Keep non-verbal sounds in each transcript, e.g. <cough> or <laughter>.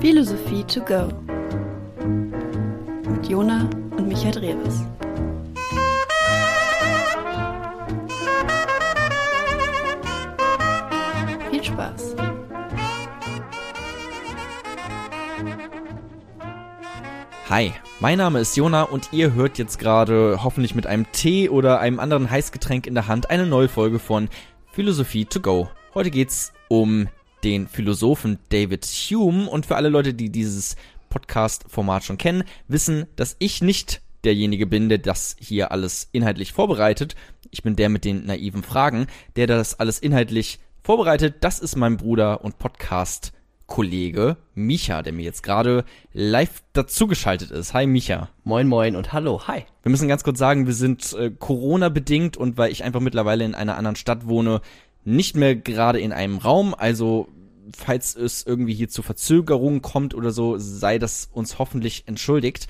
Philosophie to go mit Jona und Michael Drewes. Viel Spaß! Hi, mein Name ist Jona und ihr hört jetzt gerade hoffentlich mit einem Tee oder einem anderen Heißgetränk in der Hand eine neue Folge von Philosophie to go. Heute geht's um den Philosophen David Hume und für alle Leute, die dieses Podcast-Format schon kennen, wissen, dass ich nicht derjenige bin, der das hier alles inhaltlich vorbereitet. Ich bin der mit den naiven Fragen, der das alles inhaltlich vorbereitet. Das ist mein Bruder und Podcast Kollege Micha, der mir jetzt gerade live dazugeschaltet ist. Hi Micha. Moin moin und hallo, hi. Wir müssen ganz kurz sagen, wir sind äh, Corona bedingt und weil ich einfach mittlerweile in einer anderen Stadt wohne, nicht mehr gerade in einem Raum. Also falls es irgendwie hier zu Verzögerungen kommt oder so, sei das uns hoffentlich entschuldigt.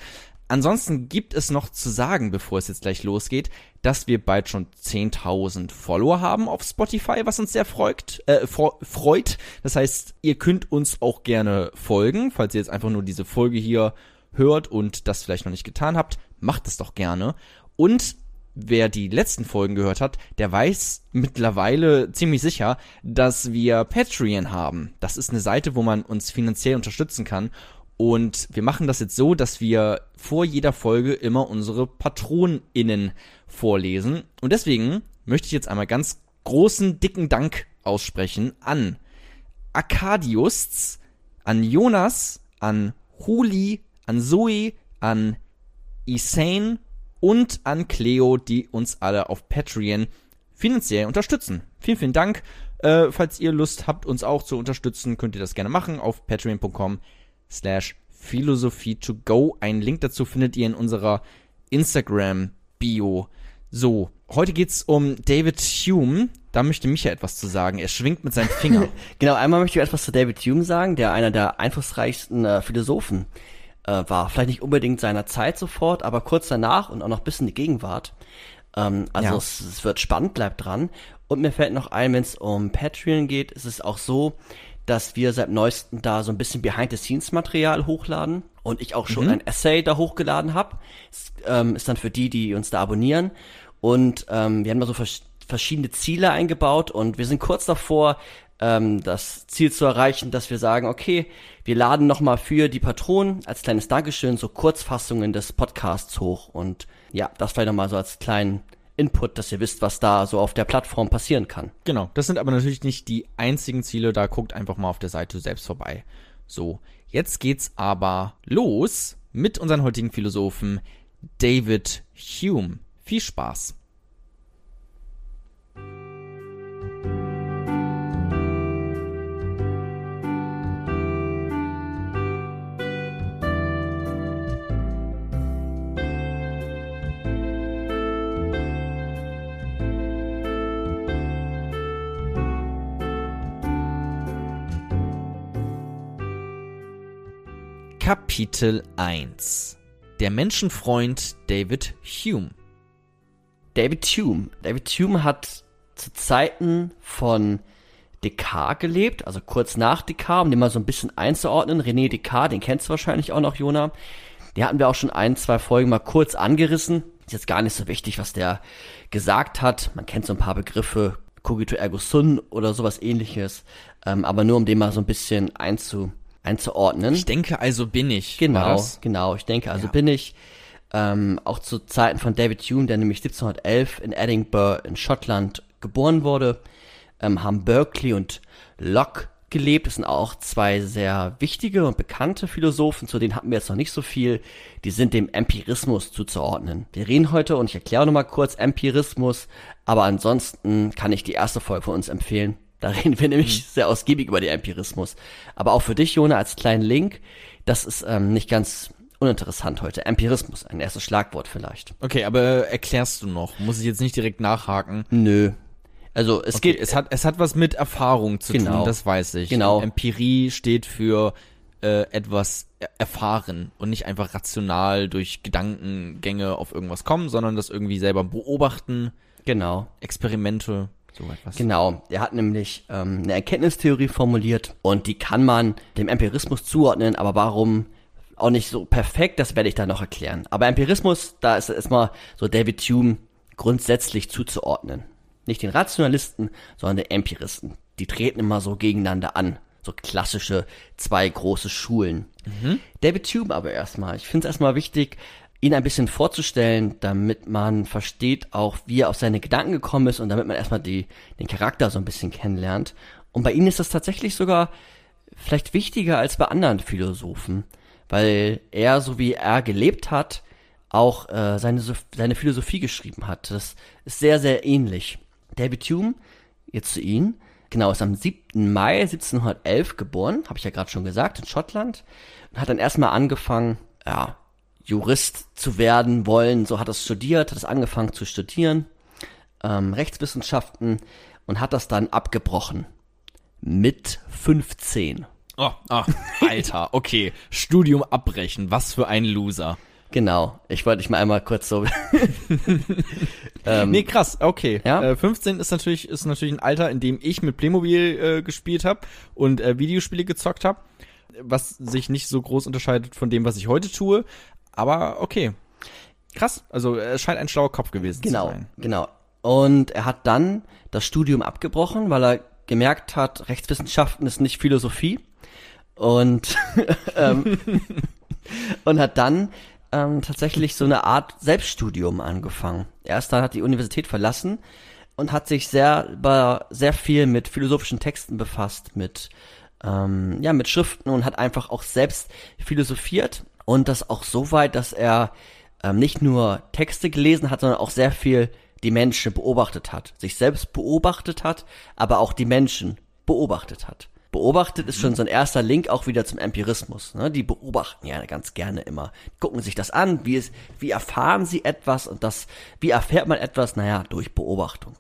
Ansonsten gibt es noch zu sagen, bevor es jetzt gleich losgeht, dass wir bald schon 10.000 Follower haben auf Spotify, was uns sehr freut, äh, freut. Das heißt, ihr könnt uns auch gerne folgen, falls ihr jetzt einfach nur diese Folge hier hört und das vielleicht noch nicht getan habt, macht es doch gerne. Und wer die letzten Folgen gehört hat, der weiß mittlerweile ziemlich sicher, dass wir Patreon haben. Das ist eine Seite, wo man uns finanziell unterstützen kann und wir machen das jetzt so, dass wir vor jeder Folge immer unsere PatronInnen vorlesen. Und deswegen möchte ich jetzt einmal ganz großen, dicken Dank aussprechen an Arkadius, an Jonas, an Huli, an Zoe, an Isane und an Cleo, die uns alle auf Patreon finanziell unterstützen. Vielen, vielen Dank. Äh, falls ihr Lust habt, uns auch zu unterstützen, könnt ihr das gerne machen auf patreon.com slash Philosophie to go. Einen Link dazu findet ihr in unserer Instagram-Bio. So, heute geht's um David Hume. Da möchte Micha etwas zu sagen. Er schwingt mit seinem Finger. <laughs> genau, einmal möchte ich etwas zu David Hume sagen, der einer der einflussreichsten äh, Philosophen äh, war. Vielleicht nicht unbedingt seiner Zeit sofort, aber kurz danach und auch noch bis in die Gegenwart. Ähm, also ja. es, es wird spannend, bleibt dran. Und mir fällt noch ein, wenn es um Patreon geht, ist es auch so, dass wir seit neuestem da so ein bisschen Behind-the-Scenes-Material hochladen und ich auch schon mhm. ein Essay da hochgeladen habe. Ähm, ist dann für die, die uns da abonnieren. Und ähm, wir haben da so vers verschiedene Ziele eingebaut und wir sind kurz davor, ähm, das Ziel zu erreichen, dass wir sagen, okay, wir laden nochmal für die Patronen als kleines Dankeschön so Kurzfassungen des Podcasts hoch. Und ja, das vielleicht nochmal so als kleinen Input, dass ihr wisst, was da so auf der Plattform passieren kann. Genau, das sind aber natürlich nicht die einzigen Ziele, da guckt einfach mal auf der Seite selbst vorbei. So, jetzt geht's aber los mit unseren heutigen Philosophen David Hume. Viel Spaß! Kapitel 1 Der Menschenfreund David Hume David Hume. David Hume hat zu Zeiten von Descartes gelebt, also kurz nach Descartes, um den mal so ein bisschen einzuordnen. René Descartes, den kennst du wahrscheinlich auch noch, Jona. Den hatten wir auch schon ein, zwei Folgen mal kurz angerissen. Ist jetzt gar nicht so wichtig, was der gesagt hat. Man kennt so ein paar Begriffe, cogito ergo sum oder sowas ähnliches. Ähm, aber nur um den mal so ein bisschen einzu, einzuordnen. Ich denke, also bin ich. Genau, genau, ich denke, also ja. bin ich. Ähm, auch zu Zeiten von David Hume, der nämlich 1711 in Edinburgh in Schottland geboren wurde, ähm, haben Berkeley und Locke gelebt. Das sind auch zwei sehr wichtige und bekannte Philosophen, zu denen hatten wir jetzt noch nicht so viel. Die sind dem Empirismus zuzuordnen. Wir reden heute, und ich erkläre nochmal kurz Empirismus, aber ansonsten kann ich die erste Folge von uns empfehlen. Da reden wir nämlich mhm. sehr ausgiebig über den Empirismus. Aber auch für dich, Jona, als kleinen Link, das ist ähm, nicht ganz uninteressant heute. Empirismus, ein erstes Schlagwort vielleicht. Okay, aber erklärst du noch? Muss ich jetzt nicht direkt nachhaken? Nö. Also es okay, geht. Es hat, es hat was mit Erfahrung zu genau, tun, das weiß ich. Genau. Empirie steht für äh, etwas erfahren und nicht einfach rational durch Gedankengänge auf irgendwas kommen, sondern das irgendwie selber beobachten. Genau. Experimente. So etwas. Genau, er hat nämlich ähm, eine Erkenntnistheorie formuliert und die kann man dem Empirismus zuordnen, aber warum auch nicht so perfekt, das werde ich dann noch erklären. Aber Empirismus, da ist erstmal so David Hume grundsätzlich zuzuordnen. Nicht den Rationalisten, sondern den Empiristen. Die treten immer so gegeneinander an. So klassische zwei große Schulen. David Hume aber erstmal. Ich finde es erstmal wichtig, ihn ein bisschen vorzustellen, damit man versteht auch, wie er auf seine Gedanken gekommen ist und damit man erstmal die, den Charakter so ein bisschen kennenlernt. Und bei ihm ist das tatsächlich sogar vielleicht wichtiger als bei anderen Philosophen, weil er, so wie er gelebt hat, auch äh, seine, seine Philosophie geschrieben hat. Das ist sehr, sehr ähnlich. David Hume, jetzt zu ihm, genau, ist am 7. Mai 1711 geboren, habe ich ja gerade schon gesagt, in Schottland. Und hat dann erstmal angefangen, ja, Jurist zu werden wollen. So hat er es studiert, hat es angefangen zu studieren, ähm, Rechtswissenschaften und hat das dann abgebrochen. Mit 15. Oh, ah, Alter, okay. Studium abbrechen, was für ein Loser. Genau. Ich wollte dich mal einmal kurz so. <laughs> nee, krass, okay. Ja? Äh, 15 ist natürlich, ist natürlich ein Alter, in dem ich mit Playmobil äh, gespielt habe und äh, Videospiele gezockt habe, was sich nicht so groß unterscheidet von dem, was ich heute tue. Aber okay. Krass, also er scheint ein schlauer Kopf gewesen Genau, zu sein. genau. Und er hat dann das Studium abgebrochen, weil er gemerkt hat, Rechtswissenschaften ist nicht Philosophie. Und, <laughs> ähm, und hat dann ähm, tatsächlich so eine Art Selbststudium angefangen. Erst dann hat die Universität verlassen und hat sich sehr, sehr viel mit philosophischen Texten befasst, mit, ähm, ja, mit Schriften und hat einfach auch selbst philosophiert und das auch so weit, dass er ähm, nicht nur Texte gelesen hat, sondern auch sehr viel die Menschen beobachtet hat, sich selbst beobachtet hat, aber auch die Menschen beobachtet hat. Beobachtet ist schon so ein erster Link auch wieder zum Empirismus. Ne? Die beobachten ja ganz gerne immer, gucken sich das an, wie, es, wie erfahren sie etwas und das, wie erfährt man etwas? Naja, durch Beobachtung.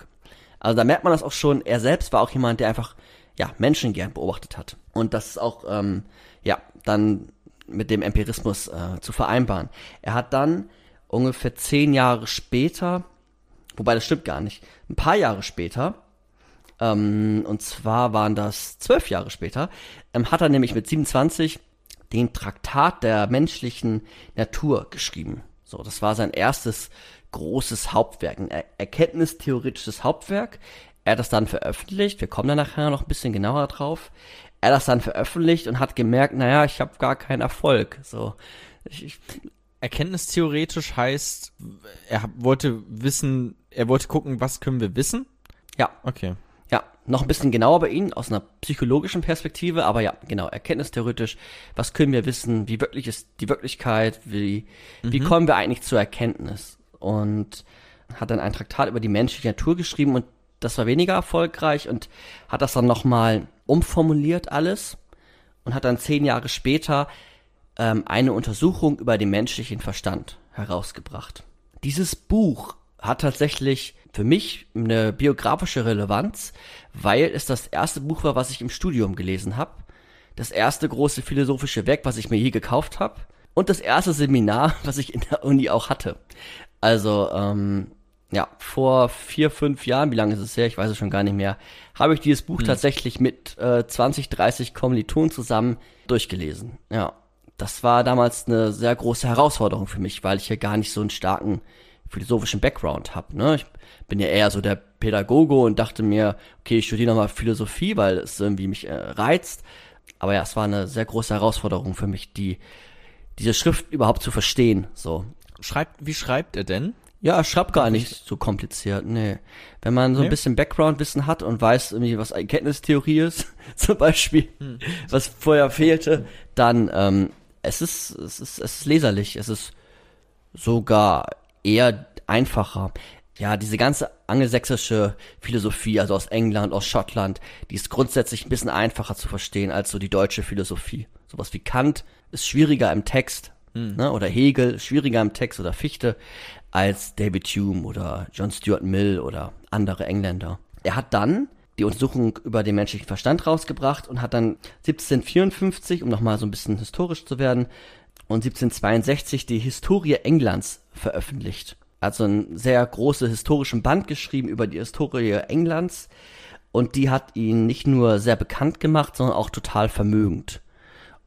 Also da merkt man das auch schon, er selbst war auch jemand, der einfach, ja, Menschen gern beobachtet hat. Und das ist auch, ähm, ja, dann mit dem Empirismus äh, zu vereinbaren. Er hat dann ungefähr zehn Jahre später, wobei das stimmt gar nicht, ein paar Jahre später, ähm, und zwar waren das zwölf Jahre später, ähm, hat er nämlich mit 27 den Traktat der menschlichen Natur geschrieben. So, das war sein erstes großes Hauptwerk, ein er erkenntnistheoretisches Hauptwerk. Er hat das dann veröffentlicht, wir kommen da nachher noch ein bisschen genauer drauf. Er hat das dann veröffentlicht und hat gemerkt, naja, ich habe gar keinen Erfolg. So, ich, ich, Erkenntnistheoretisch heißt, er wollte wissen, er wollte gucken, was können wir wissen? ja, Okay. Ja, noch ein bisschen genauer bei Ihnen aus einer psychologischen Perspektive, aber ja, genau, erkenntnistheoretisch, was können wir wissen, wie wirklich ist die Wirklichkeit, wie, wie kommen wir eigentlich zur Erkenntnis? Und hat dann ein Traktat über die menschliche Natur geschrieben und das war weniger erfolgreich und hat das dann nochmal umformuliert alles und hat dann zehn Jahre später ähm, eine Untersuchung über den menschlichen Verstand herausgebracht. Dieses Buch hat tatsächlich für mich eine biografische Relevanz, weil es das erste Buch war, was ich im Studium gelesen habe. Das erste große philosophische Werk, was ich mir je gekauft habe. Und das erste Seminar, <laughs> was ich in der Uni auch hatte. Also, ähm, ja, vor vier, fünf Jahren, wie lange ist es her, ich weiß es schon gar nicht mehr, habe ich dieses Buch tatsächlich mit äh, 20, 30 Kommilitonen zusammen durchgelesen. Ja, das war damals eine sehr große Herausforderung für mich, weil ich hier gar nicht so einen starken philosophischen Background habe. Ne? Ich bin ja eher so der Pädagoge und dachte mir, okay, ich studiere nochmal Philosophie, weil es irgendwie mich äh, reizt. Aber ja, es war eine sehr große Herausforderung für mich, die diese Schrift überhaupt zu verstehen. So, Schreibt, wie schreibt er denn? Ja, schreibt gar nicht so kompliziert, nee. Wenn man so ein Nee? bisschen Background-Wissen hat und weiß irgendwie, was Erkenntnistheorie ist, <laughs> zum Beispiel, was vorher fehlte, dann, ähm, es ist, es ist, es ist leserlich, es ist sogar eher einfacher. Ja, diese ganze angelsächsische Philosophie, also aus England, aus Schottland, die ist grundsätzlich ein bisschen einfacher zu verstehen als so die deutsche Philosophie. Sowas wie Kant ist schwieriger im Text, ne, oder Hegel schwieriger im Text oder Fichte als David Hume oder John Stuart Mill oder andere Engländer. Er hat dann die Untersuchung über den menschlichen Verstand rausgebracht und hat dann 1754, um nochmal so ein bisschen historisch zu werden, und 1762 die Historie Englands veröffentlicht. Er hat so einen sehr großen historischen Band geschrieben über die Historie Englands und die hat ihn nicht nur sehr bekannt gemacht, sondern auch total vermögend.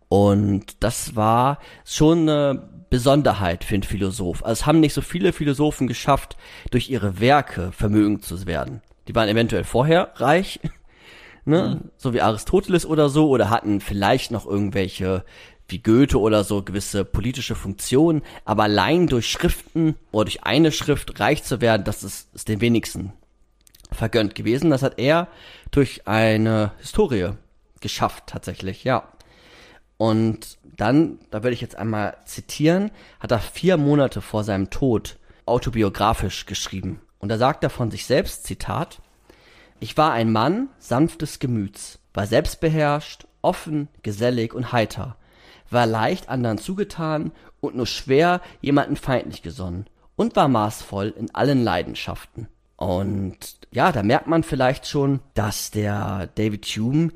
Und das war schon eine Besonderheit für einen Philosoph. Also es haben nicht so viele Philosophen geschafft, durch ihre Werke vermögend zu werden. Die waren eventuell vorher reich, <laughs> ne? Mhm. so wie Aristoteles oder so, oder hatten vielleicht noch irgendwelche wie Goethe oder so gewisse politische Funktionen, aber allein durch Schriften oder durch eine Schrift reich zu werden, das ist, ist den wenigsten vergönnt gewesen. Das hat er durch eine Historie geschafft, tatsächlich, ja. Und dann, da werde ich jetzt einmal zitieren, hat er vier Monate vor seinem Tod autobiografisch geschrieben. Und da sagt er von sich selbst, Zitat, ich war ein Mann sanftes Gemüts, war selbstbeherrscht, offen, gesellig und heiter, war leicht anderen zugetan und nur schwer jemanden feindlich gesonnen und war maßvoll in allen Leidenschaften. Und ja, da merkt man vielleicht schon, dass der David Hume,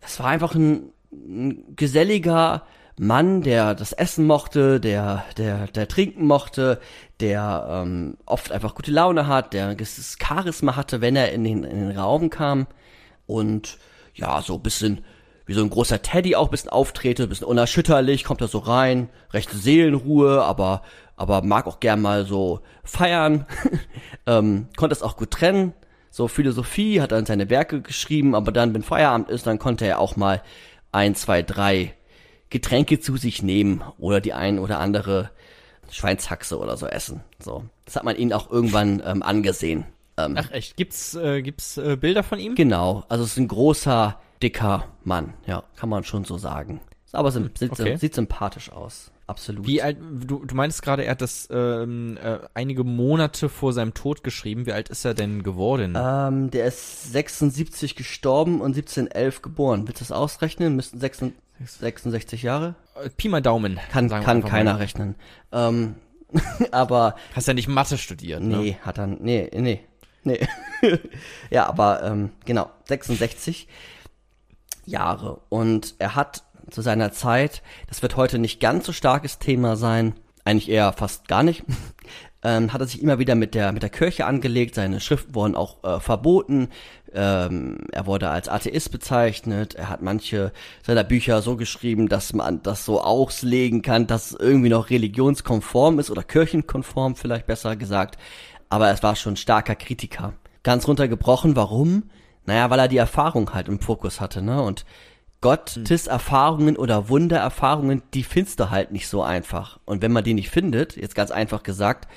das war einfach ein, ein geselliger Mann, der das Essen mochte, der, der, der trinken mochte, der ähm, oft einfach gute Laune hat, der ein gewisses Charisma hatte, wenn er in den, in den Raum kam. Und ja, so ein bisschen wie so ein großer Teddy auch bisschen auftrete, bisschen unerschütterlich, kommt er so rein, rechte Seelenruhe, aber, aber mag auch gern mal so feiern, <laughs> ähm, konnte es auch gut trennen, so Philosophie, hat dann seine Werke geschrieben, aber dann, wenn Feierabend ist, dann konnte er auch mal ein, zwei, drei Getränke zu sich nehmen oder die ein oder andere Schweinshaxe oder so essen. So, das hat man ihn auch irgendwann ähm, angesehen. Ähm, Ach echt, gibt's äh, gibt's äh, Bilder von ihm? Genau, also es ist ein großer dicker Mann, ja, kann man schon so sagen. Aber hm, sieht, okay. sieht sympathisch aus. Absolut. Wie alt, du, du meinst gerade, er hat das ähm, äh, einige Monate vor seinem Tod geschrieben. Wie alt ist er denn geworden? Ähm, der ist 76 gestorben und 1711 geboren. Willst du das ausrechnen? Müssten 66, 66 Jahre? Äh, Pi mal Daumen. Kann, kann keiner mal. rechnen. Ähm, <laughs> aber. Hast ja nicht Mathe studiert, ne? Nee, hat er, nee, nee, nee. <laughs> ja, aber, ähm, genau, 66. Jahre. Und er hat zu seiner Zeit, das wird heute nicht ganz so starkes Thema sein, eigentlich eher fast gar nicht, <laughs> ähm, hat er sich immer wieder mit der, mit der Kirche angelegt, seine Schriften wurden auch äh, verboten, ähm, er wurde als Atheist bezeichnet, er hat manche seiner Bücher so geschrieben, dass man das so auslegen kann, dass es irgendwie noch religionskonform ist oder kirchenkonform vielleicht besser gesagt, aber es war schon starker Kritiker. Ganz runtergebrochen, warum? Naja, weil er die Erfahrung halt im Fokus hatte, ne? Und Gottes hm. Erfahrungen oder Wundererfahrungen, die findest du halt nicht so einfach. Und wenn man die nicht findet, jetzt ganz einfach gesagt,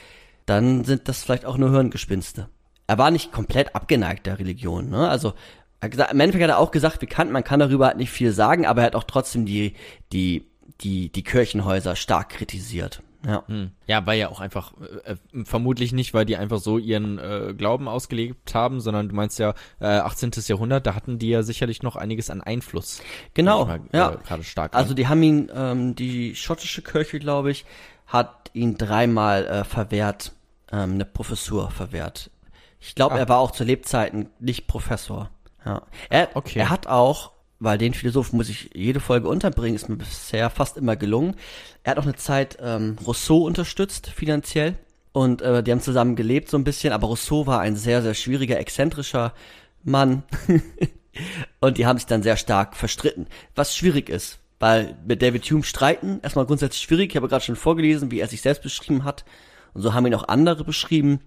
dann sind das vielleicht auch nur Hirngespinste. Er war nicht komplett abgeneigt der Religion, ne? Also gesagt, im Endeffekt hat er auch gesagt, wie kann, man kann darüber halt nicht viel sagen, aber er hat auch trotzdem die, die, die, die Kirchenhäuser stark kritisiert. Ja. Hm. Ja, weil ja auch einfach, äh, vermutlich nicht, weil die einfach so ihren äh, Glauben ausgelebt haben, sondern du meinst ja, äh, 18. Jahrhundert, da hatten die ja sicherlich noch einiges an Einfluss. Genau, mal, ja. Äh, Gerade stark. Also die haben ihn, ähm, die schottische Kirche, glaube ich, hat ihn dreimal äh, verwehrt, ähm, eine Professur verwehrt. Ich glaube, ah. er war auch zu Lebzeiten nicht Professor. Ja. Er, okay. er hat auch weil den Philosophen muss ich jede Folge unterbringen, ist mir bisher fast immer gelungen. Er hat auch eine Zeit ähm, Rousseau unterstützt, finanziell. Und äh, die haben zusammen gelebt so ein bisschen, aber Rousseau war ein sehr, sehr schwieriger, exzentrischer Mann. <laughs> und die haben sich dann sehr stark verstritten. Was schwierig ist, weil mit David Hume streiten, erstmal grundsätzlich schwierig. Ich habe gerade schon vorgelesen, wie er sich selbst beschrieben hat. Und so haben ihn auch andere beschrieben.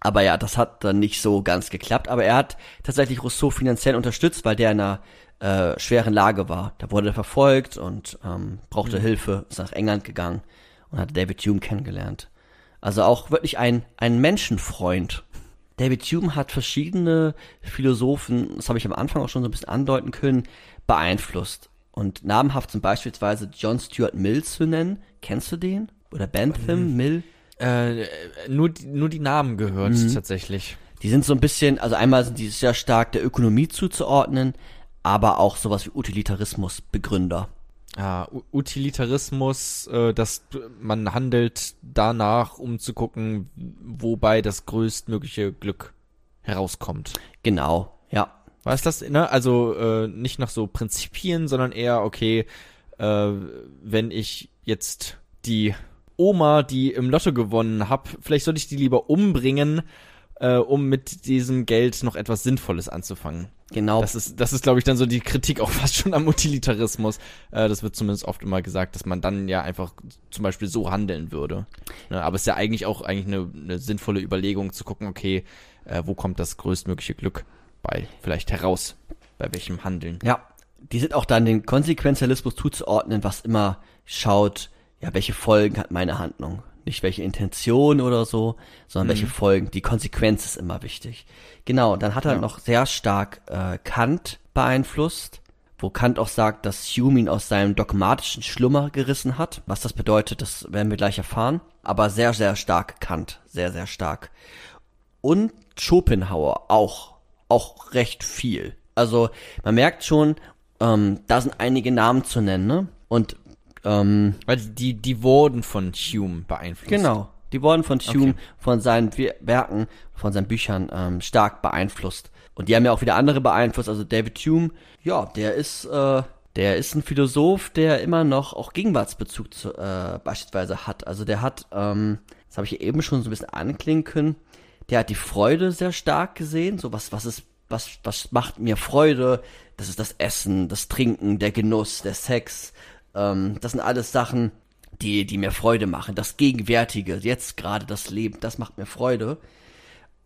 Aber ja, das hat dann nicht so ganz geklappt. Aber er hat tatsächlich Rousseau finanziell unterstützt, weil der in einer äh, schweren Lage war. Da wurde er verfolgt und ähm, brauchte mhm. Hilfe, ist nach England gegangen und hat David Hume kennengelernt. Also auch wirklich ein, ein Menschenfreund. David Hume hat verschiedene Philosophen, das habe ich am Anfang auch schon so ein bisschen andeuten können, beeinflusst. Und namhaft sind beispielsweise John Stuart Mill zu nennen. Kennst du den? Oder Bentham. Mill? Äh, nur, nur die Namen gehört mhm. tatsächlich. Die sind so ein bisschen, also einmal sind die sehr stark der Ökonomie zuzuordnen, aber auch sowas wie Utilitarismus Begründer. Ja, Utilitarismus, äh, dass man handelt danach, um zu gucken, wobei das größtmögliche Glück herauskommt. Genau, ja. Was das, ne? Also äh, nicht nach so Prinzipien, sondern eher, okay, äh, wenn ich jetzt die Oma, die im Lotto gewonnen hab, vielleicht sollte ich die lieber umbringen, äh, um mit diesem Geld noch etwas Sinnvolles anzufangen. Genau. Das ist, das ist, glaube ich, dann so die Kritik auch <laughs> fast schon am Utilitarismus. Äh, das wird zumindest oft immer gesagt, dass man dann ja einfach zum Beispiel so handeln würde. Ne? Aber es ist ja eigentlich auch eigentlich eine, eine sinnvolle Überlegung zu gucken, okay, äh, wo kommt das größtmögliche Glück bei vielleicht heraus? Bei welchem Handeln? Ja, die sind auch dann den Konsequenzialismus zuzuordnen, was immer schaut, ja, welche Folgen hat meine Handlung? Nicht welche Intention oder so, sondern welche Folgen. Die Konsequenz ist immer wichtig. Genau, dann hat er Ja. noch sehr stark äh, Kant beeinflusst, wo Kant auch sagt, dass Hume ihn aus seinem dogmatischen Schlummer gerissen hat. Was das bedeutet, das werden wir gleich erfahren. Aber sehr, sehr stark Kant. Sehr, sehr stark. Und Schopenhauer auch. Auch recht viel. Also man merkt schon, ähm, da sind einige Namen zu nennen, ne? Und ähm, Weil die, die wurden von Hume beeinflusst. Genau. Die wurden von Hume, Okay. von seinen Werken, von seinen Büchern ähm, stark beeinflusst. Und die haben ja auch wieder andere beeinflusst. Also David Hume, ja, der ist, äh, der ist ein Philosoph, der immer noch auch Gegenwartsbezug zu, äh, beispielsweise hat. Also der hat, ähm, das habe ich eben schon so ein bisschen anklingen können, der hat die Freude sehr stark gesehen. So was, was ist, was, was macht mir Freude? Das ist das Essen, das Trinken, der Genuss, der Sex. Ähm, das sind alles Sachen, die, die mir Freude machen. Das Gegenwärtige, jetzt gerade das Leben, das macht mir Freude.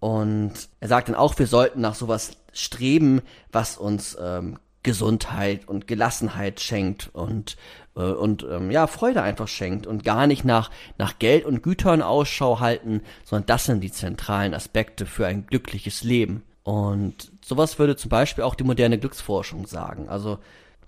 Und er sagt dann auch, wir sollten nach sowas streben, was uns ähm, Gesundheit und Gelassenheit schenkt und äh, und ähm, ja Freude einfach schenkt und gar nicht nach nach Geld und Gütern Ausschau halten, sondern das sind die zentralen Aspekte für ein glückliches Leben. Und sowas würde zum Beispiel auch die moderne Glücksforschung sagen. Also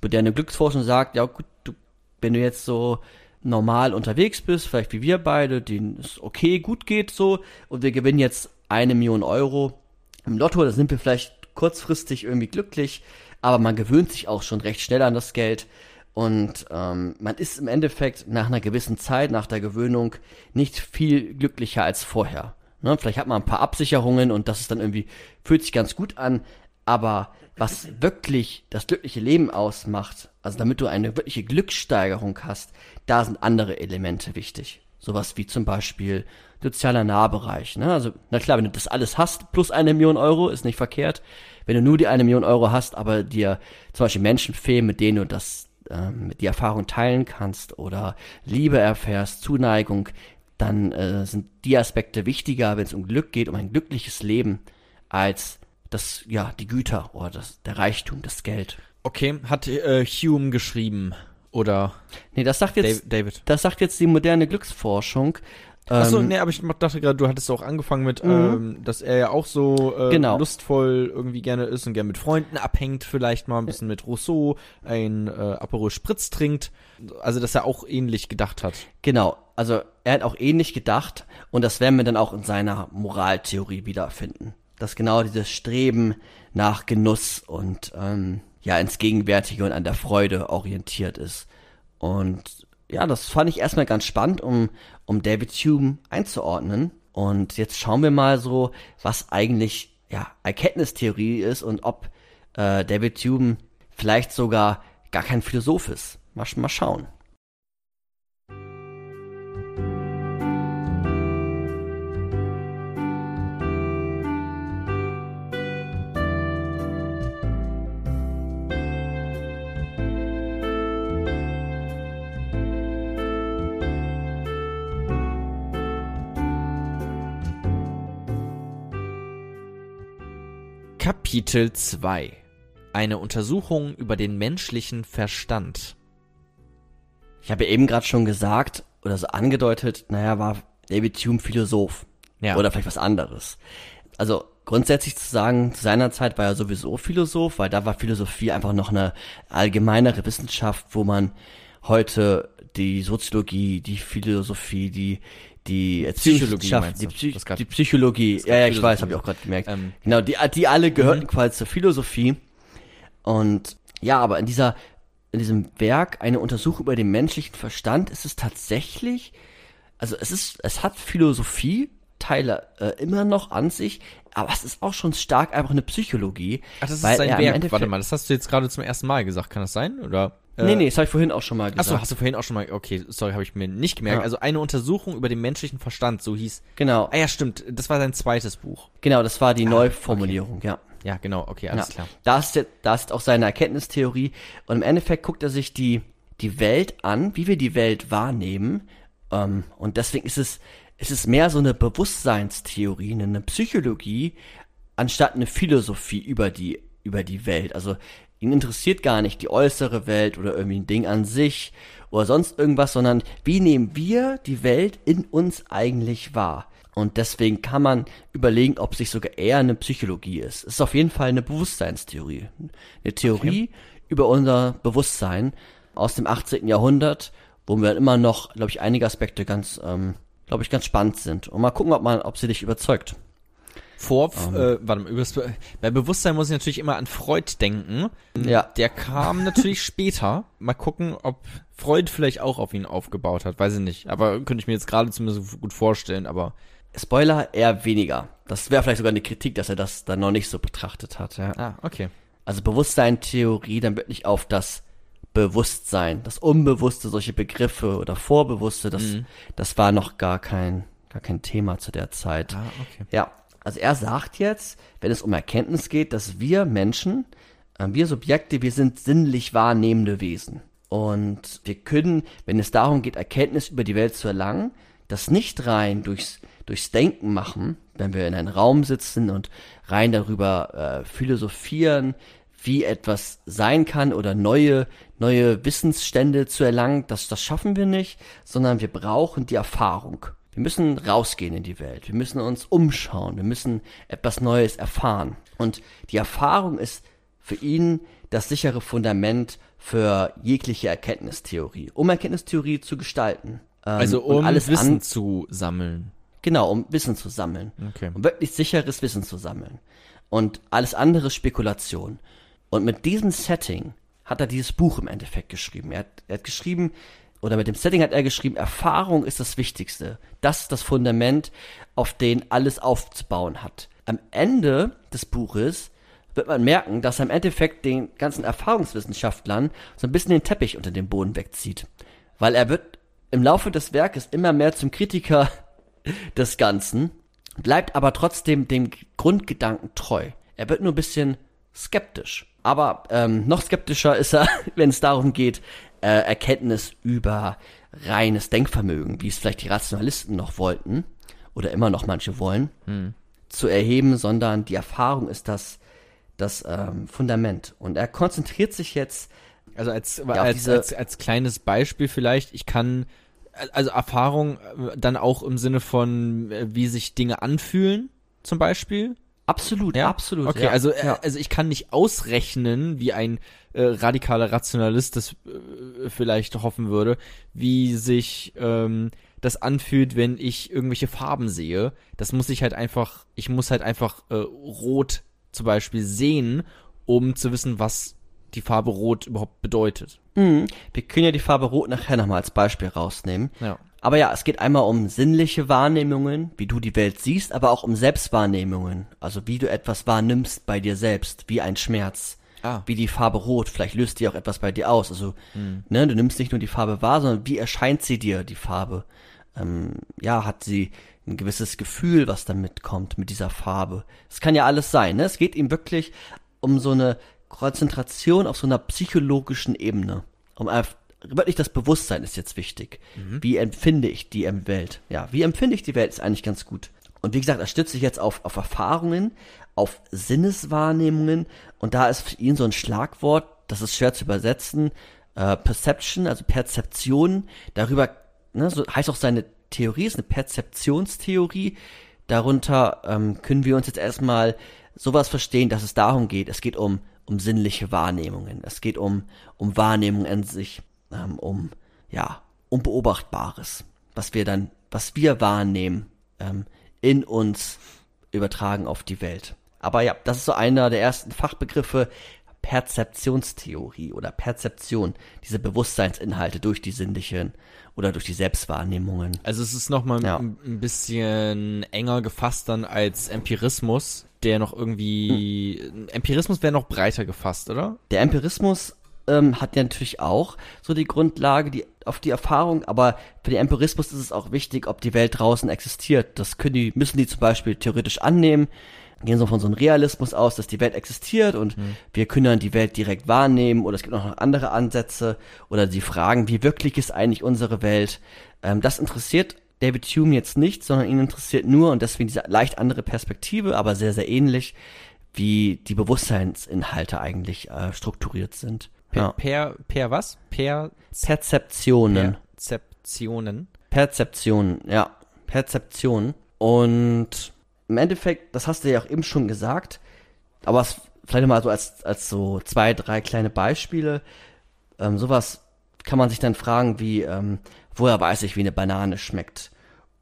moderne Glücksforschung sagt, ja gut, du, wenn du jetzt so normal unterwegs bist, vielleicht wie wir beide, denen es okay, gut geht so, und wir gewinnen jetzt eine Million Euro im Lotto, da sind wir vielleicht kurzfristig irgendwie glücklich, aber man gewöhnt sich auch schon recht schnell an das Geld und ähm, man ist im Endeffekt nach einer gewissen Zeit, nach der Gewöhnung, nicht viel glücklicher als vorher. Ne? Vielleicht hat man ein paar Absicherungen und das ist dann irgendwie, fühlt sich ganz gut an, aber was wirklich das glückliche Leben ausmacht, also damit du eine wirkliche Glückssteigerung hast, da sind andere Elemente wichtig. Sowas wie zum Beispiel sozialer Nahbereich. Ne? Also, na klar, wenn du das alles hast, plus eine Million Euro, ist nicht verkehrt. Wenn du nur die eine Million Euro hast, aber dir zum Beispiel Menschen fehlen, mit denen du das, ähm, die Erfahrung teilen kannst oder Liebe erfährst, Zuneigung, dann äh, sind die Aspekte wichtiger, wenn es um Glück geht, um ein glückliches Leben, als das, ja, die Güter oder das, der Reichtum, das Geld. Okay, hat äh, Hume geschrieben oder Nee, das sagt jetzt, Dav- David? das sagt jetzt die moderne Glücksforschung. Achso, Ähm, nee, aber ich dachte gerade, du hattest auch angefangen mit, ähm, dass er ja auch so äh, Genau. lustvoll irgendwie gerne ist und gerne mit Freunden abhängt, vielleicht mal ein bisschen mit Rousseau, ein äh, Aperol Spritz trinkt. Also, dass er auch ähnlich gedacht hat. Genau, also er hat auch ähnlich gedacht und das werden wir dann auch in seiner Moraltheorie wiederfinden. Dass genau dieses Streben nach Genuss und ähm, ja ins Gegenwärtige und an der Freude orientiert ist. Und ja, das fand ich erstmal ganz spannend, um, um David Hume einzuordnen. Und jetzt schauen wir mal so, was eigentlich ja Erkenntnistheorie ist und ob äh, David Hume vielleicht sogar gar kein Philosoph ist. Mal, mal schauen. Kapitel 2 Eine Untersuchung über den menschlichen Verstand. Ich habe eben gerade schon gesagt oder so angedeutet, naja, war David Hume Philosoph. Ja. Oder vielleicht was anderes. Also grundsätzlich zu sagen, zu seiner Zeit war er sowieso Philosoph, weil da war Philosophie einfach noch eine allgemeinere Wissenschaft, wo man heute die Soziologie, die Philosophie, die die meinst die, du? Psy Das grad- die Psychologie, ja, ja, ich weiß, habe ich auch gerade gemerkt. Ähm, genau, die, die alle gehörten quasi zur Philosophie. Und ja, aber in dieser, in diesem Werk eine Untersuchung über den menschlichen Verstand ist es tatsächlich, also es ist, es hat Philosophie Teile äh, immer noch an sich, aber es ist auch schon stark einfach eine Psychologie. Ach, das ist sein er Werk. Warte mal, das hast du jetzt gerade zum ersten Mal gesagt. Kann das sein? Oder? Äh, nee, nee, das habe ich vorhin auch schon mal gesagt. Achso, hast du vorhin auch schon mal, okay, sorry, habe ich mir nicht gemerkt. Ja. Also eine Untersuchung über den menschlichen Verstand, so hieß. Genau, Ah ja, stimmt, das war sein zweites Buch. genau, das war die Neuformulierung, ja. Ja, genau, okay, alles ja. klar. Da ist, da ist auch seine Erkenntnistheorie. Und im Endeffekt guckt er sich die, die Welt an, wie wir die Welt wahrnehmen. Ähm, und deswegen ist es, ist es mehr so eine Bewusstseinstheorie, eine Psychologie, anstatt eine Philosophie über die, über die Welt. Also ihn interessiert gar nicht die äußere Welt oder irgendwie ein Ding an sich oder sonst irgendwas, sondern wie nehmen wir die Welt in uns eigentlich wahr? Und deswegen kann man überlegen, ob es sich sogar eher eine Psychologie ist. Es ist auf jeden Fall eine Bewusstseinstheorie. Eine Theorie über unser Bewusstsein aus dem 18. Jahrhundert, wo wir immer noch, glaube ich, einige Aspekte ganz, ähm, glaube ich, ganz spannend sind. Und mal gucken, ob man, ob sie dich überzeugt. Vor, äh, warte mal, übers, bei Bewusstsein muss ich natürlich immer an Freud denken. Ja. Der kam natürlich <laughs> später. Mal gucken, ob Freud vielleicht auch auf ihn aufgebaut hat. Weiß ich nicht. Aber könnte ich mir jetzt gerade zumindest gut vorstellen. Aber Spoiler eher weniger. Das wäre vielleicht sogar eine Kritik, dass er das dann noch nicht so betrachtet hat. Ja. ah, okay. Also Bewusstseintheorie dann wirklich auf das Bewusstsein, das Unbewusste, solche Begriffe oder Vorbewusste, das, das war noch gar kein, gar kein Thema zu der Zeit. Ah, okay. Ja, also er sagt jetzt, wenn es um Erkenntnis geht, dass wir Menschen, äh, wir Subjekte, wir sind sinnlich wahrnehmende Wesen. Und wir können, wenn es darum geht, Erkenntnis über die Welt zu erlangen, das nicht rein durchs, durchs Denken machen, wenn wir in einem Raum sitzen und rein darüber äh, philosophieren, wie etwas sein kann oder neue, neue Wissensstände zu erlangen, das, das schaffen wir nicht, sondern wir brauchen die Erfahrung. Wir müssen rausgehen in die Welt. Wir müssen uns umschauen. Wir müssen etwas Neues erfahren. Und die Erfahrung ist für ihn das sichere Fundament für jegliche Erkenntnistheorie, um Erkenntnistheorie zu gestalten. Ähm, Also um alles Wissen zu sammeln. genau, um Wissen zu sammeln. Okay. Um wirklich sicheres Wissen zu sammeln. Und alles andere ist Spekulation. Und mit diesem Setting hat er dieses Buch im Endeffekt geschrieben. Er hat, er hat geschrieben, oder mit dem Setting hat er geschrieben, Erfahrung ist das Wichtigste. Das ist das Fundament, auf den alles aufzubauen hat. Am Ende des Buches wird man merken, dass er im Endeffekt den ganzen Erfahrungswissenschaftlern so ein bisschen den Teppich unter dem Boden wegzieht. Weil er wird im Laufe des Werkes immer mehr zum Kritiker <laughs> des Ganzen, bleibt aber trotzdem dem Grundgedanken treu. Er wird nur ein bisschen skeptisch. Aber ähm, noch skeptischer ist er, <laughs> wenn es darum geht, äh, Erkenntnis über reines Denkvermögen, wie es vielleicht die Rationalisten noch wollten, oder immer noch manche wollen, zu erheben, sondern die Erfahrung ist das, das ähm, Fundament. Und er konzentriert sich jetzt Also als, auf als, als, als kleines Beispiel vielleicht, ich kann, also Erfahrung äh, dann auch im Sinne von, äh, wie sich Dinge anfühlen, zum Beispiel. Absolut, Ja? absolut. Okay, ja, also, äh, ja. also ich kann nicht ausrechnen, wie ein äh, radikaler Rationalist das äh, vielleicht hoffen würde, wie sich ähm, das anfühlt, wenn ich irgendwelche Farben sehe. Das muss ich halt einfach, ich muss halt einfach äh, rot zum Beispiel sehen, um zu wissen, was die Farbe rot überhaupt bedeutet. Mhm. Wir können ja die Farbe Rot nachher nochmal als Beispiel rausnehmen. Ja. Aber ja, es geht einmal um sinnliche Wahrnehmungen, wie du die Welt siehst, aber auch um Selbstwahrnehmungen. Also wie du etwas wahrnimmst bei dir selbst, wie ein Schmerz. Ah. Wie die Farbe Rot, vielleicht löst die auch etwas bei dir aus. Also, ne, du nimmst nicht nur die Farbe wahr, sondern wie erscheint sie dir, die Farbe? Ähm, ja, hat sie ein gewisses Gefühl, was damit kommt, mit dieser Farbe. Es kann ja alles sein, ne? Es geht ihm wirklich um so eine Konzentration auf so einer psychologischen Ebene. Um einfach, wirklich das Bewusstsein ist jetzt wichtig. Wie empfinde ich die Welt? Ja, wie empfinde ich die Welt ist eigentlich ganz gut. Und wie gesagt, er stützt sich jetzt auf, auf Erfahrungen, auf Sinneswahrnehmungen und da ist für ihn so ein Schlagwort, das ist schwer zu übersetzen, äh, Perception, also Perzeption, darüber, ne, so heißt auch seine Theorie, ist eine Perzeptionstheorie. Darunter ähm, können wir uns jetzt erstmal sowas verstehen, dass es darum geht, es geht um, um sinnliche Wahrnehmungen, es geht um, um Wahrnehmung an sich, ähm, um, ja, um Beobachtbares, was wir dann, was wir wahrnehmen, ähm, in uns übertragen auf die Welt. Aber ja, das ist so einer der ersten Fachbegriffe, Perzeptionstheorie oder Perzeption, diese Bewusstseinsinhalte durch die sinnlichen oder durch die Selbstwahrnehmungen. Also es ist nochmal Ja. ein, ein bisschen enger gefasst dann als Empirismus, der noch irgendwie, Empirismus wäre noch breiter gefasst, oder? Der Empirismus ähm, hat ja natürlich auch so die Grundlage, die auf die Erfahrung, aber für den Empirismus ist es auch wichtig, ob die Welt draußen existiert. Das können die, müssen die zum Beispiel theoretisch annehmen, gehen so von so einem Realismus aus, dass die Welt existiert und mhm. wir können dann die Welt direkt wahrnehmen oder es gibt auch noch andere Ansätze oder sie fragen, wie wirklich ist eigentlich unsere Welt. Ähm, das interessiert David Hume jetzt nicht, sondern ihn interessiert nur und deswegen diese leicht andere Perspektive, aber sehr, sehr ähnlich, wie die Bewusstseinsinhalte eigentlich äh, strukturiert sind. Per, ja. per, per was? Per Perzeptionen. Perzeptionen. Perzeptionen, ja. Perzeptionen. Und im Endeffekt, das hast du ja auch eben schon gesagt, aber es, vielleicht mal so als, als so zwei, drei kleine Beispiele. Ähm, sowas kann man sich dann fragen wie, ähm, woher weiß ich, wie eine Banane schmeckt?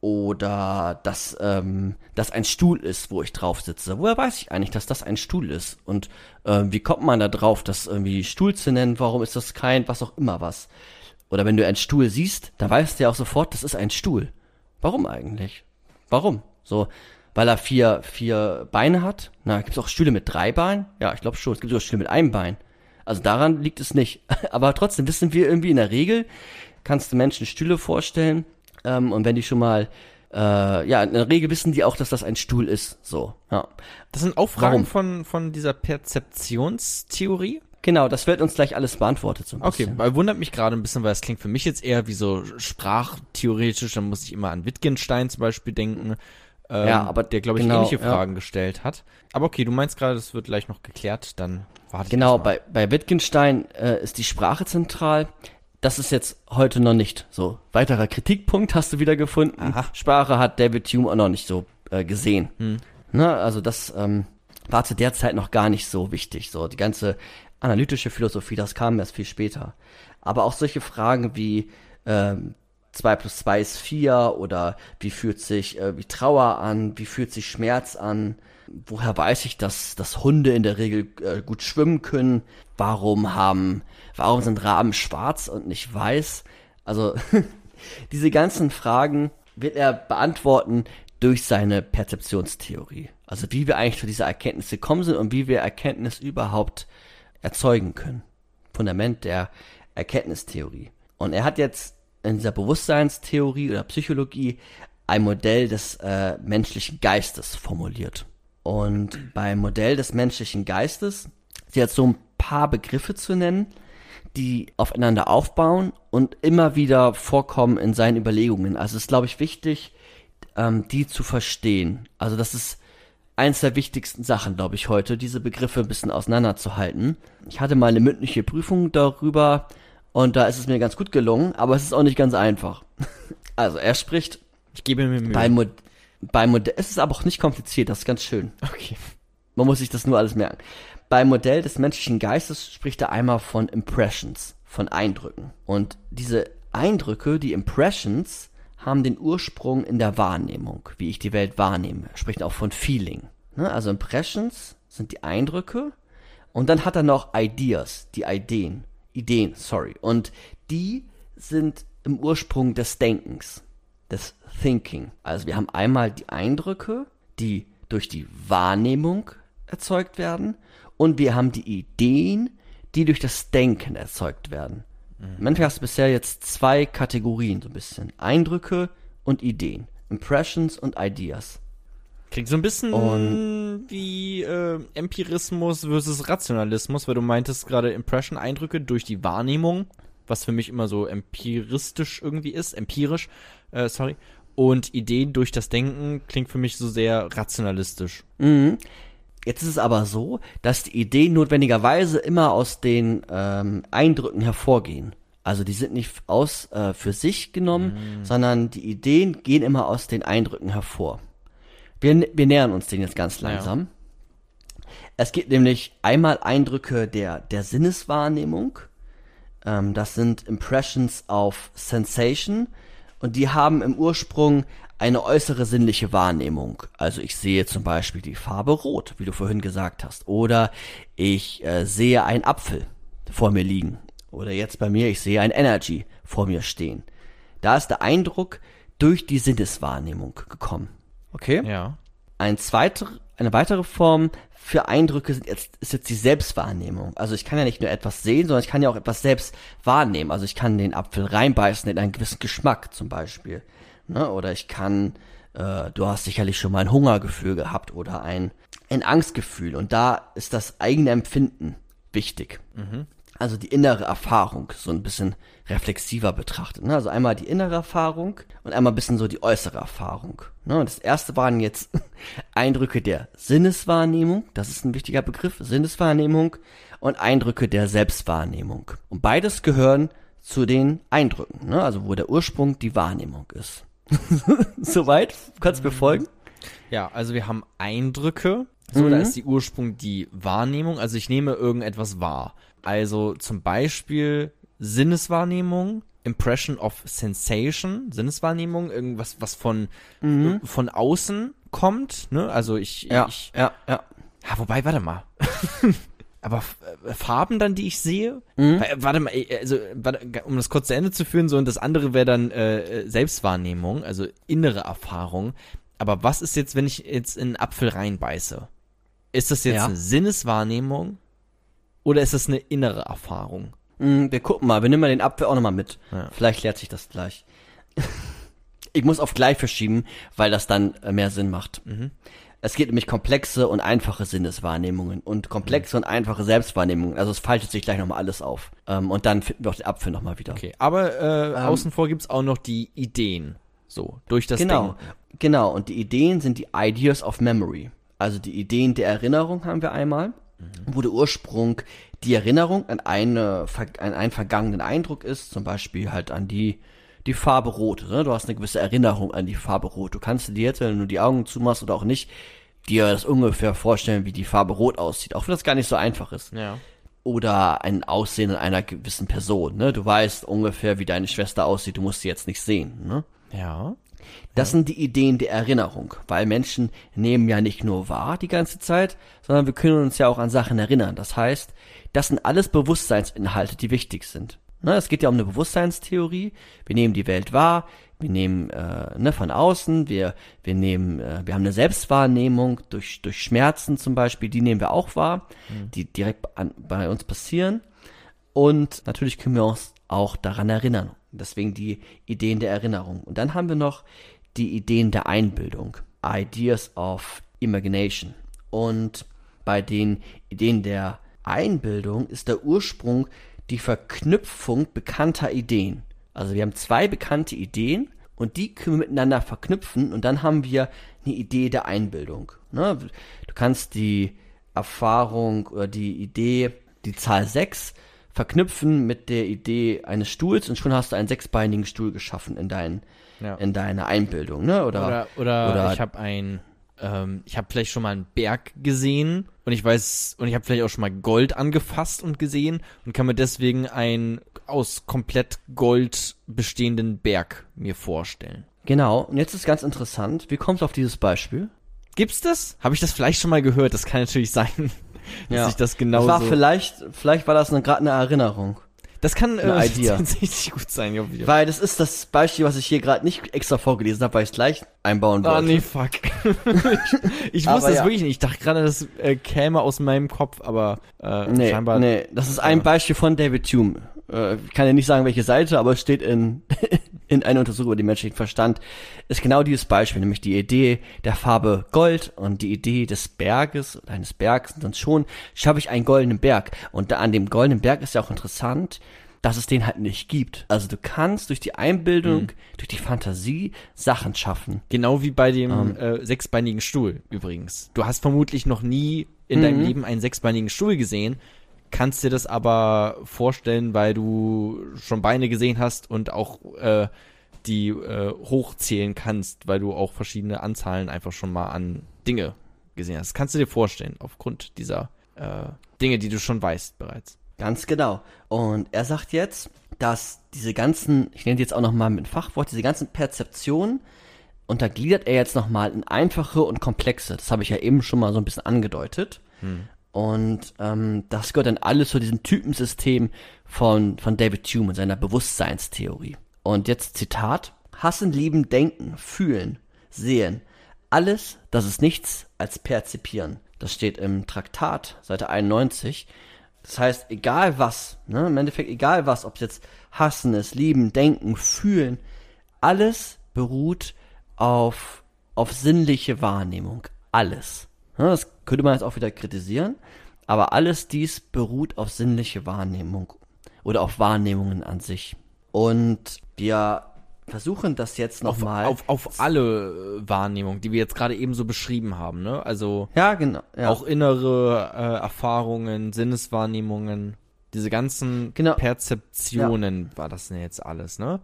Oder dass ähm, das ein Stuhl ist, wo ich drauf sitze. Woher weiß ich eigentlich, dass das ein Stuhl ist? Und ähm, wie kommt man da drauf, das irgendwie Stuhl zu nennen? Warum ist das kein, was auch immer was? Oder wenn du einen Stuhl siehst, dann weißt du ja auch sofort, das ist ein Stuhl. Warum eigentlich? Warum? So, weil er vier, vier Beine hat? Na, gibt es auch Stühle mit drei Beinen? Ja, ich glaube schon. Es gibt sogar Stühle mit einem Bein. Also daran liegt es nicht. <laughs> Aber trotzdem wissen wir irgendwie in der Regel, kannst du Menschen Stühle vorstellen. Ähm, und wenn die schon mal äh, ja, in der Regel wissen die auch, dass das ein Stuhl ist. So, ja. Das sind auch Fragen von, von dieser Perzeptionstheorie? Genau, das wird uns gleich alles beantwortet. So okay, weil wundert mich gerade ein bisschen, weil es klingt für mich jetzt eher wie so sprachtheoretisch. Da muss ich immer an Wittgenstein zum Beispiel denken. Ähm, ja, aber der, glaube ich, genau, ähnliche Fragen ja. gestellt hat. Aber okay, du meinst gerade, das wird gleich noch geklärt, dann warte ich Genau, bei, bei Wittgenstein äh, ist die Sprache zentral das ist jetzt heute noch nicht so. Weiterer Kritikpunkt hast du wieder gefunden. Aha. Sprache hat David Hume auch noch nicht so äh, gesehen. Hm. Ne, also das ähm, war zu der Zeit noch gar nicht so wichtig. So die ganze analytische Philosophie, das kam erst viel später. Aber auch solche Fragen wie ähm, 2 plus 2 ist 4 oder wie fühlt sich äh, wie Trauer an, wie fühlt sich Schmerz an, woher weiß ich, dass, dass Hunde in der Regel äh, gut schwimmen können, warum haben Warum sind Raben schwarz und nicht weiß? Also <laughs> diese ganzen Fragen wird er beantworten durch seine Perzeptionstheorie. Also wie wir eigentlich zu dieser Erkenntnis gekommen sind und wie wir Erkenntnis überhaupt erzeugen können. Fundament der Erkenntnistheorie. Und er hat jetzt in dieser Bewusstseinstheorie oder Psychologie ein Modell des äh, menschlichen Geistes formuliert. Und beim Modell des menschlichen Geistes, sie hat so ein paar Begriffe zu nennen, die aufeinander aufbauen und immer wieder vorkommen in seinen Überlegungen. Also es ist, glaube ich, wichtig, ähm, die zu verstehen. Also das ist eins der wichtigsten Sachen, glaube ich, heute, diese Begriffe ein bisschen auseinanderzuhalten. Ich hatte mal eine mündliche Prüfung darüber und da ist es mir ganz gut gelungen, aber es ist auch nicht ganz einfach. <laughs> Also er spricht. Ich gebe mir Mühe. Bei, Mod bei Modell. Es ist aber auch nicht kompliziert, das ist ganz schön. Okay. Man muss sich das nur alles merken. Beim Modell des menschlichen Geistes spricht er einmal von Impressions, von Eindrücken. Und diese Eindrücke, die Impressions, haben den Ursprung in der Wahrnehmung, wie ich die Welt wahrnehme. Er spricht auch von Feeling. Ne? Also Impressions sind die Eindrücke und dann hat er noch Ideas, die Ideen, Ideen, sorry. Und die sind im Ursprung des Denkens, des Thinking. Also wir haben einmal die Eindrücke, die durch die Wahrnehmung erzeugt werden und wir haben die Ideen, die durch das Denken erzeugt werden. Mhm. Im Endeffekt hast du bisher jetzt zwei Kategorien, so ein bisschen. Eindrücke und Ideen. Impressions und Ideas. Klingt so ein bisschen und wie äh, Empirismus versus Rationalismus, weil du meintest gerade Impression, Eindrücke durch die Wahrnehmung, was für mich immer so empiristisch irgendwie ist, empirisch, äh, sorry. Und Ideen durch das Denken klingt für mich so sehr rationalistisch. Mhm. Jetzt ist es aber so, dass die Ideen notwendigerweise immer aus den ähm, Eindrücken hervorgehen. Also die sind nicht aus äh, für sich genommen, mhm. sondern die Ideen gehen immer aus den Eindrücken hervor. Wir, wir nähern uns den jetzt ganz langsam. Ja. Es gibt nämlich einmal Eindrücke der, der Sinneswahrnehmung. Ähm, das sind Impressions of Sensation. Und die haben im Ursprung eine äußere sinnliche Wahrnehmung. Also ich sehe zum Beispiel die Farbe rot, wie du vorhin gesagt hast. Oder ich äh, sehe einen Apfel vor mir liegen. Oder jetzt bei mir, ich sehe ein Energy vor mir stehen. Da ist der Eindruck durch die Sinneswahrnehmung gekommen. Okay? Ja. ein zweiter, eine weitere Form für Eindrücke sind jetzt, ist jetzt die Selbstwahrnehmung. Also ich kann ja nicht nur etwas sehen, sondern ich kann ja auch etwas selbst wahrnehmen. Also ich kann den Apfel reinbeißen in einen gewissen Geschmack zum Beispiel. Ne? Oder ich kann, äh, du hast sicherlich schon mal ein Hungergefühl gehabt oder ein, ein Angstgefühl. Und da ist das eigene Empfinden wichtig. Also die innere Erfahrung so ein bisschen reflexiver betrachtet. Ne? Also einmal die innere Erfahrung und einmal ein bisschen so die äußere Erfahrung. Ne? Und das erste waren jetzt <laughs> Eindrücke der Sinneswahrnehmung, das ist ein wichtiger Begriff, Sinneswahrnehmung und Eindrücke der Selbstwahrnehmung. Und beides gehören zu den Eindrücken, ne? also wo der Ursprung die Wahrnehmung ist. <laughs> Soweit? Kannst du mir folgen? Ja, also wir haben Eindrücke. So, da ist die Ursprung die Wahrnehmung. Also ich nehme irgendetwas wahr. Also zum Beispiel Sinneswahrnehmung, Impression of Sensation, Sinneswahrnehmung, irgendwas, was von, äh, von außen kommt, ne? Also ich, Ja, ich, ja, ja. ja, wobei, warte mal. <laughs> Aber äh, Farben dann, die ich sehe? Weil, Warte mal, äh, also, warte, um das kurz zu Ende zu führen, so, und das andere wäre dann äh, äh, Selbstwahrnehmung, also innere Erfahrung. Aber was ist jetzt, wenn ich jetzt in einen Apfel reinbeiße? Ist das jetzt Ja. eine Sinneswahrnehmung oder ist das eine innere Erfahrung? Mm, Wir gucken mal, wir nehmen mal den Apfel auch nochmal mit. Ja. Vielleicht klärt sich das gleich. <laughs> ich muss auf gleich verschieben, weil das dann äh, mehr Sinn macht. Mhm. Es geht nämlich komplexe und einfache Sinneswahrnehmungen und komplexe Mhm. und einfache Selbstwahrnehmungen. Also es faltet sich gleich nochmal alles auf. Ähm, und dann finden wir auch den Apfel nochmal wieder. Okay, aber äh, außen vor gibt's auch noch die Ideen. So, durch das Genau, Ding. genau. Und die Ideen sind die Ideas of Memory. Also die Ideen der Erinnerung haben wir einmal, wo der Ursprung die Erinnerung an, eine, an einen vergangenen Eindruck ist, zum Beispiel halt an die, die Farbe Rot. Ne? Du hast eine gewisse Erinnerung an die Farbe Rot. Du kannst dir jetzt, wenn du die Augen zumachst oder auch nicht, dir das ungefähr vorstellen, wie die Farbe Rot aussieht, auch wenn das gar nicht so einfach ist Ja. oder ein Aussehen einer gewissen Person. Ne? Du weißt ungefähr, wie deine Schwester aussieht, du musst sie jetzt nicht sehen. Ne? Ja. Das sind die Ideen der Erinnerung, weil Menschen nehmen ja nicht nur wahr die ganze Zeit, sondern wir können uns ja auch an Sachen erinnern. Das heißt, das sind alles Bewusstseinsinhalte, die wichtig sind. Ne, es geht ja um eine Bewusstseinstheorie. Wir nehmen die Welt wahr, wir nehmen äh, ne, von außen, wir, wir nehmen, äh, wir haben eine Selbstwahrnehmung durch, durch Schmerzen zum Beispiel, die nehmen wir auch wahr, die direkt an, bei uns passieren. Und natürlich können wir uns auch daran erinnern. Deswegen die Ideen der Erinnerung. Und dann haben wir noch die Ideen der Einbildung. Ideas of Imagination. Und bei den Ideen der Einbildung ist der Ursprung die Verknüpfung bekannter Ideen. Also wir haben zwei bekannte Ideen und die können wir miteinander verknüpfen und dann haben wir eine Idee der Einbildung. Ne? Du kannst die Erfahrung oder die Idee, die Zahl 6 verknüpfen mit der Idee eines Stuhls und schon hast du einen sechsbeinigen Stuhl geschaffen in, dein, Ja. in deiner Einbildung. Ne? Oder, Oder, oder, oder- ich habe ein, ähm, ich habe vielleicht schon mal einen Berg gesehen und ich weiß, und ich habe vielleicht auch schon mal Gold angefasst und gesehen und kann mir deswegen einen aus komplett Gold bestehenden Berg mir vorstellen. Genau, und jetzt ist ganz interessant, wie kommst du auf dieses Beispiel? Gibt's das? Habe ich das vielleicht schon mal gehört? Das kann natürlich sein, <laughs> dass ich das genau das war vielleicht, vielleicht war das gerade eine Erinnerung. Das kann äh, <laughs> tatsächlich gut sein. Ja. Weil das ist das Beispiel, was ich hier gerade nicht extra vorgelesen habe, weil ich es gleich einbauen wollte. Ah, nee, fuck. ich <laughs> ich wusste das ja. wirklich nicht. Ich dachte gerade, das äh, käme aus meinem Kopf, aber äh, Nee, scheinbar. nee, das ist ein Beispiel von David Hume. Äh, ich kann ja nicht sagen, welche Seite, aber es steht in, <laughs> in einer Untersuchung über den menschlichen Verstand, ist genau dieses Beispiel, nämlich die Idee der Farbe Gold und die Idee des Berges, oder eines Bergs, und schon schaffe ich einen goldenen Berg. Und da an dem goldenen Berg ist ja auch interessant, dass es den halt nicht gibt. Also du kannst durch die Einbildung, durch die Fantasie Sachen schaffen. Genau wie bei dem Ähm. äh, sechsbeinigen Stuhl übrigens. Du hast vermutlich noch nie in Mhm. deinem Leben einen sechsbeinigen Stuhl gesehen, kannst dir das aber vorstellen, weil du schon Beine gesehen hast und auch äh, die äh, hochzählen kannst, weil du auch verschiedene Anzahlen einfach schon mal an Dinge gesehen hast. Das kannst du dir vorstellen, aufgrund dieser äh, Dinge, die du schon weißt bereits. Ganz genau. Und er sagt jetzt, dass diese ganzen, ich nenne die jetzt auch nochmal mit Fachwort, diese ganzen Perzeptionen untergliedert er jetzt nochmal in einfache und komplexe. Das habe ich ja eben schon mal so ein bisschen angedeutet. Und ähm, das gehört dann alles zu diesem Typensystem von, von David Hume und seiner Bewusstseinstheorie. Und jetzt Zitat. Hassen, lieben, denken, fühlen, sehen. alles, das ist nichts als perzipieren. Das steht im Traktat, Seite 91. Das heißt, egal was, ne, im Endeffekt egal was, ob es jetzt hassen ist, lieben, denken, fühlen, alles beruht auf, auf sinnliche Wahrnehmung. Alles. Ne, das könnte man jetzt auch wieder kritisieren, aber alles dies beruht auf sinnliche Wahrnehmung oder auf Wahrnehmungen an sich. Und wir versuchen das jetzt Auf, nochmal. auf, auf alle äh, Wahrnehmungen, die wir jetzt gerade eben so beschrieben haben, ne? Also ja, genau. Ja. auch innere äh, Erfahrungen, Sinneswahrnehmungen, diese ganzen Genau. Perzeptionen war das denn jetzt alles, ne?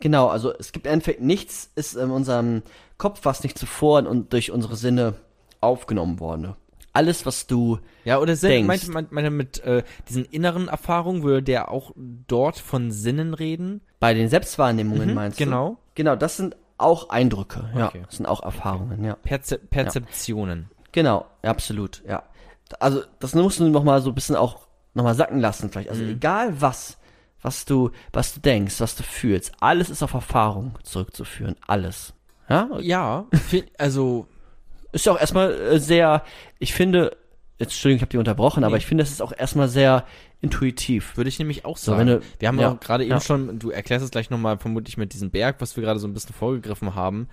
Genau, also es gibt im Endeffekt nichts, ist in unserem Kopf, was nicht zuvor und durch unsere Sinne aufgenommen worden. Alles, was du, Ja, oder Sinn, Denkst. meinte man, mit äh, diesen inneren Erfahrungen, würde der auch dort von Sinnen reden? bei den Selbstwahrnehmungen Mhm, meinst genau. du? Genau, das sind auch Eindrücke, ja. Okay. Das sind auch Erfahrungen, ja. Perze Perzeptionen. Genau, ja, absolut, ja. Also, das musst du noch mal so ein bisschen auch noch mal sacken lassen vielleicht. Also, egal was, was du, was du denkst, was du fühlst, alles ist auf Erfahrung zurückzuführen, alles. Ja, Ja, also ist ja auch erstmal äh, sehr, ich finde, jetzt Entschuldigung, ich habe dich unterbrochen, aber ich finde, es ist auch erstmal sehr intuitiv. Würde ich nämlich auch So, sagen. wenn du- wir haben ja, auch gerade eben ja. schon, du erklärst es gleich nochmal vermutlich mit diesem Berg, was wir gerade so ein bisschen vorgegriffen haben.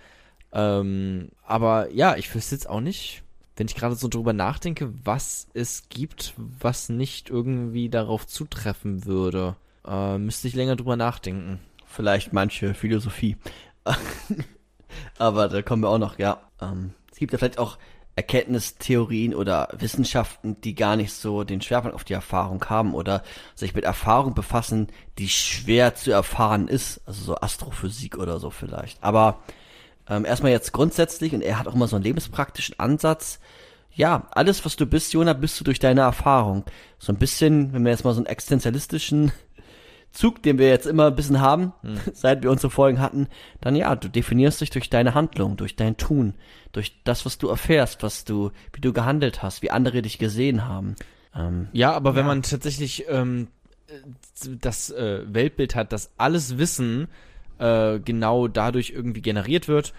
Ähm, aber ja, ich wüsste jetzt auch nicht, wenn ich gerade so drüber nachdenke, was es gibt, was nicht irgendwie darauf zutreffen würde. Äh, müsste ich länger drüber nachdenken. Vielleicht manche Philosophie. <laughs> aber da kommen wir auch noch, ja. Ähm, gibt ja vielleicht auch Erkenntnistheorien oder Wissenschaften, die gar nicht so den Schwerpunkt auf die Erfahrung haben oder sich mit Erfahrung befassen, die schwer zu erfahren ist. Also so Astrophysik oder so vielleicht. Aber ähm, erstmal jetzt grundsätzlich, und er hat auch immer so einen lebenspraktischen Ansatz. Ja, alles, was du bist, Jona, bist du durch deine Erfahrung. So ein bisschen, wenn wir jetzt mal so einen existenzialistischen Zug, den wir jetzt immer ein bisschen haben, <laughs> seit wir unsere Folgen hatten, dann ja, du definierst dich durch deine Handlung, durch dein Tun, durch das, was du erfährst, was du, wie du gehandelt hast, wie andere dich gesehen haben. Ähm, Ja, aber wenn man tatsächlich ähm, äh, das äh, Weltbild hat, dass alles Wissen äh, genau dadurch irgendwie generiert wird,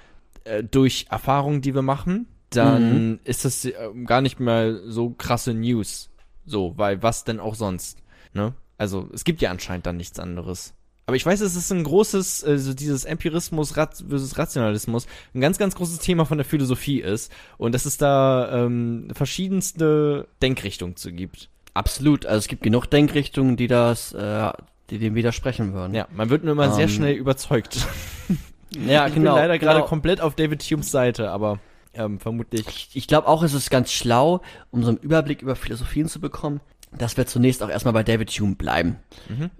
äh, durch Erfahrungen, die wir machen, dann ist das äh, gar nicht mehr so krasse News. So, weil was denn auch sonst? Ne? Also es gibt ja anscheinend dann nichts anderes. Aber ich weiß, es ist ein großes, äh, so dieses Empirismus versus Rationalismus, ein ganz, ganz großes Thema von der Philosophie ist und dass es da ähm, verschiedenste Denkrichtungen zu gibt. absolut, also es gibt genug Denkrichtungen, die das, äh, die dem widersprechen würden. Ja, man wird nur immer sehr Ähm, schnell überzeugt. <laughs> ja <laughs> ich genau. bin leider gerade genau. komplett auf David Humes Seite, aber ähm, vermutlich. Ich, ich glaube auch, es ist ganz schlau, um so einen Überblick über Philosophien zu bekommen, dass wir zunächst auch erstmal bei David Hume bleiben.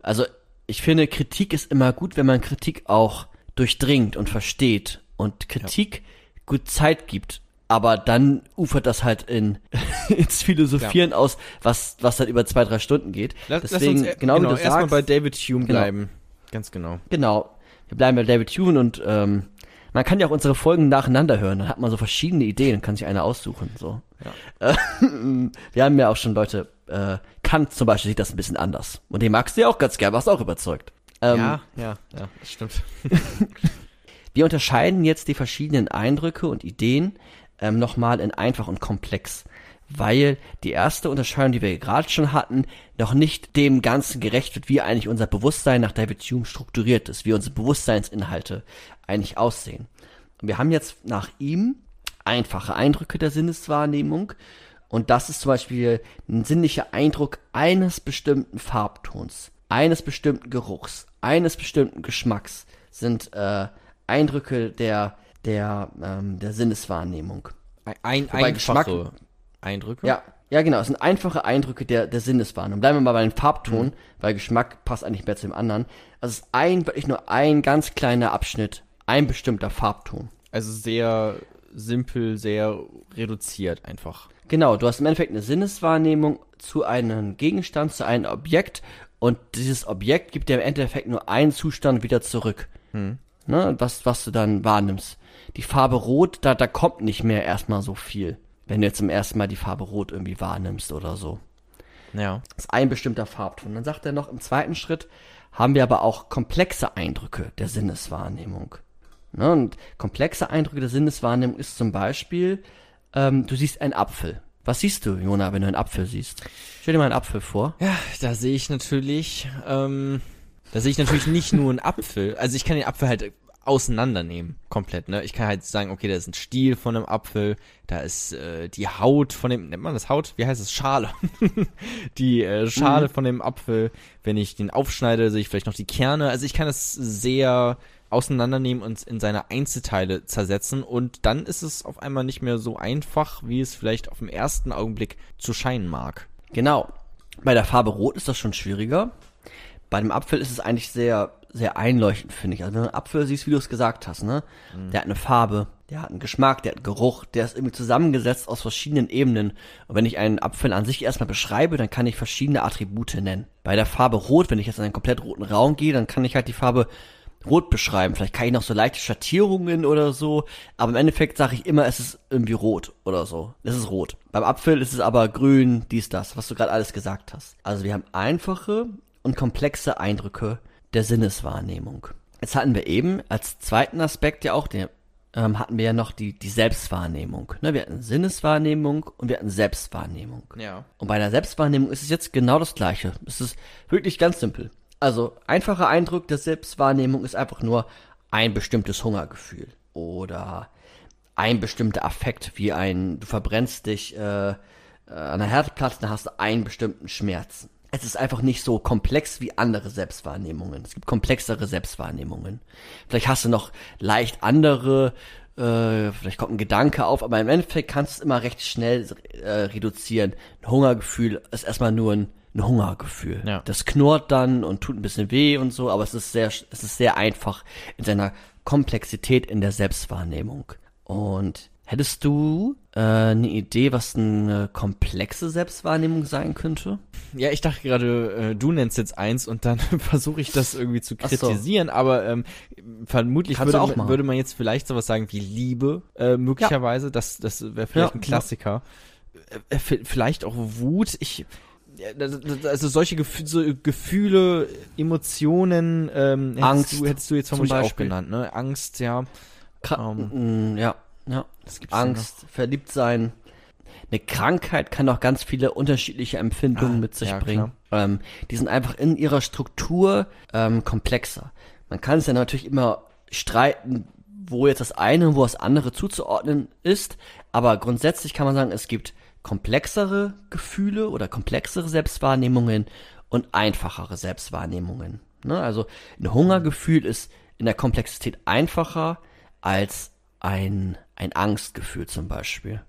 Also ich finde, Kritik ist immer gut, wenn man Kritik auch durchdringt und versteht und Kritik gut Zeit gibt. Aber dann ufert das halt in <laughs> ins Philosophieren aus, was was dann über zwei drei Stunden geht. Lass, Deswegen lass uns, äh, genau, wie du erstmal sagst, bei David Hume Genau. bleiben. Ganz genau. Genau. Wir bleiben bei David Hume und ähm, man kann ja auch unsere Folgen nacheinander hören. Dann hat man so verschiedene Ideen und kann sich eine aussuchen. So. Ja. <laughs> wir haben ja auch schon Leute, äh, Kant zum Beispiel sieht das ein bisschen anders. Und den magst du ja auch ganz gern, warst auch überzeugt. Ähm, ja, ja, ja, das stimmt. <laughs> Wir unterscheiden jetzt die verschiedenen Eindrücke und Ideen ähm, nochmal in einfach und komplex, weil die erste Unterscheidung, die wir gerade schon hatten, noch nicht dem Ganzen gerecht wird, wie eigentlich unser Bewusstsein nach David Hume strukturiert ist, wie unsere Bewusstseinsinhalte eigentlich aussehen. Und wir haben jetzt nach ihm einfache Eindrücke der Sinneswahrnehmung und das ist zum Beispiel ein sinnlicher Eindruck eines bestimmten Farbtons, eines bestimmten Geruchs, eines bestimmten Geschmacks sind äh, Eindrücke der der ähm, der Sinneswahrnehmung. Ein, Wobei einfache Eindrücke. Ja, ja genau, es sind einfache Eindrücke der der Sinneswahrnehmung. Bleiben wir mal bei dem Farbton, weil Geschmack passt eigentlich mehr zu dem anderen. Also es ist ein wirklich nur ein ganz kleiner Abschnitt, ein bestimmter Farbton. Also sehr simpel, sehr reduziert einfach. Genau, du hast im Endeffekt eine Sinneswahrnehmung zu einem Gegenstand, zu einem Objekt und dieses Objekt gibt dir im Endeffekt nur einen Zustand wieder zurück. Ne, was, was du dann wahrnimmst. Die Farbe Rot, da, da kommt nicht mehr erstmal so viel, wenn du jetzt zum ersten Mal die Farbe Rot irgendwie wahrnimmst oder so. Ja. Das ist ein bestimmter Farbton. Dann sagt er noch, im zweiten Schritt haben wir aber auch komplexe Eindrücke der Sinneswahrnehmung. Ne? Und komplexe Eindrücke der Sinneswahrnehmung ist zum Beispiel, ähm, du siehst einen Apfel. Was siehst du, Jona, wenn du einen Apfel siehst? Stell dir mal einen Apfel vor. Ja, da sehe ich natürlich, ähm, da sehe ich natürlich nicht nur einen Apfel. Also ich kann den Apfel halt auseinandernehmen, komplett, ne? Ich kann halt sagen, okay, da ist ein Stiel von einem Apfel, da ist äh, die Haut von dem, nennt man das Haut? Wie heißt es? Schale. <laughs> die äh, Schale mhm. von dem Apfel, wenn ich den aufschneide, sehe ich vielleicht noch die Kerne. Also ich kann es sehr auseinandernehmen und in seine Einzelteile zersetzen und dann ist es auf einmal nicht mehr so einfach, wie es vielleicht auf den ersten Augenblick zu scheinen mag. Genau. Bei der Farbe Rot ist das schon schwieriger. Bei dem Apfel ist es eigentlich sehr, sehr einleuchtend, finde ich. Also wenn du einen Apfel siehst, wie du es gesagt hast, ne? Mhm. Der hat eine Farbe, der hat einen Geschmack, der hat einen Geruch, der ist irgendwie zusammengesetzt aus verschiedenen Ebenen. Und wenn ich einen Apfel an sich erstmal beschreibe, dann kann ich verschiedene Attribute nennen. Bei der Farbe Rot, wenn ich jetzt in einen komplett roten Raum gehe, dann kann ich halt die Farbe rot beschreiben. Vielleicht kann ich noch so leichte Schattierungen oder so, aber im Endeffekt sage ich immer, es ist irgendwie rot oder so. Es ist rot. Beim Apfel ist es aber grün, dies, das, was du gerade alles gesagt hast. Also wir haben einfache und komplexe Eindrücke der Sinneswahrnehmung. Jetzt hatten wir eben als zweiten Aspekt ja auch den, ähm, hatten wir ja noch die, die Selbstwahrnehmung. Ne, wir hatten Sinneswahrnehmung und wir hatten Selbstwahrnehmung. Ja. Und bei der Selbstwahrnehmung ist es jetzt genau das Gleiche. Es ist wirklich ganz simpel. Also, einfacher Eindruck der Selbstwahrnehmung ist einfach nur ein bestimmtes Hungergefühl oder ein bestimmter Affekt, wie ein, du verbrennst dich äh, äh, an der Herdplatte, dann hast du einen bestimmten Schmerzen. Es ist einfach nicht so komplex wie andere Selbstwahrnehmungen. Es gibt komplexere Selbstwahrnehmungen. Vielleicht hast du noch leicht andere, äh, vielleicht kommt ein Gedanke auf, aber im Endeffekt kannst du es immer recht schnell äh, reduzieren. Ein Hungergefühl ist erstmal nur ein ein Hungergefühl. Ja. Das knurrt dann und tut ein bisschen weh und so, aber es ist sehr, es ist sehr einfach in seiner Komplexität in der Selbstwahrnehmung. Und hättest du äh, eine Idee, was eine komplexe Selbstwahrnehmung sein könnte? Ja, ich dachte gerade, äh, du nennst jetzt eins und dann <laughs> versuche ich das irgendwie zu kritisieren, so. aber ähm, vermutlich würde man, würde man, jetzt vielleicht sowas sagen wie Liebe, äh, möglicherweise. Ja. Das, das wäre vielleicht ja, ein Klassiker. Ja. Äh, vielleicht auch Wut. Ich also solche Gefühle, Emotionen, ähm, Angst, hättest du, hättest du jetzt vermutlich auch genannt, ne? Angst, ja. Kra ähm, mm, ja, ja. Angst, verliebt sein. Eine Krankheit kann auch ganz viele unterschiedliche Empfindungen ah, mit sich ja, bringen. Ähm, die sind einfach in ihrer Struktur ähm, komplexer. Man kann es ja natürlich immer streiten, wo jetzt das eine und wo das andere zuzuordnen ist, aber grundsätzlich kann man sagen, es gibt komplexere Gefühle oder komplexere Selbstwahrnehmungen und einfachere Selbstwahrnehmungen. Ne? Also ein Hungergefühl ist in der Komplexität einfacher als ein, ein Angstgefühl zum Beispiel.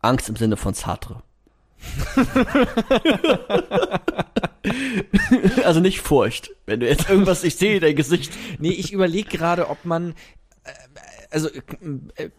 Angst im Sinne von Sartre. <laughs> also nicht Furcht. Wenn du jetzt irgendwas, ich sehe dein Gesicht. Nee, ich überlege gerade, ob man, äh, also äh,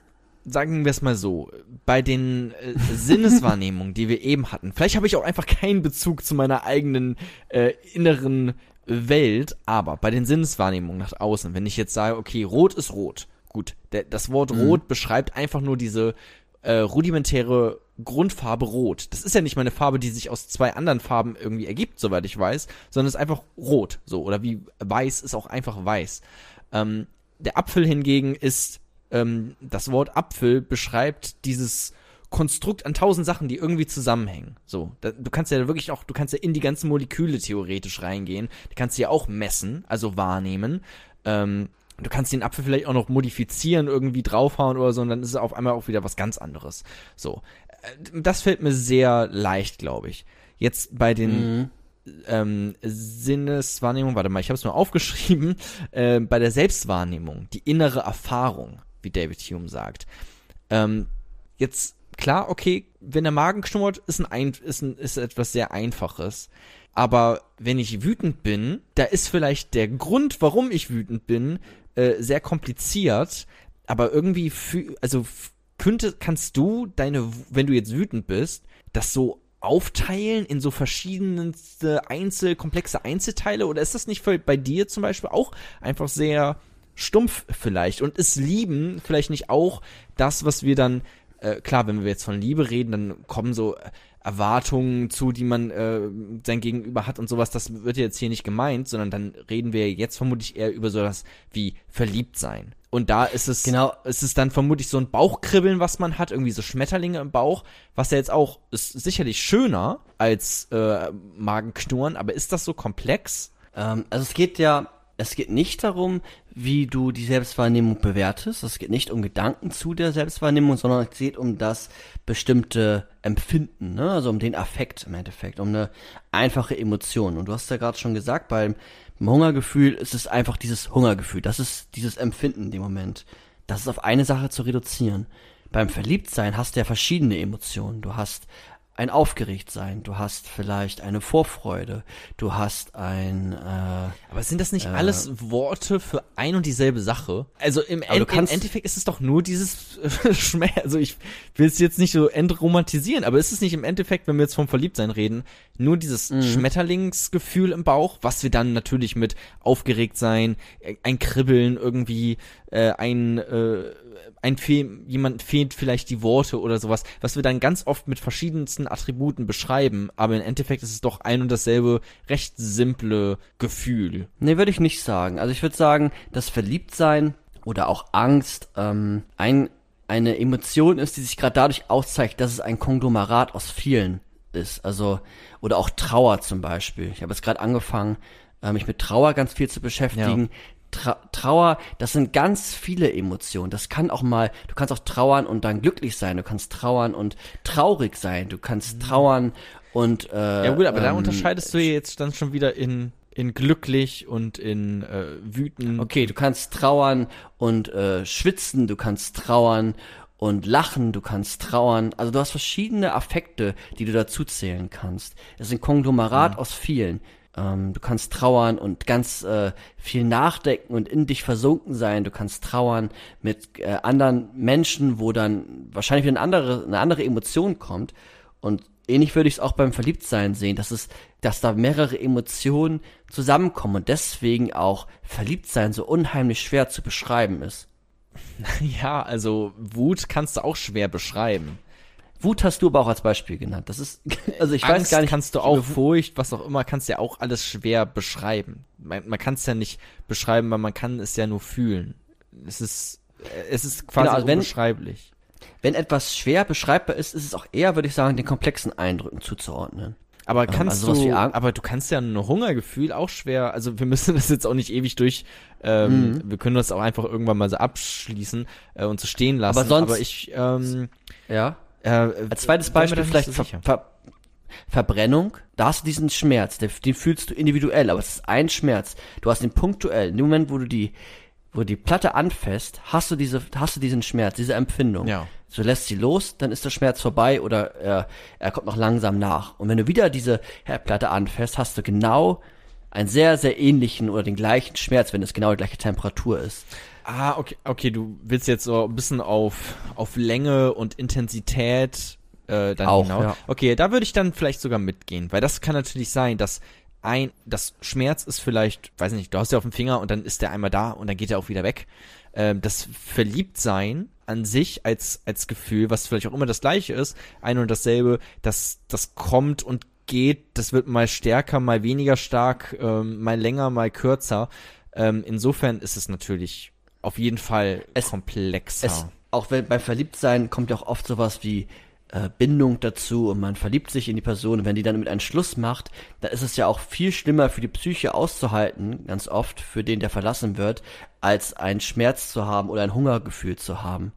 sagen wir es mal so, bei den äh, Sinneswahrnehmungen, die wir eben hatten, vielleicht habe ich auch einfach keinen Bezug zu meiner eigenen äh, inneren Welt, aber bei den Sinneswahrnehmungen nach außen, wenn ich jetzt sage, okay, rot ist rot, gut, der, das Wort mhm. rot beschreibt einfach nur diese äh, rudimentäre Grundfarbe rot. Das ist ja nicht mal eine Farbe, die sich aus zwei anderen Farben irgendwie ergibt, soweit ich weiß, sondern es ist einfach rot, so, oder wie weiß ist auch einfach weiß. Ähm, der Apfel hingegen ist ähm, das Wort Apfel beschreibt dieses Konstrukt an tausend Sachen, die irgendwie zusammenhängen. So, da, du kannst ja wirklich auch, du kannst ja in die ganzen Moleküle theoretisch reingehen. Du kannst sie ja auch messen, also wahrnehmen. Ähm, du kannst den Apfel vielleicht auch noch modifizieren, irgendwie draufhauen oder so, und dann ist es auf einmal auch wieder was ganz anderes. So, äh, das fällt mir sehr leicht, glaube ich. Jetzt bei den mhm. ähm, Sinneswahrnehmung, warte mal, ich habe es nur aufgeschrieben, äh, bei der Selbstwahrnehmung, die innere Erfahrung wie David Hume sagt. Ähm, jetzt, klar, okay, wenn der Magen knurrt, ist, ein, ist, ein, ist etwas sehr Einfaches. Aber wenn ich wütend bin, da ist vielleicht der Grund, warum ich wütend bin, äh, sehr kompliziert. Aber irgendwie, also könnte, kannst du deine, wenn du jetzt wütend bist, das so aufteilen in so verschiedenste Einzel, komplexe Einzelteile? Oder ist das nicht bei dir zum Beispiel auch einfach sehr stumpf vielleicht und ist Lieben vielleicht nicht auch das, was wir dann, äh, klar, wenn wir jetzt von Liebe reden, dann kommen so Erwartungen zu, die man äh, sein Gegenüber hat und sowas, das wird jetzt hier nicht gemeint, sondern dann reden wir jetzt vermutlich eher über sowas wie verliebt sein. Und da ist es, Genau. ist es dann vermutlich so ein Bauchkribbeln, was man hat, irgendwie so Schmetterlinge im Bauch, was ja jetzt auch ist sicherlich schöner als äh, Magenknurren, aber ist das so komplex? Ähm, also es geht ja, es geht nicht darum, wie du die Selbstwahrnehmung bewertest. Es geht nicht um Gedanken zu der Selbstwahrnehmung, sondern es geht um das bestimmte Empfinden, ne? also um den Affekt im Endeffekt, um eine einfache Emotion. Und du hast ja gerade schon gesagt, beim, Hungergefühl ist es einfach dieses Hungergefühl. Das ist dieses Empfinden in dem Moment. Das ist auf eine Sache zu reduzieren. Beim Verliebtsein hast du ja verschiedene Emotionen. Du hast ein Aufgeregtsein, du hast vielleicht eine Vorfreude, du hast ein äh, Aber sind das nicht alles Worte für ein und dieselbe Sache? Also im, End, im Endeffekt ist es doch nur dieses äh, <laughs> Schmerz. Also ich will es jetzt nicht so entromantisieren, aber ist es nicht im Endeffekt, wenn wir jetzt vom Verliebtsein reden, nur dieses Mhm. Schmetterlingsgefühl im Bauch, was wir dann natürlich mit aufgeregt sein, äh, ein Kribbeln irgendwie, äh, ein äh, ein Fehl, jemand fehlt vielleicht die Worte oder sowas, was wir dann ganz oft mit verschiedensten Attributen beschreiben, aber im Endeffekt ist es doch ein und dasselbe recht simple Gefühl. Nee, würde ich nicht sagen. Also ich würde sagen, dass Verliebtsein oder auch Angst ähm, ein, eine Emotion ist, die sich gerade dadurch auszeigt, dass es ein Konglomerat aus vielen ist. Also, oder auch Trauer zum Beispiel. Ich habe jetzt gerade angefangen, äh, mich mit Trauer ganz viel zu beschäftigen. Tra Trauer, das sind ganz viele Emotionen. Das kann auch mal, du kannst auch trauern und dann glücklich sein. Du kannst trauern und traurig sein. Du kannst trauern und äh, Ja gut, aber da ähm, unterscheidest du jetzt dann schon wieder in, in glücklich und in äh, wütend. Okay, du kannst trauern und äh, schwitzen, du kannst trauern und lachen, du kannst trauern. Also du hast verschiedene Affekte, die du dazu zählen kannst. Es ist ein Konglomerat aus vielen. Ähm, du kannst trauern und ganz äh, viel nachdenken und in dich versunken sein. Du kannst trauern mit äh, anderen Menschen, wo dann wahrscheinlich wieder eine andere, eine andere Emotion kommt. Und ähnlich würde ich es auch beim Verliebtsein sehen, dass es, dass da mehrere Emotionen zusammenkommen und deswegen auch Verliebtsein so unheimlich schwer zu beschreiben ist. <laughs> Ja, also Wut kannst du auch schwer beschreiben. Wut hast du aber auch als Beispiel genannt. Das ist, <laughs> also ich Angst weiß gar nicht. kannst du auch, Furcht, was auch immer, kannst du ja auch alles schwer beschreiben. Man, man kann es ja nicht beschreiben, weil man kann es ja nur fühlen. Es ist, es ist quasi Genau, also wenn- unbeschreiblich. Wenn etwas schwer beschreibbar ist, ist es auch eher, würde ich sagen, den komplexen Eindrücken zuzuordnen. Aber kannst also du, aber du kannst ja ein Hungergefühl auch schwer, also wir müssen <laughs> das jetzt auch nicht ewig durch, ähm, Mhm. wir können das auch einfach irgendwann mal so abschließen äh, und so stehen lassen. Aber sonst- ich, ähm, Ja. Äh, Als zweites Beispiel vielleicht so Ver. Ver Verbrennung. Da hast du diesen Schmerz, der, den fühlst du individuell, aber es ist ein Schmerz. Du hast ihn punktuell. In dem Moment, wo du die, wo du die Platte anfasst, hast du diese, hast du diesen Schmerz, diese Empfindung. Ja. Du lässt sie los, dann ist der Schmerz vorbei oder er, er kommt noch langsam nach. Und wenn du wieder diese Herdplatte anfasst, hast du genau einen sehr, sehr ähnlichen oder den gleichen Schmerz, wenn es genau die gleiche Temperatur ist. Ah, okay, okay, du willst jetzt so ein bisschen auf, auf Länge und Intensität äh, dann Auch, genau. ja. Okay, da würde ich dann vielleicht sogar mitgehen, weil das kann natürlich sein, dass ein, das Schmerz ist vielleicht, weiß nicht, du hast ja auf dem Finger und dann ist der einmal da und dann geht er auch wieder weg. Ähm, das Verliebtsein an sich als, als Gefühl, was vielleicht auch immer das gleiche ist, ein und dasselbe, das, das kommt und geht, das wird mal stärker, mal weniger stark, ähm, mal länger, mal kürzer. Ähm, insofern ist es natürlich auf jeden Fall Es- komplexer. Es, auch wenn beim Verliebtsein kommt ja auch oft sowas wie äh, Bindung dazu und man verliebt sich in die Person und wenn die dann mit einem Schluss macht, dann ist es ja auch viel schlimmer für die Psyche auszuhalten, ganz oft, für den, der verlassen wird, als einen Schmerz zu haben oder ein Hungergefühl zu haben.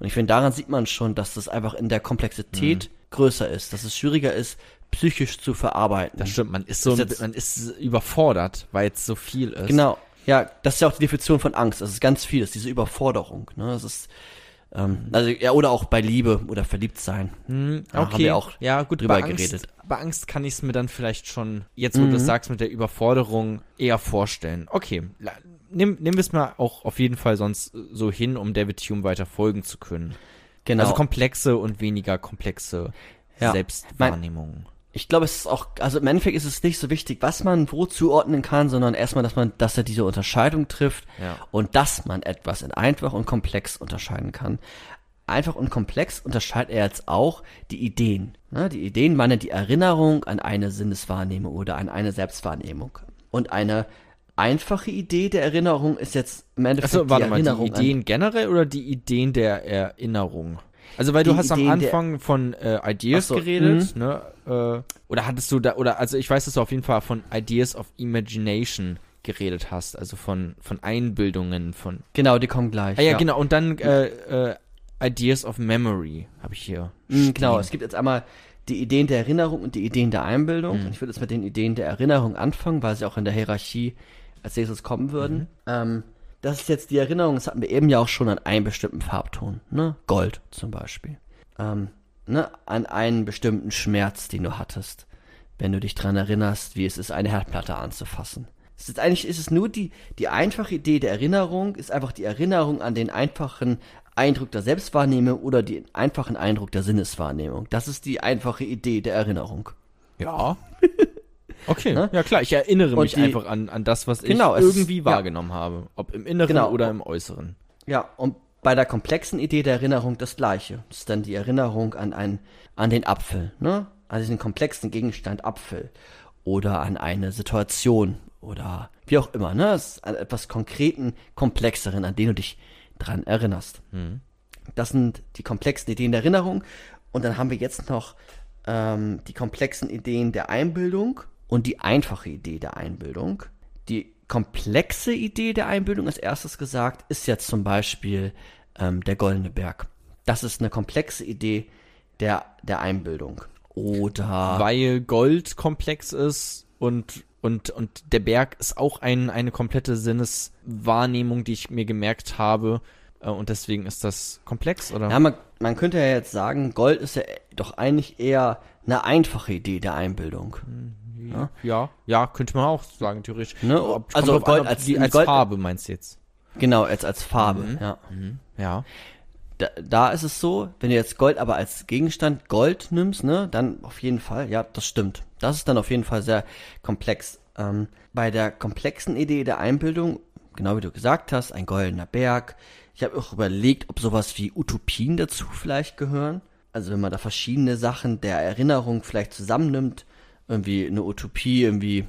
Und ich finde, daran sieht man schon, dass das einfach in der Komplexität größer ist, dass es schwieriger ist, psychisch zu verarbeiten. das stimmt, man ist so, Ist ein- jetzt- man ist überfordert, weil es so viel ist. Genau. Ja, das ist ja auch die Definition von Angst. Das ist ganz viel, das ist diese Überforderung. Ne? Das ist, ähm, also, ja, oder auch bei Liebe oder Verliebtsein. Hm, okay, haben wir auch ja gut, drüber bei Angst, geredet. bei Angst kann ich es mir dann vielleicht schon, jetzt wo du Mhm. das sagst mit der Überforderung, eher vorstellen. Okay, nehmen wir es mal auch auf jeden Fall sonst so hin, um David Hume weiter folgen zu können. Genau. Also komplexe und weniger komplexe Ja. Selbstwahrnehmungen. Ich glaube, es ist auch, also im Endeffekt ist es nicht so wichtig, was man wo zuordnen kann, sondern erstmal, dass man, dass er diese Unterscheidung trifft Ja. und dass man etwas in einfach und komplex unterscheiden kann. einfach und komplex unterscheidet er jetzt auch die Ideen. Ne? Die Ideen meinen die Erinnerung an eine Sinneswahrnehmung oder an eine Selbstwahrnehmung. Und eine einfache Idee der Erinnerung ist jetzt im Endeffekt Achso, warte die mal, Erinnerung die Ideen generell oder die Ideen der Erinnerung? Also weil Die du hast am Ideen der- Anfang von äh, Ideas so, geredet, ne? Äh, oder hattest du da, oder also ich weiß, dass du auf jeden Fall von Ideas of Imagination geredet hast, also von, von Einbildungen, von. Genau, die kommen gleich. Ah ja, genau, und dann äh, äh, Ideas of Memory habe ich hier. Mm, Genau, es gibt jetzt einmal die Ideen der Erinnerung und die Ideen der Einbildung. Mhm. Und ich würde jetzt mit den Ideen der Erinnerung anfangen, weil sie auch in der Hierarchie als nächstes kommen würden. Mhm. Ähm, das ist jetzt die Erinnerung, das hatten wir eben ja auch schon an einen bestimmten Farbton, ne? Gold zum Beispiel. Ähm, ne? An einen bestimmten Schmerz, den du hattest, wenn du dich dran erinnerst, wie es ist, eine Herdplatte anzufassen. Es ist eigentlich ist es nur die, die einfache Idee der Erinnerung, ist einfach die Erinnerung an den einfachen Eindruck der Selbstwahrnehmung oder den einfachen Eindruck der Sinneswahrnehmung. Das ist die einfache Idee der Erinnerung. Ja. <laughs> Okay, Ne? ja klar, ich erinnere Und mich die- einfach an, an das, was Genau, ich es irgendwie ja. wahrgenommen habe. Ob im Inneren Genau. oder im Äußeren. Ja, und bei der komplexen Idee der Erinnerung das gleiche. Das ist dann die Erinnerung an einen, an den Apfel, ne? An diesen komplexen Gegenstand Apfel. Oder an eine Situation. Oder wie auch immer, ne? An etwas konkreten, komplexeren, an den du dich dran erinnerst. Das sind die komplexen Ideen der Erinnerung. Und dann haben wir jetzt noch ähm, die komplexen Ideen der Einbildung und die einfache Idee der Einbildung. Die komplexe Idee der Einbildung, als erstes gesagt, ist jetzt zum Beispiel ähm, der Goldene Berg. Das ist eine komplexe Idee der, der Einbildung. Oder Weil Gold komplex ist und, und, und der Berg ist auch ein, eine komplette Sinneswahrnehmung, die ich mir gemerkt habe. Äh, Und deswegen ist das komplex, oder? Ja, man, man könnte ja jetzt sagen, Gold ist ja doch eigentlich eher eine einfache Idee der Einbildung. ja, ja, könnte man auch sagen, theoretisch. Ne? Also Gold ob als- die als Gold- Farbe meinst du jetzt? Genau, als, als Farbe, ja. Ja. Da, da ist es so, wenn du jetzt Gold aber als Gegenstand Gold nimmst, ne, dann auf jeden Fall, ja, das stimmt. Das ist dann auf jeden Fall sehr komplex. Ähm, bei der komplexen Idee der Einbildung, genau wie du gesagt hast, ein goldener Berg. Ich habe auch überlegt, ob sowas wie Utopien dazu vielleicht gehören. Also wenn man da verschiedene Sachen der Erinnerung vielleicht zusammennimmt, irgendwie eine Utopie, irgendwie,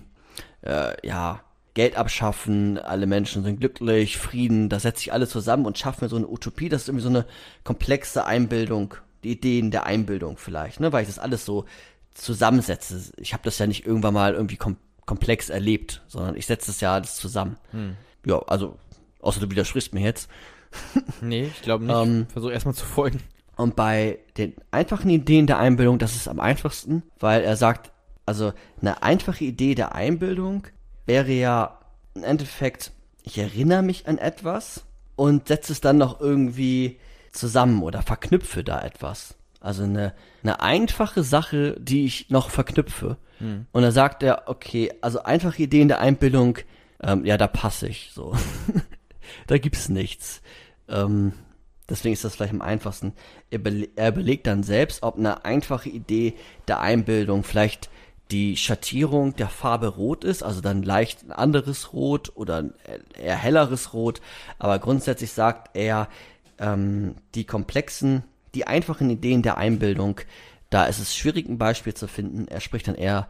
äh, ja, Geld abschaffen, alle Menschen sind glücklich, Frieden, da setzt sich alles zusammen und schafft mir so eine Utopie, das ist irgendwie so eine komplexe Einbildung, die Ideen der Einbildung vielleicht, ne, weil ich das alles so zusammensetze. Ich habe das ja nicht irgendwann mal irgendwie kom komplex erlebt, sondern ich setze das ja alles zusammen. Ja, also, außer du widersprichst mir jetzt. <laughs> Nee, ich glaube nicht. Ähm, Versuch erstmal zu folgen. Und bei den einfachen Ideen der Einbildung, das ist am einfachsten, weil er sagt, also eine einfache Idee der Einbildung wäre ja im Endeffekt, ich erinnere mich an etwas und setze es dann noch irgendwie zusammen oder verknüpfe da etwas. Also eine, eine einfache Sache, die ich noch verknüpfe. Und da sagt er, okay, also einfache Ideen der Einbildung, ähm, ja, da passe ich so. <laughs> da gibt's nichts. Ähm, deswegen ist das vielleicht am einfachsten. Er, bele er belegt dann selbst, ob eine einfache Idee der Einbildung vielleicht die Schattierung der Farbe Rot ist, also dann leicht ein anderes Rot oder ein eher helleres Rot. Aber grundsätzlich sagt er, ähm, die komplexen, die einfachen Ideen der Einbildung, da ist es schwierig, ein Beispiel zu finden. Er spricht dann eher,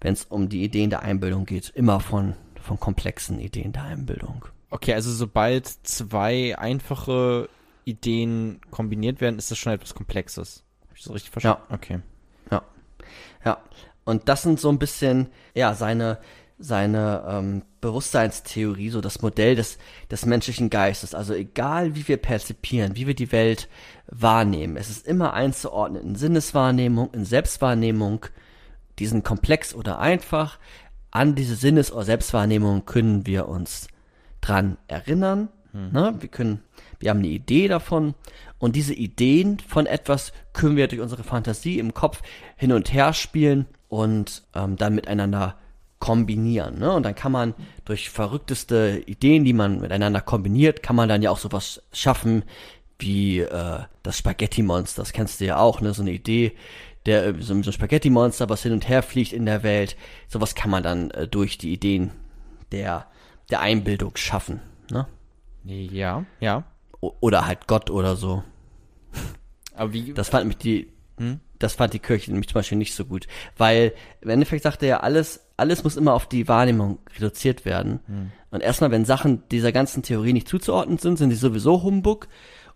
wenn es um die Ideen der Einbildung geht, immer von, von komplexen Ideen der Einbildung. Okay, also sobald zwei einfache Ideen kombiniert werden, ist das schon etwas Komplexes. Hab ich das richtig verstanden? Ja. Okay. Ja. Ja. Und das sind so ein bisschen, ja, seine, seine ähm, Bewusstseinstheorie, so das Modell des, des menschlichen Geistes. Also egal, wie wir perzipieren, wie wir die Welt wahrnehmen, es ist immer einzuordnen in Sinneswahrnehmung, in Selbstwahrnehmung, diesen komplex oder einfach. An diese Sinnes- oder Selbstwahrnehmung können wir uns dran erinnern. Ne? Wir können, wir haben eine Idee davon und diese Ideen von etwas können wir durch unsere Fantasie im Kopf hin und her spielen und ähm, dann miteinander kombinieren. Ne? Und dann kann man durch verrückteste Ideen, die man miteinander kombiniert, kann man dann ja auch sowas schaffen wie äh, das Spaghetti-Monster. Das kennst du ja auch, ne? So eine Idee, der äh, so ein so ein Spaghetti-Monster, was hin und her fliegt in der Welt. Sowas kann man dann äh, durch die Ideen der der Einbildung schaffen. Ne? Ja, ja. O oder halt Gott oder so. Aber wie, Das fand mich die, Hm? das fand die Kirche nämlich zum Beispiel nicht so gut. Weil im Endeffekt sagte er, alles, alles muss immer auf die Wahrnehmung reduziert werden. Hm. Und erstmal, wenn Sachen dieser ganzen Theorie nicht zuzuordnen sind, sind die sowieso Humbug.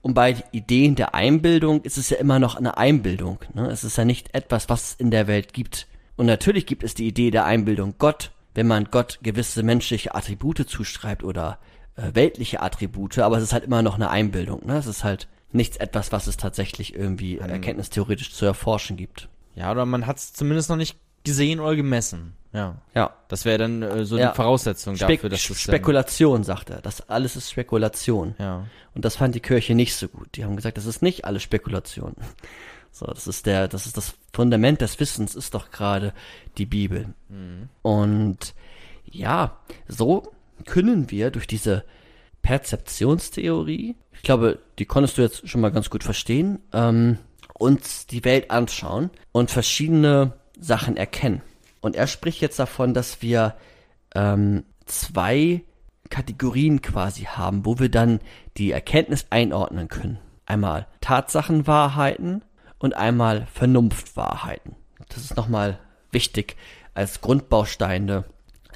Und bei Ideen der Einbildung ist es ja immer noch eine Einbildung. Ne? Es ist ja nicht etwas, was es in der Welt gibt. Und natürlich gibt es die Idee der Einbildung Gott, wenn man Gott gewisse menschliche Attribute zuschreibt oder äh, weltliche Attribute, aber es ist halt immer noch eine Einbildung. Ne? Es ist halt nichts etwas, was es tatsächlich irgendwie erkenntnistheoretisch zu erforschen gibt. ja, oder man hat es zumindest noch nicht gesehen oder gemessen. Ja. Ja. Das wäre dann äh, so Ja. die Voraussetzung Spek dafür, dass es Spekulation, sagt er. Das alles ist Spekulation. Ja. Und das fand die Kirche nicht so gut. Die haben gesagt, das ist nicht alles Spekulation. <laughs> So, das ist der, das ist das Fundament des Wissens, ist doch gerade die Bibel. Und ja, so können wir durch diese Perzeptionstheorie, ich glaube, die konntest du jetzt schon mal ganz gut verstehen, ähm, uns die Welt anschauen und verschiedene Sachen erkennen. Und er spricht jetzt davon, dass wir ähm, zwei Kategorien quasi haben, wo wir dann die Erkenntnis einordnen können. Einmal Tatsachenwahrheiten und einmal Vernunftwahrheiten. Das ist nochmal wichtig als Grundbausteine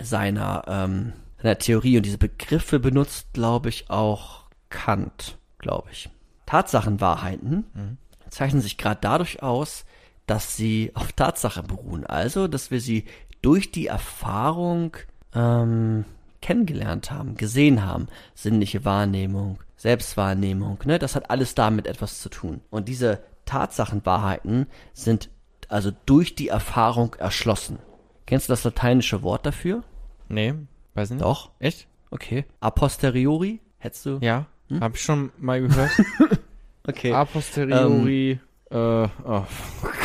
seiner, ähm, seiner Theorie. Und diese Begriffe benutzt, glaube ich, auch Kant, glaube ich. Tatsachenwahrheiten zeichnen sich gerade dadurch aus, dass sie auf Tatsache beruhen. Also, dass wir sie durch die Erfahrung ähm, kennengelernt haben, gesehen haben. Sinnliche Wahrnehmung, Selbstwahrnehmung, ne? Das hat alles damit etwas zu tun. Und diese Tatsachenwahrheiten sind also durch die Erfahrung erschlossen. Kennst du das lateinische Wort dafür? Nee, weiß nicht. Doch. Echt? Okay. A posteriori? Hättest du? Ja. Hm? Hab ich schon mal gehört. <laughs> Okay. A posteriori. äh, oh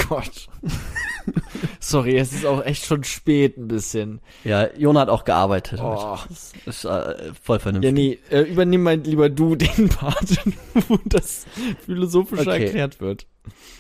Gott. <laughs> Sorry, es ist auch echt schon spät ein bisschen. Ja, Jona hat auch gearbeitet. Oh. Das ist äh, voll Ja, vernünftig. nee, äh, übernimm mal lieber du <laughs> den Part, wo das philosophisch Okay. erklärt wird.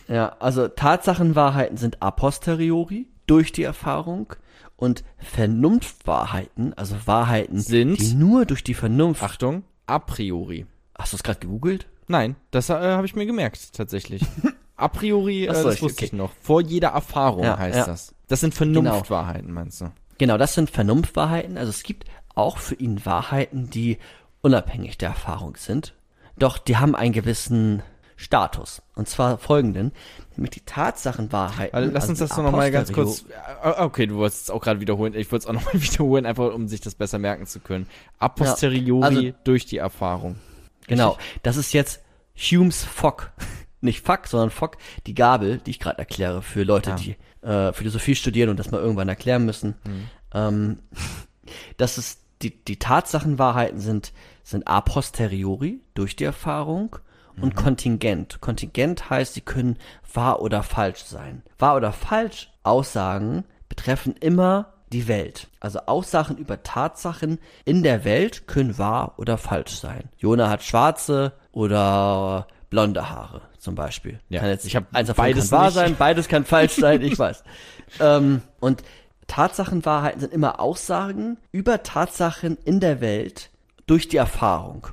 Ja, also Tatsachenwahrheiten sind a posteriori durch die Erfahrung und Vernunftwahrheiten, also Wahrheiten, Sind? die nur durch die Vernunft. Achtung, a priori. Hast du es gerade gegoogelt? Nein, das äh, habe ich mir gemerkt, tatsächlich. <laughs> A priori, äh, das ich- wusste okay. ich noch. Vor jeder Erfahrung Ja, heißt ja. das. Das sind Vernunftwahrheiten, meinst du? Genau, das sind Vernunftwahrheiten. Also es gibt auch für ihn Wahrheiten, die unabhängig der Erfahrung sind. Doch die haben einen gewissen Status. Und zwar folgenden, nämlich die Tatsachenwahrheiten. Also, lass also uns die das doch nochmal ganz kurz. äh, Okay, du wolltest es auch gerade wiederholen. Ich wollte es auch nochmal <laughs> wiederholen, einfach um sich das besser merken zu können. A posteriori also- durch die Erfahrung. Genau, das ist jetzt Humes Fock. <laughs> Nicht Fuck, sondern Fock, die Gabel, die ich gerade erkläre für Leute, Ah. die äh, Philosophie studieren und das mal irgendwann erklären müssen. Ähm, <laughs> dass es die, die Tatsachenwahrheiten sind, sind a posteriori durch die Erfahrung und kontingent. Kontingent heißt, sie können wahr oder falsch sein. Wahr oder falsch Aussagen betreffen immer die Welt. Also Aussagen über Tatsachen in der Welt können wahr oder falsch sein. Jona hat schwarze oder blonde Haare zum Beispiel. Ja, Kann jetzt, ich hab eins davon beides kann wahr nicht. sein, beides kann falsch <laughs> sein, ich weiß. Ähm, und Tatsachenwahrheiten sind immer Aussagen über Tatsachen in der Welt durch die Erfahrung.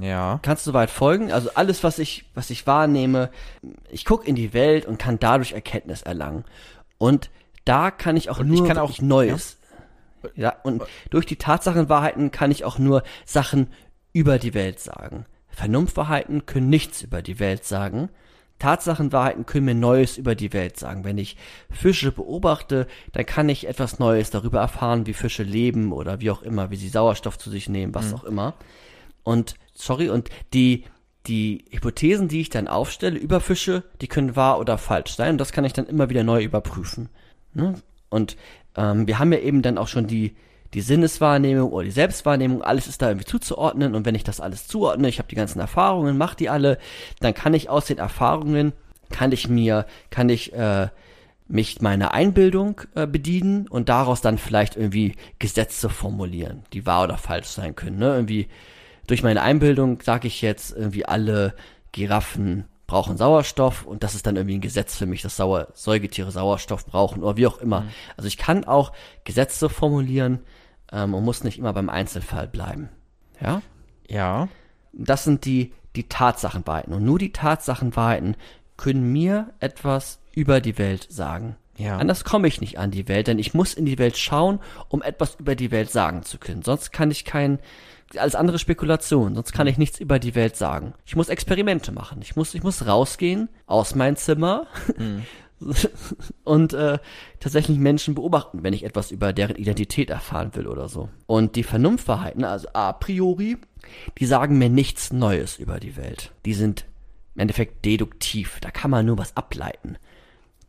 Ja. Kannst du weit folgen? Also alles, was ich, was ich wahrnehme, ich gucke in die Welt und kann dadurch Erkenntnis erlangen. Und da kann ich auch Und nur ich kann auch- Neues. Ja. und durch die Tatsachenwahrheiten kann ich auch nur Sachen über die Welt sagen. Vernunftwahrheiten können nichts über die Welt sagen. Tatsachenwahrheiten können mir Neues über die Welt sagen. Wenn ich Fische beobachte, dann kann ich etwas Neues darüber erfahren, wie Fische leben oder wie auch immer, wie sie Sauerstoff zu sich nehmen, was auch immer. Und, sorry, und die, die Hypothesen, die ich dann aufstelle über Fische, die können wahr oder falsch sein. Und das kann ich dann immer wieder neu überprüfen. Ne? Und ähm, wir haben ja eben dann auch schon die, die Sinneswahrnehmung oder die Selbstwahrnehmung, alles ist da irgendwie zuzuordnen. Und wenn ich das alles zuordne, ich habe die ganzen Erfahrungen, mache die alle, dann kann ich aus den Erfahrungen, kann ich mir, kann ich äh, mich meiner Einbildung äh, bedienen und daraus dann vielleicht irgendwie Gesetze formulieren, die wahr oder falsch sein können. Ne? Irgendwie durch meine Einbildung sage ich jetzt irgendwie alle Giraffen brauchen Sauerstoff und das ist dann irgendwie ein Gesetz für mich, dass Sauer Säugetiere Sauerstoff brauchen oder wie auch immer. Also ich kann auch Gesetze formulieren ähm, und muss nicht immer beim Einzelfall bleiben. Ja? Ja. Das sind die, die Tatsachenwahrheiten. Und nur die Tatsachenwahrheiten können mir etwas über die Welt sagen. Ja. Anders komme ich nicht an die Welt, denn ich muss in die Welt schauen, um etwas über die Welt sagen zu können. Sonst kann ich kein, alles andere Spekulation, sonst kann ich nichts über die Welt sagen. Ich muss Experimente machen. Ich muss, ich muss rausgehen aus meinem Zimmer <laughs> und äh, tatsächlich Menschen beobachten, wenn ich etwas über deren Identität erfahren will oder so. Und die Vernunftwahrheiten, also a priori, die sagen mir nichts Neues über die Welt. Die sind im Endeffekt deduktiv. Da kann man nur was ableiten.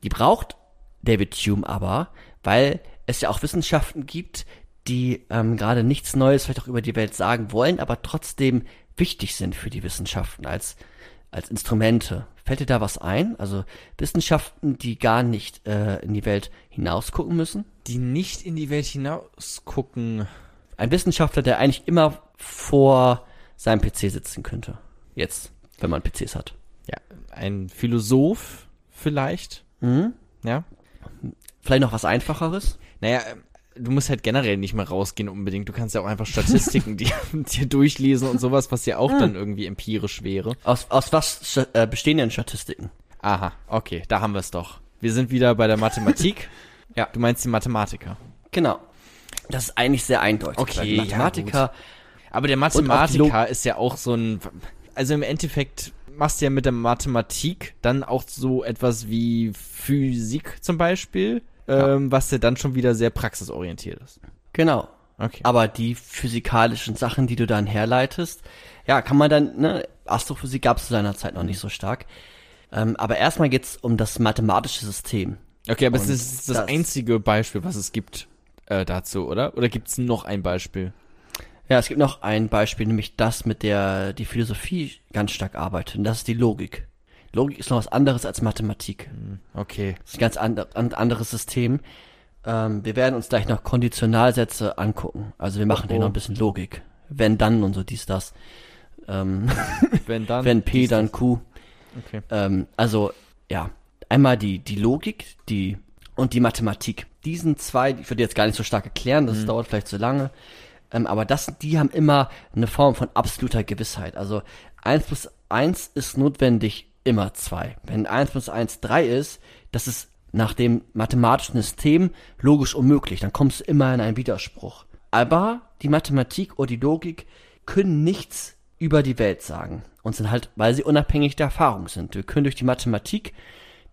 Die braucht David Hume aber, weil es ja auch Wissenschaften gibt, die ähm, gerade nichts Neues vielleicht auch über die Welt sagen wollen, aber trotzdem wichtig sind für die Wissenschaften als, als Instrumente. Fällt dir da was ein? Also Wissenschaften, die gar nicht äh, in die Welt hinausgucken müssen? Die nicht in die Welt hinausgucken. Ein Wissenschaftler, der eigentlich immer vor seinem PC sitzen könnte. Jetzt, wenn man PCs hat. Ja, ein Philosoph vielleicht. Mhm. Ja. Vielleicht noch was Einfacheres? Naja, du musst halt generell nicht mehr rausgehen unbedingt. Du kannst ja auch einfach Statistiken dir, <laughs> <laughs> dir durchlesen und sowas, was ja auch dann irgendwie empirisch wäre. Aus, aus was äh, bestehen denn Statistiken? Aha, okay, da haben wir es doch. Wir sind wieder bei der Mathematik. <laughs> ja. Du meinst die Mathematiker. Genau. Das ist eigentlich sehr eindeutig. Okay, die ja, Mathematiker, Aber der Mathematiker ist ja auch so ein, also im Endeffekt machst du ja mit der Mathematik dann auch so etwas wie Physik zum Beispiel, ähm, was ja dann schon wieder sehr praxisorientiert ist. genau. Okay. Aber die physikalischen Sachen, die du dann herleitest, ja, kann man dann, ne, Astrophysik gab es zu seiner Zeit noch nicht so stark. Ähm, aber erstmal geht's um das mathematische System. Okay, aber es Und ist das, das- einzige Beispiel, was es gibt äh, dazu, oder? Oder gibt es noch ein Beispiel? Ja, es gibt noch ein Beispiel, nämlich das, mit der die Philosophie ganz stark arbeitet. Und das ist die Logik. Logik ist noch was anderes als Mathematik. Okay. Das ist ein ganz ein anderes System. Ähm, wir werden uns gleich noch Konditionalsätze angucken. Also wir machen Oh, hier noch oh. ein bisschen Logik. Wenn dann und so dies, das. Ähm, <laughs> Wenn dann. wenn P, dies, dann. Q. Okay. Ähm, also, ja. Einmal die, die Logik, die, und die Mathematik. Diesen zwei, ich würde jetzt gar nicht so stark erklären, das dauert vielleicht zu lange. Ähm, aber das, die haben immer eine Form von absoluter Gewissheit. Also, eins plus eins ist notwendig immer zwei. Wenn eins plus eins drei ist, das ist nach dem mathematischen System logisch unmöglich. Dann kommst du immer in einen Widerspruch. Aber die Mathematik oder die Logik können nichts über die Welt sagen. Und sind halt, weil sie unabhängig der Erfahrung sind. Wir können durch die Mathematik,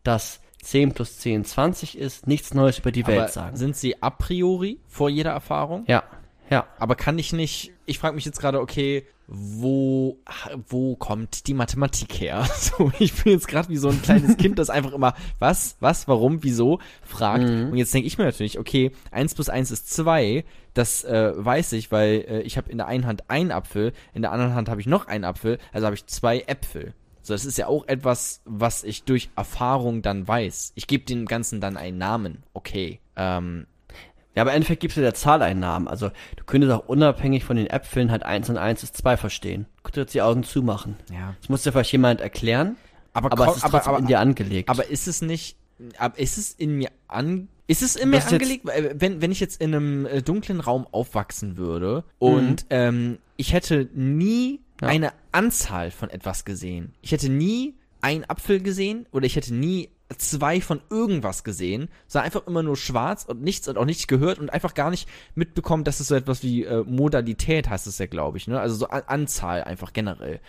dass 10 plus 10 20 ist, nichts Neues über die Aber Welt sagen. sind sie a priori vor jeder Erfahrung? Ja, ja. Aber kann ich nicht, ich frage mich jetzt gerade, okay, wo, wo kommt die Mathematik her? <laughs> So, ich bin jetzt gerade wie so ein kleines Kind, das einfach immer, was, was, warum, wieso, fragt. Und jetzt denke ich mir natürlich, okay, eins plus eins ist zwei das äh, weiß ich, weil äh, ich habe in der einen Hand einen Apfel, in der anderen Hand habe ich noch einen Apfel, also habe ich zwei Äpfel. So, das ist ja auch etwas, was ich durch Erfahrung dann weiß. Ich gebe dem Ganzen dann einen Namen, okay. Ähm, Ja, aber im Endeffekt gibst du der Zahl einen Namen. Also du könntest auch unabhängig von den Äpfeln halt 1 und 1 ist 2 verstehen. Du könntest jetzt die Augen zumachen. ja. Das muss dir vielleicht jemand erklären, Aber, aber es ist trotzdem in dir angelegt. Aber ist es nicht, aber ist es in mir an, ist es in mir Das angelegt? Weil, Wenn, wenn ich jetzt in einem äh, dunklen Raum aufwachsen würde und ähm, ich hätte nie Ja. eine Anzahl von etwas gesehen. Ich hätte nie einen Apfel gesehen oder ich hätte nie zwei von irgendwas gesehen, sondern einfach immer nur schwarz und nichts und auch nichts gehört und einfach gar nicht mitbekommen, dass es so etwas wie äh, Modalität heißt es ja, glaube ich, ne? Also so An Anzahl einfach generell.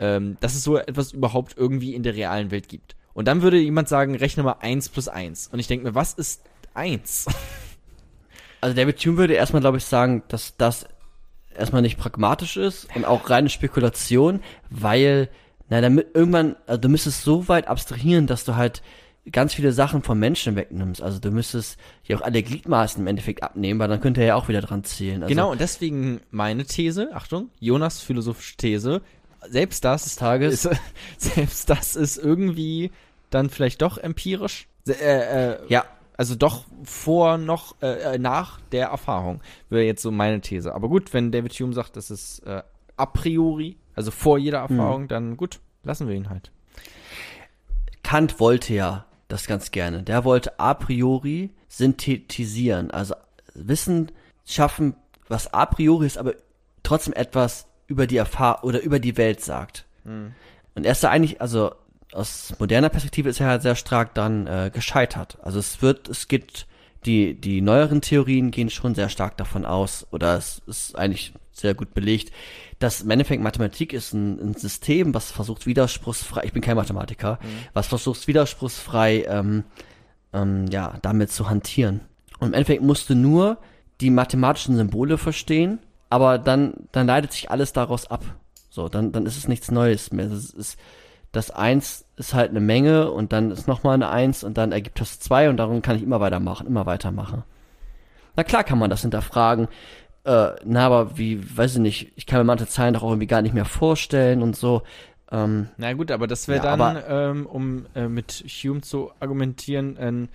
Ähm, dass es so etwas überhaupt irgendwie in der realen Welt gibt. Und dann würde jemand sagen, rechne mal eins plus eins. Und ich denke mir, was ist eins? <laughs> Also David Hume würde erstmal, glaube ich, sagen, dass das erstmal nicht pragmatisch ist und auch reine Spekulation, weil, na, damit irgendwann, also du müsstest so weit abstrahieren, dass du halt ganz viele Sachen vom Menschen wegnimmst. Also du müsstest ja auch alle Gliedmaßen im Endeffekt abnehmen, weil dann könnte er ja auch wieder dran zählen. Also, genau, und deswegen meine These, Achtung, Jonas philosophische These, selbst das Des Tages. Ist, <laughs> selbst das ist irgendwie dann vielleicht doch empirisch. Äh, äh, Ja, also doch vor noch äh, äh, nach der Erfahrung wäre jetzt so meine These. Aber gut, wenn David Hume sagt, das ist äh, a priori, also vor jeder Hm. Erfahrung, dann gut, lassen wir ihn halt. Kant wollte ja das ganz gerne. Der wollte a priori synthetisieren, also Wissen schaffen, was a priori ist, aber trotzdem etwas über die Erfahrung oder über die Welt sagt. Hm. Und er ist da eigentlich, also aus moderner Perspektive ist er halt sehr stark dann äh, gescheitert. Also es wird, es geht, die, die neueren Theorien gehen schon sehr stark davon aus, oder es ist eigentlich sehr gut belegt, dass im Endeffekt Mathematik ist ein, ein System, was versucht widerspruchsfrei, ich bin kein Mathematiker, was versucht widerspruchsfrei ähm, ähm, ja, damit zu hantieren. Und im Endeffekt musst du nur die mathematischen Symbole verstehen, aber dann, dann leitet sich alles daraus ab. So, dann, dann ist es nichts Neues mehr. Das ist, das Eins ist halt eine Menge und dann ist nochmal eine Eins und dann ergibt das zwei und darum kann ich immer weitermachen, immer weitermachen. Na klar kann man das hinterfragen. Äh, na, aber wie, weiß ich nicht, ich kann mir manche Zahlen doch auch irgendwie gar nicht mehr vorstellen und so. Ähm, Na gut, aber das wäre Ja, dann, ähm, um äh, mit Hume zu argumentieren, ein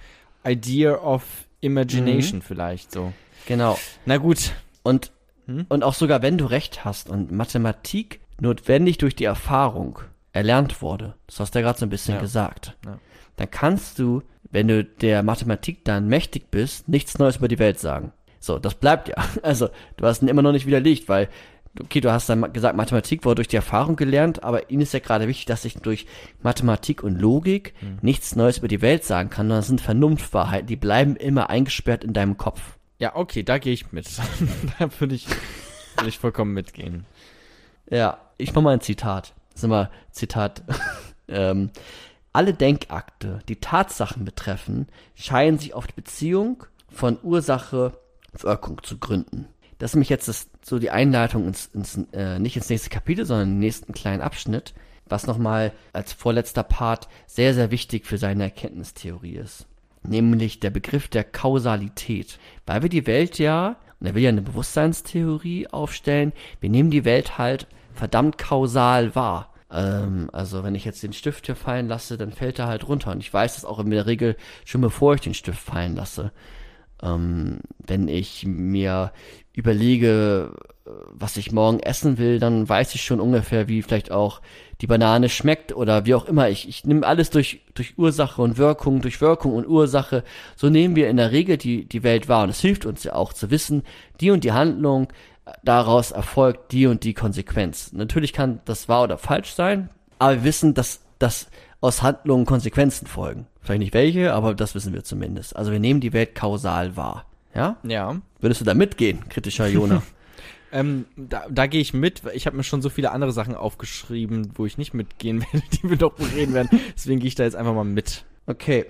Idea of Imagination vielleicht so. genau. Na gut. Und, Hm? und auch sogar wenn du recht hast und Mathematik notwendig durch die Erfahrung erlernt wurde, das hast du ja gerade so ein bisschen Ja. gesagt, Ja. dann kannst du, wenn du der Mathematik dann mächtig bist, nichts Neues über die Welt sagen. So, das bleibt ja. <laughs> Also, du hast ihn immer noch nicht widerlegt, weil, okay, du hast dann gesagt, Mathematik wurde durch die Erfahrung gelernt, aber ihnen ist ja gerade wichtig, dass ich durch Mathematik und Logik Hm. nichts Neues über die Welt sagen kann, sondern das sind Vernunftwahrheiten, die bleiben immer eingesperrt in deinem Kopf. Ja, okay, da gehe ich mit. <laughs> da würde ich, würde ich vollkommen mitgehen. Ja, ich mach mal ein Zitat. Ist immer Zitat. <laughs> ähm, alle Denkakte, die Tatsachen betreffen, scheinen sich auf die Beziehung von Ursache Wirkung zu gründen. Das ist nämlich jetzt das, so die Einleitung ins, ins äh, nicht ins nächste Kapitel, sondern den nächsten kleinen Abschnitt, was nochmal als vorletzter Part sehr, sehr wichtig für seine Erkenntnistheorie ist. Nämlich der Begriff der Kausalität. Weil wir die Welt ja, und er will ja eine Bewusstseinstheorie aufstellen, wir nehmen die Welt halt verdammt kausal wahr. Ähm, also wenn ich jetzt den Stift hier fallen lasse, dann fällt er halt runter. Und ich weiß das auch in der Regel schon bevor ich den Stift fallen lasse. Ähm, wenn ich mir überlege, äh, was ich morgen essen will, dann weiß ich schon ungefähr, wie vielleicht auch die Banane schmeckt oder wie auch immer. Ich, ich nehme alles durch, durch Ursache und Wirkung, durch Wirkung und Ursache. So nehmen wir in der Regel die, die Welt wahr. Und es hilft uns ja auch zu wissen, die und die Handlung, daraus erfolgt die und die Konsequenz. Natürlich kann das wahr oder falsch sein, aber wir wissen, dass, dass aus Handlungen Konsequenzen folgen. Vielleicht nicht welche, aber das wissen wir zumindest. Also wir nehmen die Welt kausal wahr. Ja? Ja. Würdest du da mitgehen, kritischer Jona? <laughs> Ähm, da, da gehe ich mit. weil Ich habe mir schon so viele andere Sachen aufgeschrieben, wo ich nicht mitgehen <laughs> werde, die wir doch bereden werden. Deswegen gehe ich da jetzt einfach mal mit. Okay,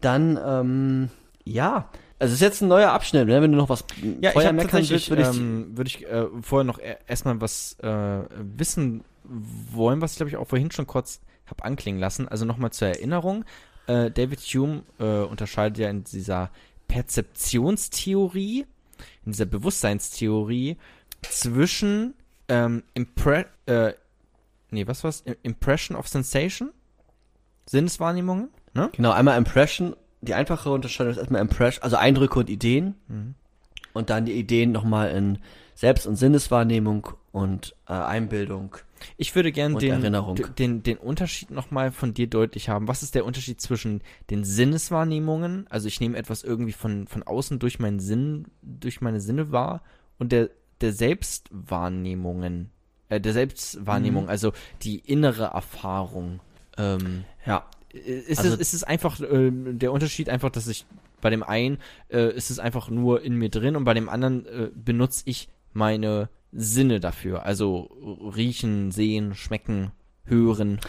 dann, ähm, ja. Also es ist jetzt ein neuer Abschnitt, ne? wenn du noch was Ja, vorher meckern willst, würde ich, ähm, würde ich äh, vorher noch e- erstmal was äh, wissen wollen, was ich glaube ich auch vorhin schon kurz habe anklingen lassen. Also nochmal zur Erinnerung. Äh, David Hume äh, unterscheidet ja in dieser Perzeptionstheorie, in dieser Bewusstseinstheorie zwischen ähm, Impre äh, nee, was war's? Impression of Sensation? Sinneswahrnehmungen? Ne? Genau, einmal Impression, die einfache Unterscheidung ist erstmal Impression, also Eindrücke und Ideen. Mhm. Und dann die Ideen nochmal in Selbst- und Sinneswahrnehmung und äh, Einbildung. Ich würde gerne den, Erinnerung. d- den, den Unterschied nochmal von dir deutlich haben. Was ist der Unterschied zwischen den Sinneswahrnehmungen, also ich nehme etwas irgendwie von, von außen durch meinen Sinn, durch meine Sinne wahr, und der, der Selbstwahrnehmungen, äh, der Selbstwahrnehmung, Mhm. also die innere Erfahrung. Ähm, Ja. Ist, Also- es, ist es einfach ähm, der Unterschied einfach, dass ich bei dem einen äh, ist es einfach nur in mir drin und bei dem anderen äh, benutze ich meine Sinne dafür. Also riechen, sehen, schmecken, hören.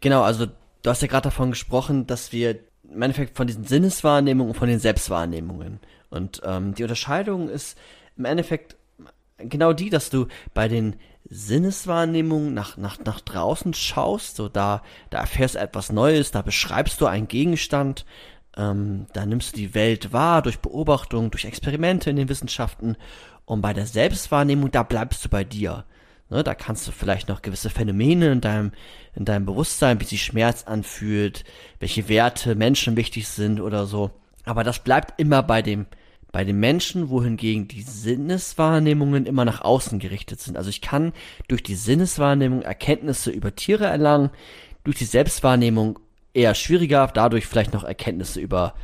Genau, also du hast ja gerade davon gesprochen, dass wir im Endeffekt von diesen Sinneswahrnehmungen und von den Selbstwahrnehmungen. Und ähm, die Unterscheidung ist im Endeffekt genau die, dass du bei den Sinneswahrnehmungen nach, nach, nach draußen schaust, so da, da erfährst du etwas Neues, da beschreibst du einen Gegenstand, ähm, da nimmst du die Welt wahr durch Beobachtung, durch Experimente in den Wissenschaften und bei der Selbstwahrnehmung, da bleibst du bei dir. Ne, da kannst du vielleicht noch gewisse Phänomene in deinem, in deinem Bewusstsein, wie sich Schmerz anfühlt, welche Werte Menschen wichtig sind oder so. Aber das bleibt immer bei dem, bei den Menschen, wohingegen die Sinneswahrnehmungen immer nach außen gerichtet sind. Also ich kann durch die Sinneswahrnehmung Erkenntnisse über Tiere erlangen, durch die Selbstwahrnehmung eher schwieriger, dadurch vielleicht noch Erkenntnisse über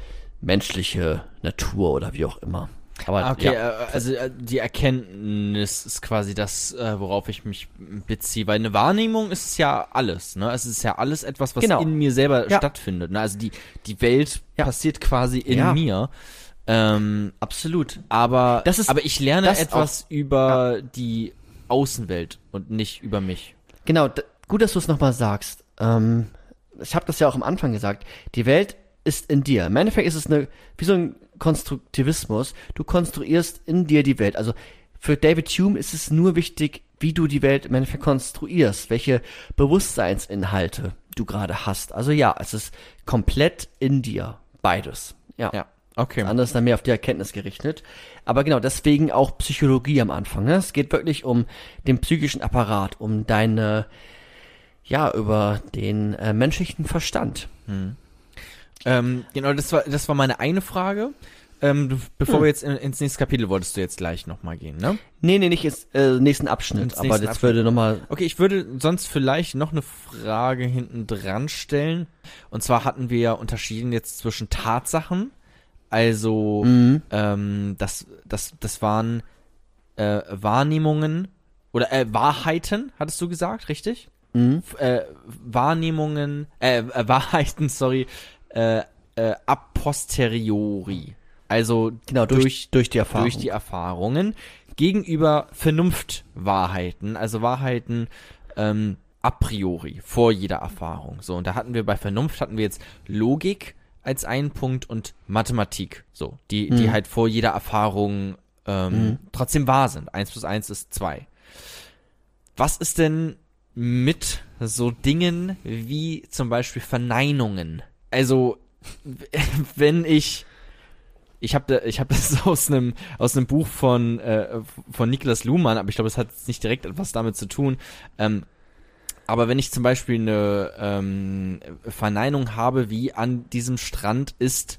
menschliche Natur oder wie auch immer. Aber Ah, Okay, ja. äh, also äh, die Erkenntnis ist quasi das, äh, worauf ich mich beziehe. Weil eine Wahrnehmung ist ja alles, ne? Es ist ja alles etwas, was Genau. in mir selber Ja. stattfindet. Ne? Also die, die Welt Ja. passiert quasi in mir. Ähm, absolut. aber, Das ist- aber ich lerne das etwas über die Außenwelt und nicht über mich. Genau, gut, dass du es nochmal sagst. Ähm, ich habe das ja auch am Anfang gesagt. Die Welt ist in dir. Im Endeffekt ist es eine, wie so ein Konstruktivismus. Du konstruierst in dir die Welt. Also für David Hume ist es nur wichtig, wie du die Welt im Endeffekt konstruierst, welche Bewusstseinsinhalte du gerade hast. Also ja, es ist komplett in dir. Beides. Ja. Ja, okay. Das andere ist dann mehr auf die Erkenntnis gerichtet. Aber genau, deswegen auch Psychologie am Anfang. Ne? Es geht wirklich um den psychischen Apparat, um deine, ja, über den äh, menschlichen Verstand. Ähm, genau, das war, das war meine eine Frage. Ähm, du, bevor Hm. wir jetzt in, ins nächste Kapitel wolltest du jetzt gleich nochmal gehen, ne? Nee, nee, nicht ins äh, nächsten Abschnitt, Ins aber nächsten jetzt Abschnitt. würde nochmal, Okay, ich würde sonst vielleicht noch eine Frage hinten dran stellen. Und zwar hatten wir ja unterschieden jetzt zwischen Tatsachen, also mhm. ähm, das, das, das waren äh, Wahrnehmungen oder äh, Wahrheiten, hattest du gesagt, richtig? Mhm. Äh, Wahrnehmungen, äh, äh, Wahrheiten, sorry, äh, äh, a posteriori. Also genau, durch, durch, die Erfahrung. durch die Erfahrungen gegenüber Vernunftwahrheiten, also Wahrheiten ähm, a priori, vor jeder Erfahrung. So, und da hatten wir bei Vernunft hatten wir jetzt Logik als einen Punkt und Mathematik, so, die, die Mhm. halt vor jeder Erfahrung ähm, trotzdem wahr sind. Eins plus eins ist zwei. Was ist denn mit so Dingen wie zum Beispiel Verneinungen? Also, <laughs> wenn ich ich habe ich habe das <laughs> aus einem aus einem Buch von äh, von Niklas Luhmann, aber ich glaube, es hat nicht direkt etwas damit zu tun. Ähm, aber wenn ich zum Beispiel eine ähm, Verneinung habe, wie an diesem Strand ist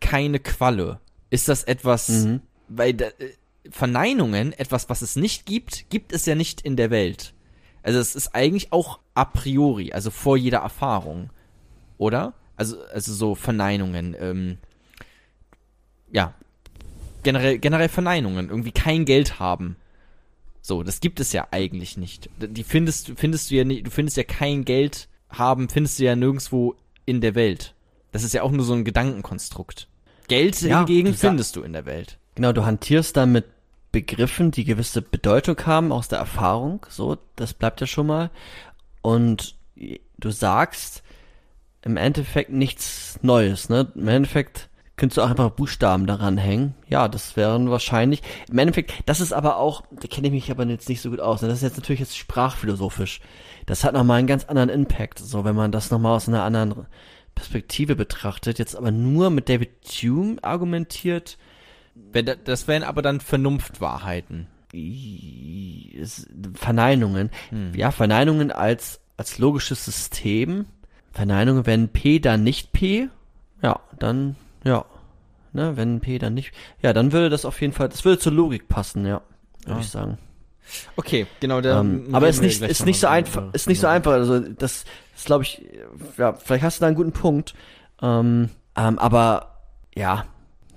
keine Qualle, ist das etwas, Mhm. weil da, äh, Verneinungen, etwas, was es nicht gibt, gibt es ja nicht in der Welt. Also es ist eigentlich auch a priori, also vor jeder Erfahrung, oder? Also also so Verneinungen. Ähm, ja, generell, generell Verneinungen, irgendwie kein Geld haben. So, das gibt es ja eigentlich nicht. Die findest, findest du ja nicht, du findest ja kein Geld haben, findest du ja nirgendwo in der Welt. Das ist ja auch nur so ein Gedankenkonstrukt. Geld Ja, hingegen findest du in der Welt. Genau, du hantierst dann mit Begriffen, die gewisse Bedeutung haben aus der Erfahrung, so, das bleibt ja schon mal. Und du sagst im Endeffekt nichts Neues, ne? Im Endeffekt könntest du auch einfach Buchstaben daran hängen. Ja, das wären wahrscheinlich. Im Endeffekt, das ist aber auch, da kenne ich mich aber jetzt nicht so gut aus. Ne? Das ist jetzt natürlich jetzt sprachphilosophisch. Das hat nochmal einen ganz anderen Impact. So, wenn man das nochmal aus einer anderen Perspektive betrachtet, jetzt aber nur mit David Hume argumentiert, Das wären aber dann Vernunftwahrheiten. Verneinungen. Hm. Ja, Verneinungen als, als logisches System. Verneinungen, wenn P dann nicht P, ja, dann, ja. Ne, wenn P dann nicht, ja, dann würde das auf jeden Fall, das würde zur Logik passen, ja, würde Ah. ich sagen. Okay, genau. Da Ähm, aber ist nicht, ist nicht so einfach, ist nicht so einfach, also das ist, glaube ich, ja, vielleicht hast du da einen guten Punkt, ähm, ähm, aber, ja,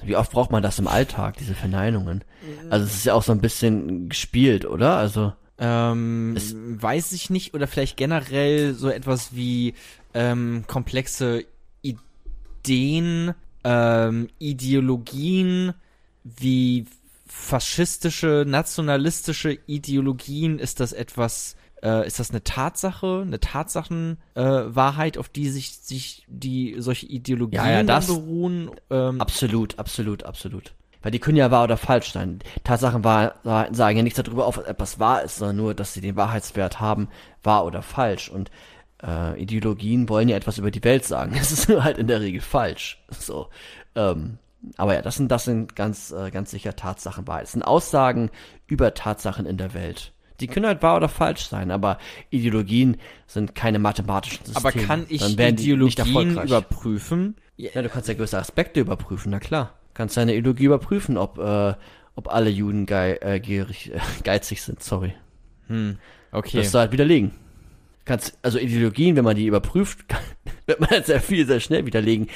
wie oft braucht man das im Alltag, diese Verneinungen? Also es ist ja auch so ein bisschen gespielt, oder? Also, Ähm, Es- weiß ich nicht, oder vielleicht generell so etwas wie ähm, komplexe Ideen, ähm, Ideologien, wie faschistische, nationalistische Ideologien, ist das etwas, äh, ist das eine Tatsache, eine Tatsachenwahrheit, äh, auf die sich, sich die solche Ideologien Ja, ja, das- beruhen? Ähm, Absolut, absolut, absolut. Weil die können ja wahr oder falsch sein. Tatsachen wahr, wahr- sagen ja nichts darüber auf, ob etwas wahr ist, sondern nur, dass sie den Wahrheitswert haben, wahr oder falsch. Und äh, Ideologien wollen ja etwas über die Welt sagen. <laughs> Das ist halt in der Regel falsch. So. Ähm, aber ja, das sind, das sind ganz, äh, ganz sicher Tatsachen wahr. Es sind Aussagen über Tatsachen in der Welt. Die können halt wahr oder falsch sein, aber Ideologien sind keine mathematischen Systeme. aber kann ich Ideologien überprüfen? Ja, du kannst ja gewisse Aspekte überprüfen, na klar. Kannst deine Ideologie überprüfen, ob, äh, ob alle Juden gei äh, gierig, äh, <laughs> geizig sind, sorry. Hm, okay. Das du halt widerlegen. Kannst, also Ideologien, wenn man die überprüft, <laughs> kann, wird man sehr viel, sehr schnell widerlegen.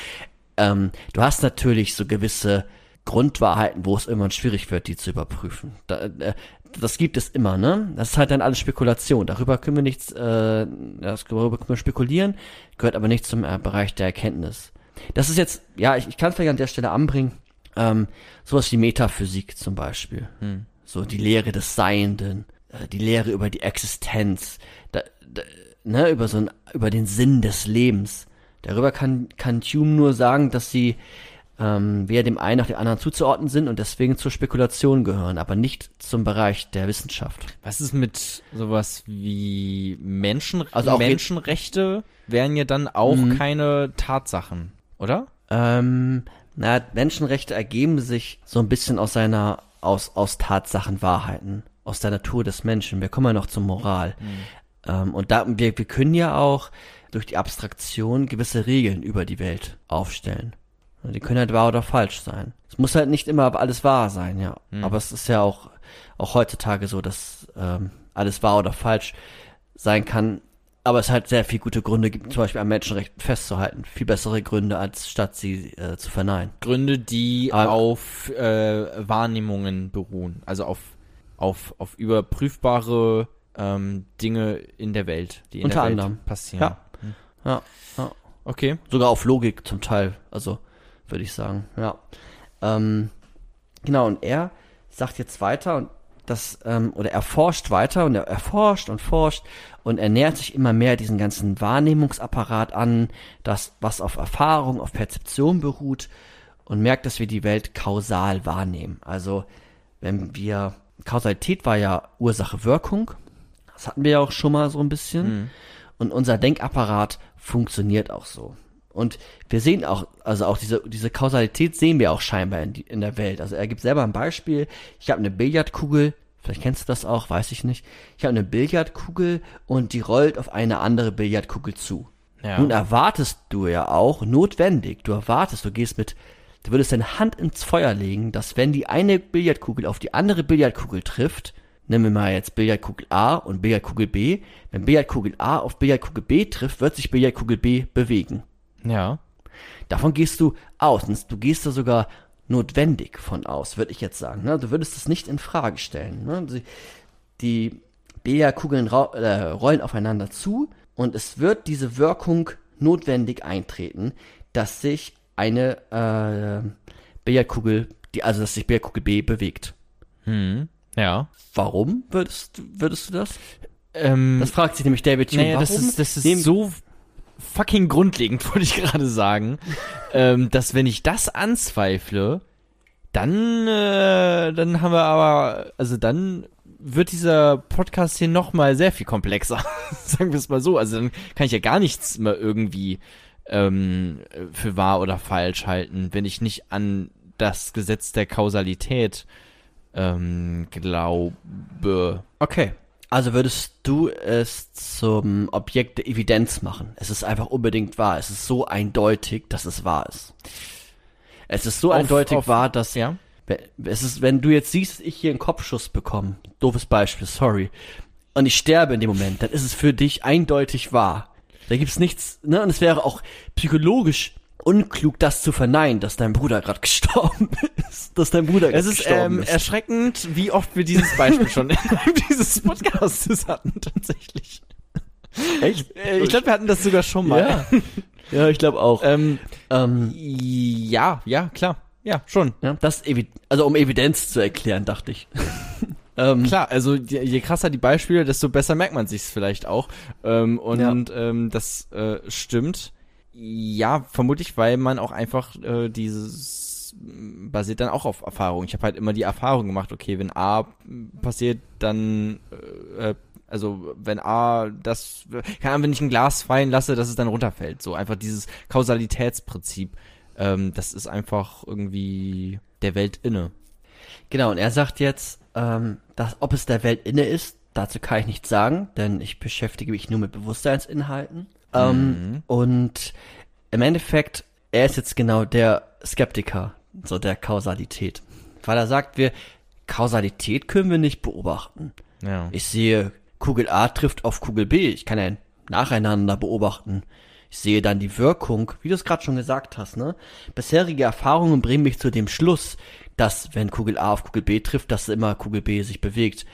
Ähm, du hast natürlich so gewisse Grundwahrheiten, wo es irgendwann schwierig wird, die zu überprüfen. Da, äh, das gibt es immer, ne? Das ist halt dann alles Spekulation. Darüber können wir nichts, äh, darüber können wir spekulieren, gehört aber nicht zum äh, Bereich der Erkenntnis. Das ist jetzt, ja, ich, ich kann es vielleicht an der Stelle anbringen, ähm, sowas wie Metaphysik zum Beispiel. Hm. So die Lehre des Seienden, äh, die Lehre über die Existenz, da, da, ne, über so ein, über den Sinn des Lebens. Darüber kann, kann Hume nur sagen, dass sie ähm, weder dem einen nach dem anderen zuzuordnen sind und deswegen zur Spekulation gehören, aber nicht zum Bereich der Wissenschaft. Was ist mit sowas wie Menschen, also auch Menschenrechte wären ja dann auch mhm. keine Tatsachen, oder? Ähm, na, Menschenrechte ergeben sich so ein bisschen aus seiner, aus, aus Tatsachen, Wahrheiten, aus der Natur des Menschen. Wir kommen ja noch zur Moral. Mhm. Ähm, und da, wir, wir können ja auch durch die Abstraktion gewisse Regeln über die Welt aufstellen. Die können halt wahr oder falsch sein. Es muss halt nicht immer alles wahr sein, ja. Mhm. Aber es ist ja auch, auch heutzutage so, dass ähm, alles wahr oder falsch sein kann. Aber es halt sehr viele gute Gründe gibt, zum Beispiel an Menschenrechten festzuhalten. Viel bessere Gründe, als statt sie äh, zu verneinen. Gründe, die Aber, auf äh, Wahrnehmungen beruhen. Also auf, auf, auf überprüfbare ähm, Dinge in der Welt, die in unter der Welt anderem. passieren. Ja. Hm. ja. ja. Okay. Sogar auf Logik zum Teil. Also würde ich sagen. Ja. Ähm, genau, und er sagt jetzt weiter und das, ähm, oder er forscht weiter und er erforscht und forscht und er nähert sich immer mehr diesen ganzen Wahrnehmungsapparat an, das, was auf Erfahrung, auf Perzeption beruht und merkt, dass wir die Welt kausal wahrnehmen. Also, wenn wir, Kausalität war ja Ursache-Wirkung, das hatten wir ja auch schon mal so ein bisschen, mhm. und unser Denkapparat funktioniert auch so. Und wir sehen auch, also auch diese, diese Kausalität sehen wir auch scheinbar in, die, in der Welt. Also er gibt selber ein Beispiel. Ich habe eine Billardkugel, vielleicht kennst du das auch, weiß ich nicht. Ich habe eine Billardkugel und die rollt auf eine andere Billardkugel zu. Ja. Nun erwartest du ja auch notwendig, du erwartest, du gehst mit, du würdest deine Hand ins Feuer legen, dass wenn die eine Billardkugel auf die andere Billardkugel trifft, nehmen wir mal jetzt Billardkugel A und Billardkugel B, wenn Billardkugel A auf Billardkugel B trifft, wird sich Billardkugel B bewegen. Ja. Davon gehst du aus. Und du gehst da sogar notwendig von aus, würde ich jetzt sagen. Ne? Du würdest das nicht in Frage stellen. Ne? Die, Billardkugeln äh, rollen aufeinander zu und es wird diese Wirkung notwendig eintreten, dass sich eine äh, Billardkugel, die, also dass sich Billardkugel B bewegt. Hm. Ja. Warum würdest, würdest du das? Ähm, das fragt sich nämlich David Hume. Naja, das ist, das ist so fucking grundlegend, <laughs> wollte ich gerade sagen, ähm, dass wenn ich das anzweifle, dann, äh, dann haben wir aber, also dann wird dieser Podcast hier nochmal sehr viel komplexer, <laughs> sagen wir es mal so. Also dann kann ich ja gar nichts mehr irgendwie ähm, für wahr oder falsch halten, wenn ich nicht an das Gesetz der Kausalität ähm, glaube. Okay. Also würdest du es zum Objekt der Evidenz machen? Es ist einfach unbedingt wahr. Es ist so eindeutig, dass es wahr ist. Es ist so auf, eindeutig auf, wahr, dass ja. es ist, wenn du jetzt siehst, ich hier einen Kopfschuss bekomme, doofes Beispiel, sorry, und ich sterbe in dem Moment, dann ist es für dich eindeutig wahr. Da gibt's nichts, ne? Und es wäre auch psychologisch unklug, das zu verneinen, dass dein Bruder gerade <laughs> gestorben ist. Dass dein Bruder es ist, ähm, ist. erschreckend, wie oft wir dieses Beispiel schon in <laughs> dieses Podcastes hatten, tatsächlich. Echt? Äh, ich glaube, wir hatten das sogar schon mal. Ja, ja ich glaube auch. Ähm, ähm, ja, ja, klar. Ja, schon. Ja, das also um Evidenz zu erklären, dachte ich. <laughs> ähm, Klar, also je, je, krasser die Beispiele, desto besser merkt man sich's vielleicht auch. Ähm, und ja. ähm, das äh, stimmt. Ja, vermutlich, weil man auch einfach äh, dieses basiert dann auch auf Erfahrung. Ich habe halt immer die Erfahrung gemacht, okay, wenn A passiert, dann äh, also wenn A das keine Ahnung, wenn ich ein Glas fallen lasse, dass es dann runterfällt. So einfach dieses Kausalitätsprinzip. Ähm, das ist einfach irgendwie der Welt inne. Genau, und er sagt jetzt, ähm, dass ob es der Welt inne ist, dazu kann ich nichts sagen, denn ich beschäftige mich nur mit Bewusstseinsinhalten. Ähm, mhm. Und im Endeffekt, er ist jetzt genau der Skeptiker, so der Kausalität. Weil er sagt, wir, Kausalität können wir nicht beobachten. Ja. Ich sehe, Kugel A trifft auf Kugel B. Ich kann ja nacheinander beobachten, Ich sehe dann die Wirkung, wie du es gerade schon gesagt hast, ne? Bisherige Erfahrungen bringen mich zu dem Schluss, dass wenn Kugel A auf Kugel B trifft, dass immer Kugel B sich bewegt.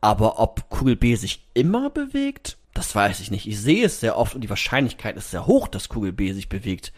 Aber ob Kugel B sich immer bewegt, das weiß ich nicht. Ich sehe es sehr oft und die Wahrscheinlichkeit ist sehr hoch, dass Kugel B sich bewegt.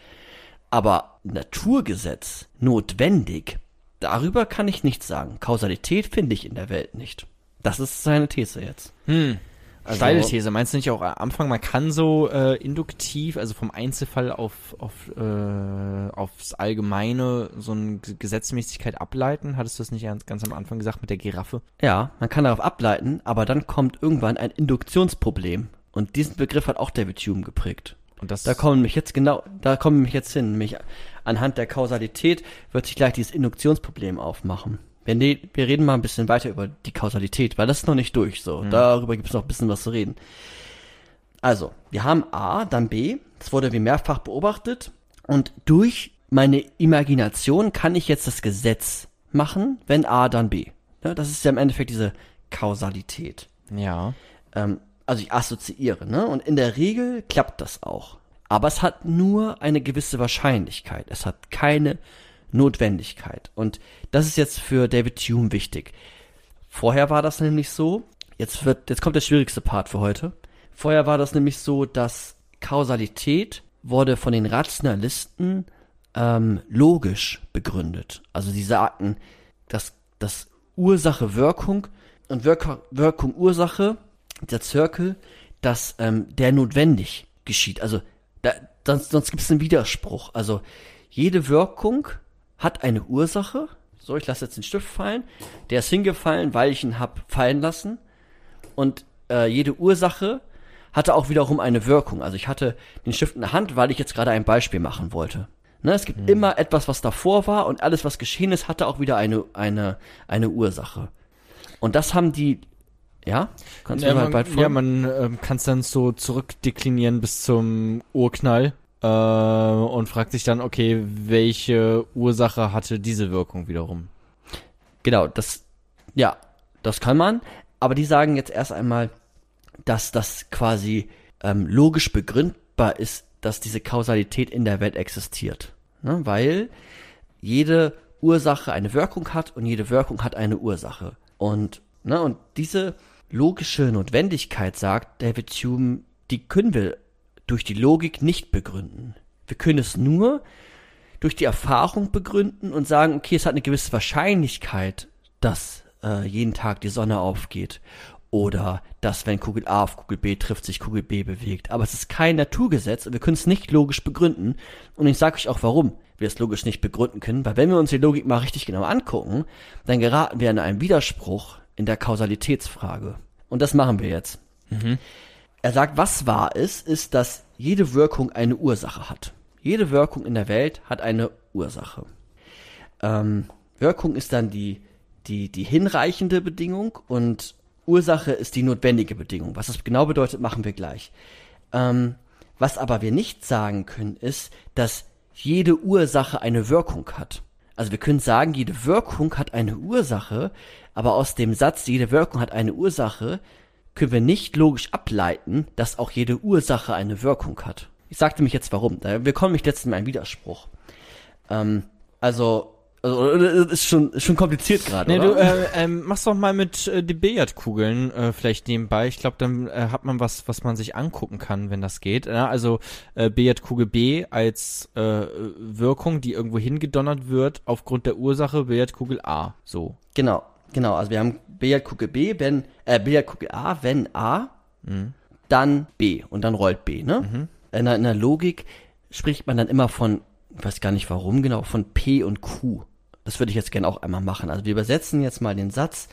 Aber Naturgesetz, notwendig, darüber kann ich nichts sagen. Kausalität finde ich in der Welt nicht. Das ist seine These jetzt. Hm. Also- Steile These. Meinst du nicht auch am Anfang, man kann so äh, induktiv, also vom Einzelfall auf, auf äh, aufs Allgemeine so eine Gesetzmäßigkeit ableiten? Hattest du das nicht ganz, ganz am Anfang gesagt mit der Giraffe? Ja, man kann darauf ableiten, aber dann kommt irgendwann ein Induktionsproblem. Und diesen Begriff hat auch David Hume geprägt. Und das Da kommen wir mich jetzt genau, da kommen mich jetzt hin. Nämlich anhand der Kausalität wird sich gleich dieses Induktionsproblem aufmachen. Wir, ne, wir reden mal ein bisschen weiter über die Kausalität, weil das ist noch nicht durch. So, darüber gibt es noch ein bisschen was zu reden. Also, wir haben A, dann B. Das wurde wie mehrfach beobachtet. Und durch meine Imagination kann ich jetzt das Gesetz machen, wenn A, dann B. Ja, das ist ja im Endeffekt diese Kausalität ja. ähm, also ich assoziiere, ne? Und in der Regel klappt das auch. Aber es hat nur eine gewisse Wahrscheinlichkeit. Es hat keine Notwendigkeit. Und das ist jetzt für David Hume wichtig. Vorher war das nämlich so, jetzt wird, jetzt kommt der schwierigste Part für heute. Vorher war das nämlich so, dass Kausalität wurde von den Rationalisten ähm, logisch begründet. Also sie sagten, dass das Ursache Wirkung und Wirk Wirkung Ursache, der Zirkel, dass ähm, der notwendig geschieht. Also da, sonst, sonst gibt es einen Widerspruch. Also jede Wirkung hat eine Ursache. So, ich lasse jetzt den Stift fallen. Der ist hingefallen, weil ich ihn hab fallen lassen. Und äh, jede Ursache hatte auch wiederum eine Wirkung. Also ich hatte den Stift in der Hand, weil ich jetzt gerade ein Beispiel machen wollte. Ne, es gibt immer etwas, was davor war und alles, was geschehen ist, hatte auch wieder eine, eine, eine Ursache. Und das haben die, ja? Kannst du Ja, mal man, bald ja, folgen? man ähm, kann es dann so zurückdeklinieren bis zum Urknall äh, und fragt sich dann, okay, welche Ursache hatte diese Wirkung wiederum? Genau, das, ja, das kann man. Aber die sagen jetzt erst einmal, dass das quasi ähm, logisch begründbar ist, dass diese Kausalität in der Welt existiert. Ne? Weil jede Ursache eine Wirkung hat und jede Wirkung hat eine Ursache. Und, ne, und diese logische Notwendigkeit, sagt David Hume, die können wir durch die Logik nicht begründen. Wir können es nur durch die Erfahrung begründen und sagen, okay, es hat eine gewisse Wahrscheinlichkeit, dass äh, jeden Tag die Sonne aufgeht oder dass wenn Kugel A auf Kugel B trifft, sich Kugel B bewegt. Aber es ist kein Naturgesetz und wir können es nicht logisch begründen. Und ich sage euch auch, warum wir es logisch nicht begründen können, weil wenn wir uns die Logik mal richtig genau angucken, dann geraten wir in einen Widerspruch in der Kausalitätsfrage. Und das machen wir jetzt. Er sagt, was wahr ist, ist, dass jede Wirkung eine Ursache hat. Jede Wirkung in der Welt hat eine Ursache. Ähm, Wirkung ist dann die, die, die hinreichende Bedingung und Ursache ist die notwendige Bedingung. Was das genau bedeutet, machen wir gleich. Ähm, was aber wir nicht sagen können, ist, dass jede Ursache eine Wirkung hat. Also wir können sagen, jede Wirkung hat eine Ursache, aber aus dem Satz, jede Wirkung hat eine Ursache, können wir nicht logisch ableiten, dass auch jede Ursache eine Wirkung hat. Ich sagte mich jetzt warum. Wir kommen mich jetzt in einen Widerspruch. Ähm, also, also das ist schon, ist schon kompliziert gerade. Nee, oder? du äh, ähm, mach's doch mal mit äh, den Billardkugeln äh, vielleicht nebenbei. Ich glaube, dann äh, hat man was, was man sich angucken kann, wenn das geht. Ja, also äh, Billardkugel B als äh, Wirkung, die irgendwo hingedonnert wird aufgrund der Ursache Billardkugel A. So. Genau, genau. Also wir haben Billardkugel B, wenn, äh, Billardkugel A, wenn A, dann B und dann rollt B, ne? In, der, in der Logik spricht man dann immer von, ich weiß gar nicht warum genau, von P und Q. Das würde ich jetzt gerne auch einmal machen. Also wir übersetzen jetzt mal den Satz,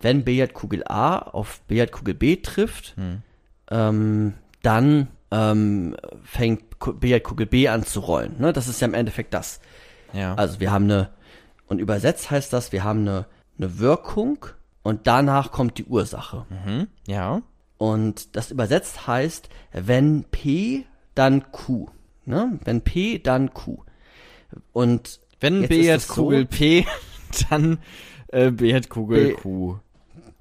wenn Billardkugel A auf Billardkugel B trifft, ähm, dann ähm, fängt Ku- Billardkugel B an zu rollen. Ne? Das ist ja im Endeffekt das. Ja. Also wir haben eine, und übersetzt heißt das, wir haben eine, eine Wirkung und danach kommt die Ursache. mhm. Ja. Und das übersetzt heißt, wenn P, dann Q. Ne? Wenn P, dann Q. Und Wenn Jetzt ist es Billardkugel so- P, <laughs> dann äh, Billardkugel B- Q.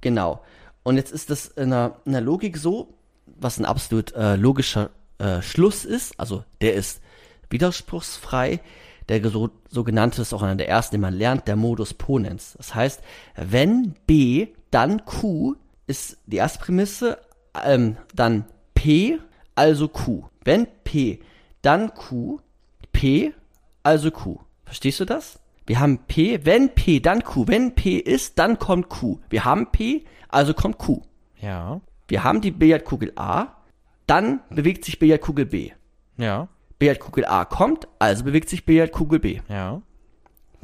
Genau. Und jetzt ist das in der, in der Logik so, was ein absolut äh, logischer äh, Schluss ist, also der ist widerspruchsfrei. Der so, sogenannte ist auch einer der ersten, den man lernt, der Modus Ponens. Das heißt, wenn B, dann Q ist die erste Prämisse, ähm, dann P, also Q. Wenn P, dann Q, P, also Q. Verstehst du das? Wir haben P, wenn P, dann Q. Wenn P ist, dann kommt Q. Wir haben P, also kommt Q. Ja. Wir haben die Billardkugel A, dann bewegt sich Billardkugel B. Ja. Billardkugel A kommt, also bewegt sich Billardkugel B. Ja.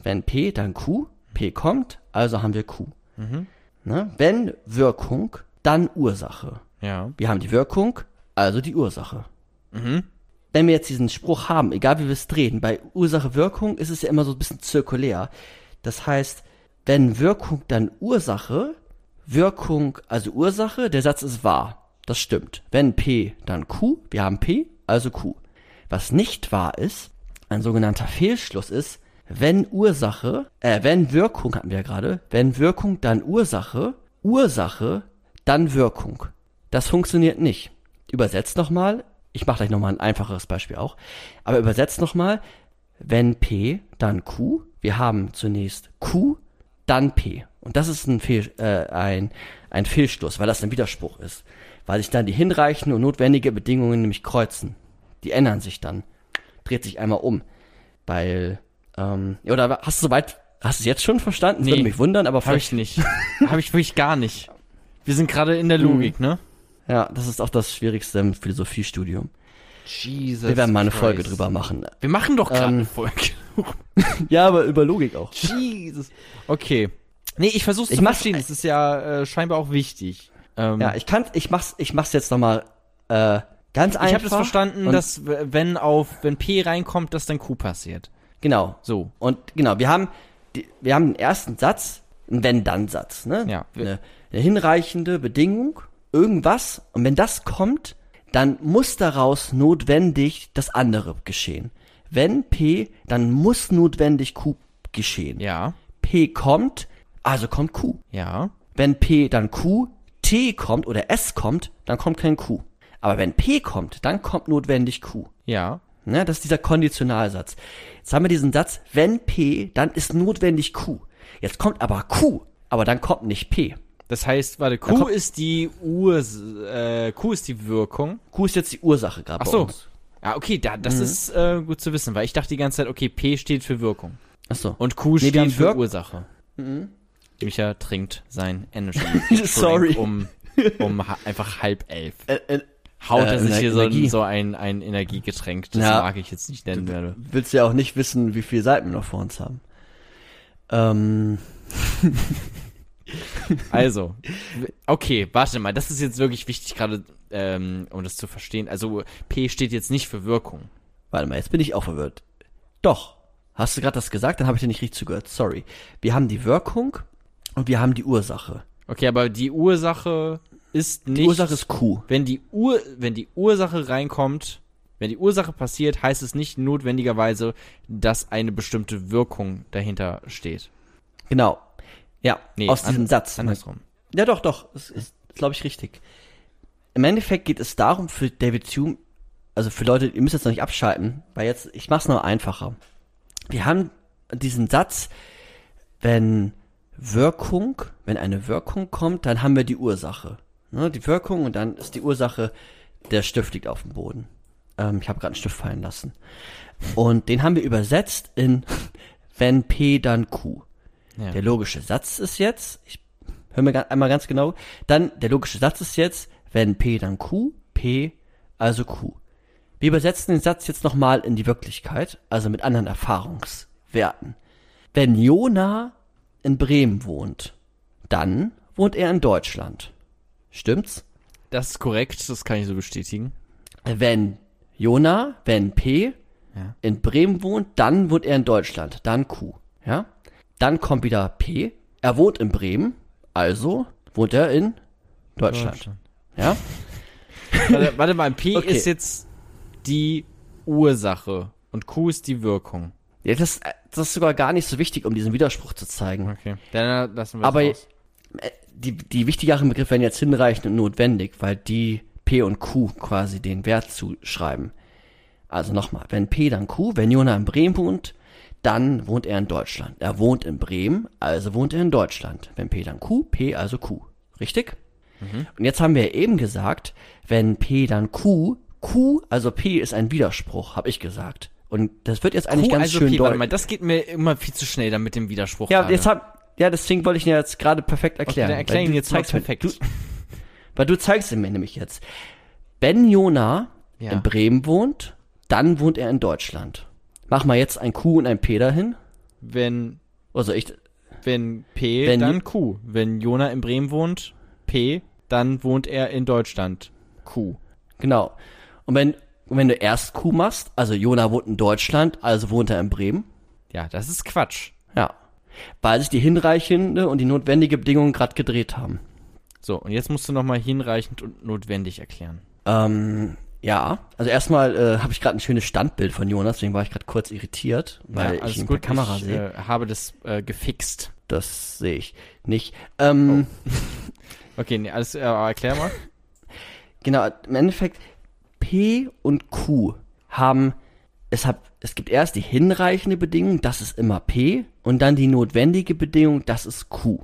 Wenn P, dann Q. P kommt, also haben wir Q. Mhm. Ne? Wenn Wirkung, dann Ursache. Ja. Wir haben die Wirkung, also die Ursache. Mhm. Wenn wir jetzt diesen Spruch haben, egal wie wir es drehen, bei Ursache-Wirkung ist es ja immer so ein bisschen zirkulär. Das heißt, wenn Wirkung, dann Ursache, Wirkung, also Ursache, der Satz ist wahr. Das stimmt. Wenn P, dann Q, wir haben P, also Q. Was nicht wahr ist, ein sogenannter Fehlschluss ist, wenn Ursache, äh, wenn Wirkung hatten wir ja gerade, wenn Wirkung, dann Ursache, Ursache, dann Wirkung. Das funktioniert nicht. Übersetzt nochmal, ich mache gleich nochmal ein einfacheres Beispiel auch, aber übersetzt nochmal, wenn P, dann Q, wir haben zunächst Q, dann P. Und das ist ein, Fehl, äh, ein, ein Fehlschluss, weil das ein Widerspruch ist. Weil sich dann die hinreichenden und notwendige Bedingungen nämlich kreuzen. Die ändern sich dann. Dreht sich einmal um. Weil, ähm, oder hast du soweit, hast du es jetzt schon verstanden? Das Nee. würde mich wundern, aber Habe ich nicht. Habe ich wirklich gar nicht. Wir sind gerade in der Logik, ne? ja, das ist auch das Schwierigste im Philosophiestudium. Jesus. Wir werden mal eine Folge Christ. drüber machen. Wir machen doch gerade Ähm, eine Folge. <laughs> Ja, aber über Logik auch. Jesus. Okay. Nee, ich versuch's Ich zu verstehen. Das ist ja äh, scheinbar auch wichtig. Ähm, Ja, ich kann, ich mach's, ich mach's jetzt nochmal, äh, ganz einfach. ich habe das verstanden, dass wenn auf wenn P reinkommt, dass dann Q passiert. Genau. So. Und genau, wir haben, wir haben den ersten Satz, einen Wenn-Dann-Satz, ne? Ja. Eine, eine hinreichende Bedingung, irgendwas. Und wenn das kommt, dann muss daraus notwendig das andere geschehen. Wenn P, dann muss notwendig Q geschehen. Ja. P kommt, also kommt Q. Ja. Wenn P dann Q, T kommt oder S kommt, dann kommt kein Q. Aber wenn P kommt, dann kommt notwendig Q. Ja. Ne, das ist dieser Konditionalsatz. Jetzt haben wir diesen Satz, wenn P, dann ist notwendig Q. Jetzt kommt aber Q, aber dann kommt nicht P. Das heißt, warte, Q ist die Urs äh, Q ist die Wirkung. Q ist jetzt die Ursache gerade Ach bei so. uns. Ja, okay, da, das Mhm. ist äh, gut zu wissen, weil ich dachte die ganze Zeit, okay, P steht für Wirkung Ach so. und Q Nee, steht für Wirk- Mhm. Ursache. Micha trinkt sein Energy <laughs> Sorry. Um um einfach halb elf. Äh, äh, Haut Äh, er sich hier so, ein- Energie. so ein, ein Energiegetränk, das Ja. mag ich jetzt nicht nennen werde. willst ja auch nicht wissen, wie viele Seiten wir noch vor uns haben. Ähm, <laughs> Also, okay, warte mal, das ist jetzt wirklich wichtig, gerade ähm, um das zu verstehen. Also, P steht jetzt nicht für Wirkung. warte mal, jetzt bin ich auch verwirrt. Doch. Hast du gerade das gesagt? Dann habe ich dir nicht richtig zugehört. Sorry. Wir haben die Wirkung und wir haben die Ursache. Okay, aber die Ursache ist nicht. Die Ursache ist Q. wenn die Ur, wenn die Ursache reinkommt, wenn die Ursache passiert, heißt es nicht notwendigerweise, dass eine bestimmte Wirkung dahinter steht. Genau. Ja, Nee, aus diesem Satz. Andersrum. Ja, doch, doch. Das ist, glaube ich, richtig. Im Endeffekt geht es darum, für David Hume, also für Leute, ihr müsst jetzt noch nicht abschalten, weil jetzt, ich mach's noch einfacher. Wir haben diesen Satz, wenn Wirkung, wenn eine Wirkung kommt, dann haben wir die Ursache. Ne, die Wirkung und dann ist die Ursache, der Stift liegt auf dem Boden. Ähm, ich habe gerade einen Stift fallen lassen. Und den haben wir übersetzt in <laughs> wenn P, dann Q. Ja. Der logische Satz ist jetzt, ich höre mir einmal ganz genau, dann der logische Satz ist jetzt, wenn P dann Q, P also Q. Wir übersetzen den Satz jetzt nochmal in die Wirklichkeit, also mit anderen Erfahrungswerten. Wenn Jona in Bremen wohnt, dann wohnt er in Deutschland. Stimmt's? Das ist korrekt, das kann ich so bestätigen. Wenn Jona, wenn P Ja. in Bremen wohnt, dann wohnt er in Deutschland, dann Q. Ja? Dann kommt wieder P. Er wohnt in Bremen, also wohnt er in Deutschland. Ja? <laughs> Warte, warte mal, P Okay. ist jetzt die Ursache und Q ist die Wirkung. ja das, das ist sogar gar nicht so wichtig, um diesen Widerspruch zu zeigen. Okay. Dann lassen wir Aber raus. Die, die wichtigeren Begriffe werden jetzt hinreichend und notwendig, weil die P und Q quasi den Wert zuschreiben. Also nochmal, wenn P dann Q, wenn Jona in Bremen wohnt, dann wohnt er in Deutschland. Er wohnt in Bremen, also wohnt er in Deutschland. Wenn P dann Q, P also Q. Richtig? Mhm. Und jetzt haben wir eben gesagt, wenn P dann Q, Q, also P ist ein Widerspruch, habe ich gesagt. Und das wird jetzt eigentlich Q, ganz also schön P, warte deutlich. mal, das geht mir immer viel zu schnell dann mit dem Widerspruch. Ja, gerade. jetzt hab, ja, deswegen wollte ich dir jetzt gerade perfekt okay, erklären. dann erklär ihn jetzt zeigst perfekt. Du, <laughs> weil du zeigst ihn mir nämlich jetzt. Wenn Jona Ja. in Bremen wohnt, dann wohnt er in Deutschland. Mach mal jetzt ein Q und ein P dahin. wenn, Also ich, wenn P, Wenn dann Q. Wenn Jona in Bremen wohnt, P, dann wohnt er in Deutschland. Q. genau. Und wenn, wenn du erst Q machst, also Jona wohnt in Deutschland, also wohnt er in Bremen. Ja, das ist Quatsch. Ja. Weil sich die hinreichende und die notwendige Bedingung gerade gedreht haben. So, und jetzt musst du nochmal hinreichend und notwendig erklären. Ähm, ja, also erstmal äh, habe ich gerade ein schönes Standbild von Jonas, deswegen war ich gerade kurz irritiert, weil ja, ich ihn gut, Kamera ich sehe. äh, habe das äh, gefixt. Das sehe ich nicht. Ähm, <laughs> Okay, nee, alles, äh, erklär mal. Genau, im Endeffekt P und Q haben es hat es gibt erst die hinreichende Bedingung, das ist immer P und dann die notwendige Bedingung, das ist Q.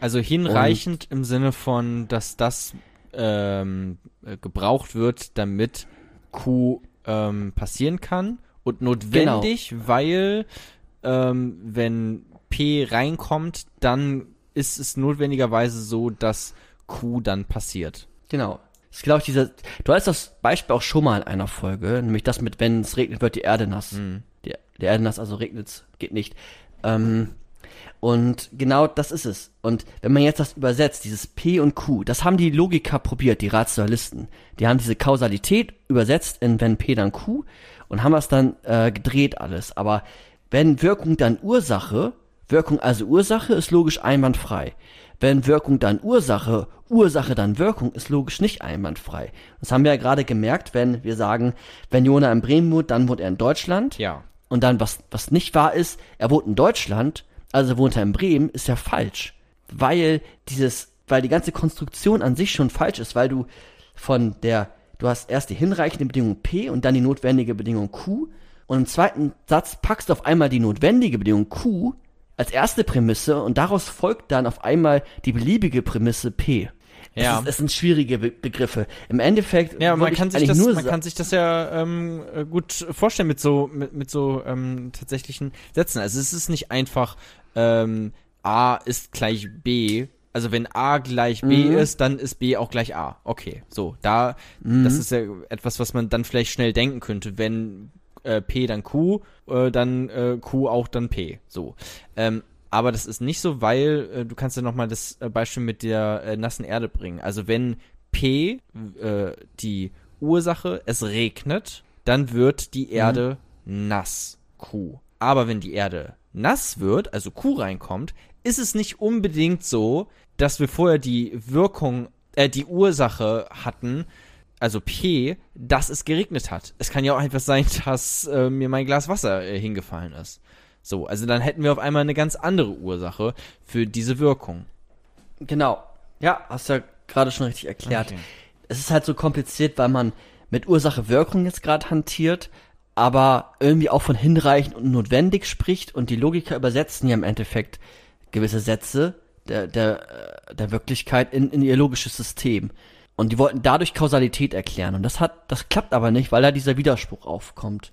Also hinreichend im Sinne von, dass das ähm, äh, gebraucht wird, damit Q ähm, passieren kann und notwendig, weil ähm, wenn P reinkommt, dann ist es notwendigerweise so, dass Q dann passiert. Genau. Das ist glaube ich dieser du hast das Beispiel auch schon mal in einer Folge, nämlich das mit wenn es regnet, wird die Erde nass. Die, die Erde nass, also regnet's, geht nicht. Ähm, und genau das ist es. Und wenn man jetzt das übersetzt, dieses P und Q, das haben die Logiker probiert, die Rationalisten. Die haben diese Kausalität übersetzt in wenn P dann Q und haben das dann äh, gedreht alles. Aber wenn Wirkung dann Ursache, Wirkung also Ursache ist logisch einwandfrei. Wenn Wirkung dann Ursache, Ursache dann Wirkung ist logisch nicht einwandfrei. Das haben wir ja gerade gemerkt, wenn wir sagen, wenn Jona in Bremen wohnt, dann wohnt er in Deutschland. Ja. Und dann, was, was nicht wahr ist, er wohnt in Deutschland, also wohnt er in Bremen, ist ja falsch. Weil dieses, weil die ganze Konstruktion an sich schon falsch ist, weil du von der, du hast erst die hinreichende Bedingung P und dann die notwendige Bedingung Q und im zweiten Satz packst du auf einmal die notwendige Bedingung Q als erste Prämisse und daraus folgt dann auf einmal die beliebige Prämisse P. Das, Ja. ist, das sind schwierige Be Begriffe. Im Endeffekt Ja, man kann sich das, man kann sich das ja ähm, äh, gut vorstellen mit so mit, mit so ähm, tatsächlichen Sätzen. Also es ist nicht einfach ähm, A ist gleich B. Also wenn A gleich B Mhm. ist, dann ist B auch gleich A. Okay, so da das ist ja etwas, was man dann vielleicht schnell denken könnte, wenn äh, P dann Q, äh, dann äh, Q auch dann P. So. Ähm, aber das ist nicht so, weil äh, du kannst ja noch mal das äh, Beispiel mit der äh, nassen Erde bringen. Also wenn P äh, die Ursache, es regnet, dann wird die Erde nass. Q. Aber wenn die Erde nass wird, also Q reinkommt, ist es nicht unbedingt so, dass wir vorher die Wirkung, äh, die Ursache hatten, also P, dass es geregnet hat. Es kann ja auch einfach sein, <laughs> dass äh, mir mein Glas Wasser äh, hingefallen ist. So, also dann hätten wir auf einmal eine ganz andere Ursache für diese Wirkung. Genau. Ja, hast ja gerade schon richtig erklärt. Okay. Es ist halt so kompliziert, weil man mit Ursache-Wirkung jetzt gerade hantiert, aber irgendwie auch von hinreichend und notwendig spricht und die Logiker übersetzen ja im Endeffekt gewisse Sätze der, der, äh, der Wirklichkeit in, in ihr logisches System. Und die wollten dadurch Kausalität erklären. Und das hat, das klappt aber nicht, weil da dieser Widerspruch aufkommt.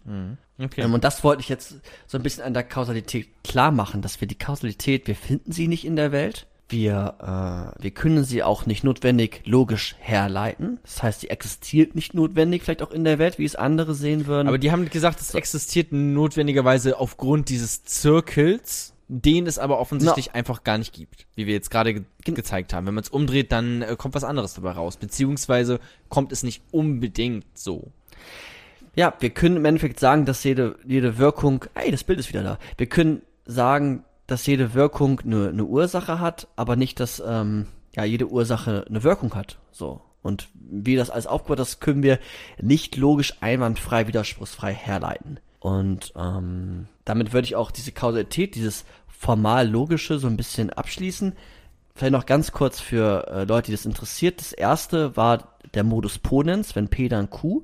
Okay. Ähm, und das wollte ich jetzt so ein bisschen an der Kausalität klar machen, dass wir die Kausalität, wir finden sie nicht in der Welt. Wir, äh, wir können sie auch nicht notwendig logisch herleiten. Das heißt, sie existiert nicht notwendig, vielleicht auch in der Welt, wie es andere sehen würden. Aber die haben gesagt, es existiert notwendigerweise aufgrund dieses Zirkels, den es aber offensichtlich einfach gar nicht gibt, wie wir jetzt gerade ge gezeigt haben. Wenn man es umdreht, dann äh, kommt was anderes dabei raus, beziehungsweise kommt es nicht unbedingt so. Ja, wir können im Endeffekt sagen, dass jede, jede Wirkung, ey, das Bild ist wieder da. Wir können sagen, dass jede Wirkung eine, eine Ursache hat, aber nicht, dass ähm, ja jede Ursache eine Wirkung hat. So. Und wie das alles aufgebaut ist, können wir nicht logisch einwandfrei, widerspruchsfrei herleiten. Und ähm, damit würde ich auch diese Kausalität, dieses formal logische so ein bisschen abschließen. Vielleicht noch ganz kurz für äh, Leute, die das interessiert. Das erste war der Modus Ponens, wenn P dann Q.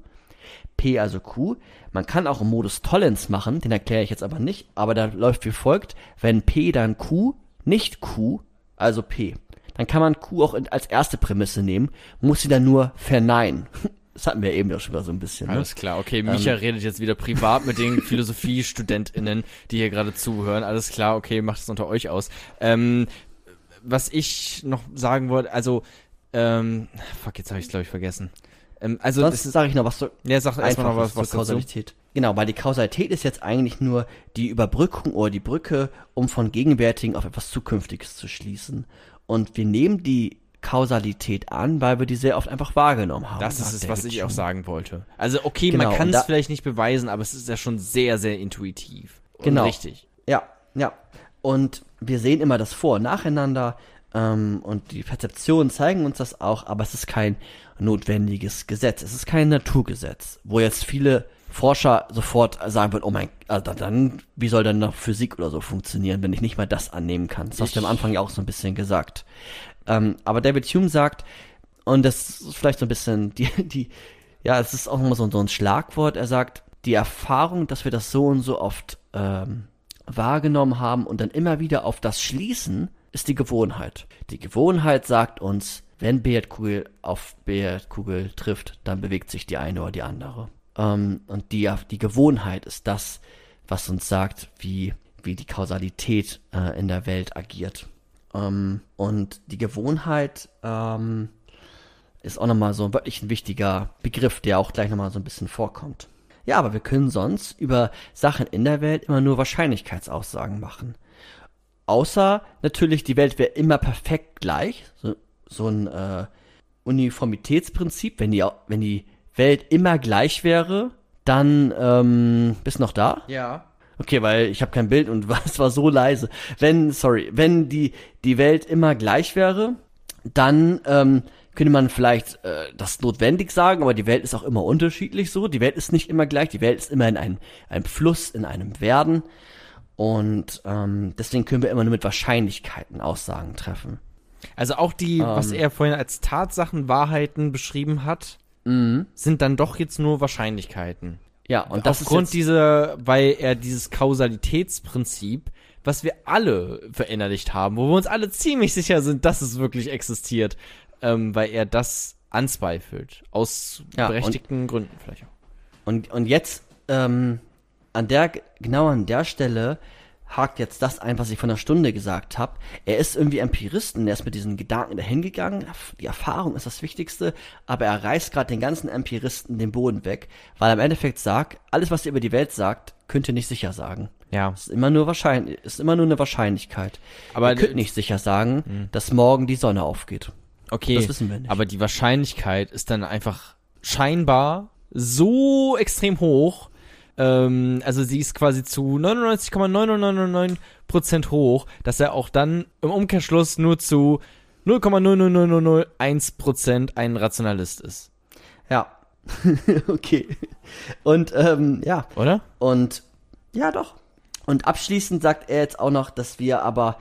P also Q. Man kann auch einen Modus Tollens machen, den erkläre ich jetzt aber nicht, aber da läuft wie folgt, wenn P dann Q, nicht Q, also P. Dann kann man Q auch als erste Prämisse nehmen, muss sie dann nur verneinen. <laughs> Das hatten wir eben ja schon mal so ein bisschen. Ne? Alles klar, okay. Micha Ähm. redet jetzt wieder privat mit den <laughs> Philosophiestudentinnen, die hier gerade zuhören. Alles klar, okay, macht es unter euch aus. Ähm, was ich noch sagen wollte, also, ähm, fuck, jetzt habe ich es glaube ich vergessen. Ähm, also, Sonst das sage ich noch was zu, ja, sag erstmal noch was, zur was dazu. Kausalität. Genau, weil die Kausalität ist jetzt eigentlich nur die Überbrückung oder die Brücke, um von Gegenwärtigen auf etwas Zukünftiges zu schließen. Und wir nehmen die Kausalität an, weil wir die sehr oft einfach wahrgenommen haben. Das ist es, was ich auch sagen wollte. Also, okay, Genau, man kann es vielleicht nicht beweisen, aber es ist ja schon sehr, sehr intuitiv. Und Genau. richtig. Ja, ja. Und wir sehen immer das Vor- und Nacheinander ähm, und die Perzeptionen zeigen uns das auch, aber es ist kein notwendiges Gesetz. Es ist kein Naturgesetz, wo jetzt viele Forscher sofort sagen würden, oh mein, also dann, wie soll dann noch Physik oder so funktionieren, wenn ich nicht mal das annehmen kann? Das hast du am Ich- Anfang ja auch so ein bisschen gesagt. Ähm, aber David Hume sagt, und das ist vielleicht so ein bisschen die, die, ja, es ist auch immer so, so ein Schlagwort. Er sagt, die Erfahrung, dass wir das so und so oft ähm, wahrgenommen haben und dann immer wieder auf das schließen, ist die Gewohnheit. Die Gewohnheit sagt uns, wenn Billardkugel auf Billardkugel trifft, dann bewegt sich die eine oder die andere. Ähm, und die, die Gewohnheit ist das, was uns sagt, wie, wie die Kausalität äh, in der Welt agiert. Ähm, und die Gewohnheit ähm, ist auch nochmal so wirklich ein wichtiger Begriff, der auch gleich nochmal so ein bisschen vorkommt. Ja, aber wir können sonst über Sachen in der Welt immer nur Wahrscheinlichkeitsaussagen machen. Außer natürlich, die Welt wäre immer perfekt gleich. So, so ein äh, Uniformitätsprinzip. Wenn die, wenn die Welt immer gleich wäre, dann ähm, bist noch da? Ja. Okay, weil ich habe kein Bild und <laughs> es war so leise. Wenn, sorry, wenn die, die Welt immer gleich wäre, dann ähm, könnte man vielleicht äh, das notwendig sagen, aber die Welt ist auch immer unterschiedlich so. Die Welt ist nicht immer gleich, die Welt ist immer in einem, einem Fluss, in einem Werden. Und ähm, deswegen können wir immer nur mit Wahrscheinlichkeiten Aussagen treffen. Also auch die, was Ähm. er vorhin als Tatsachen, Wahrheiten beschrieben hat, Mhm. sind dann doch jetzt nur Wahrscheinlichkeiten. Ja, und das Aufgrund dieser, weil er dieses Kausalitätsprinzip, was wir alle verinnerlicht haben, wo wir uns alle ziemlich sicher sind, dass es wirklich existiert, ähm, weil er das anzweifelt. Aus Ja, und- berechtigten Gründen vielleicht auch. Und, und jetzt, ähm, an der, genau an der Stelle hakt jetzt das ein, was ich von der Stunde gesagt habe. Er ist irgendwie Empirist und er ist mit diesen Gedanken dahingegangen. Die Erfahrung ist das Wichtigste, aber er reißt gerade den ganzen Empiristen den Boden weg, weil er im Endeffekt sagt, alles, was ihr über die Welt sagt, könnt ihr nicht sicher sagen. Ja. Es ist immer nur wahrscheinlich, ist immer nur eine Wahrscheinlichkeit. Aber ihr könnt nicht sicher sagen, dass morgen die Sonne aufgeht. Okay, Das wissen wir nicht. aber die Wahrscheinlichkeit ist dann einfach scheinbar so extrem hoch. Ähm, also sie ist quasi zu 99,9999% hoch, dass er auch dann im Umkehrschluss nur zu 0,00001% ein Rationalist ist. Ja. <laughs> okay. Und ähm, ja, Oder? Und ja, doch. Und abschließend sagt er jetzt auch noch, dass wir aber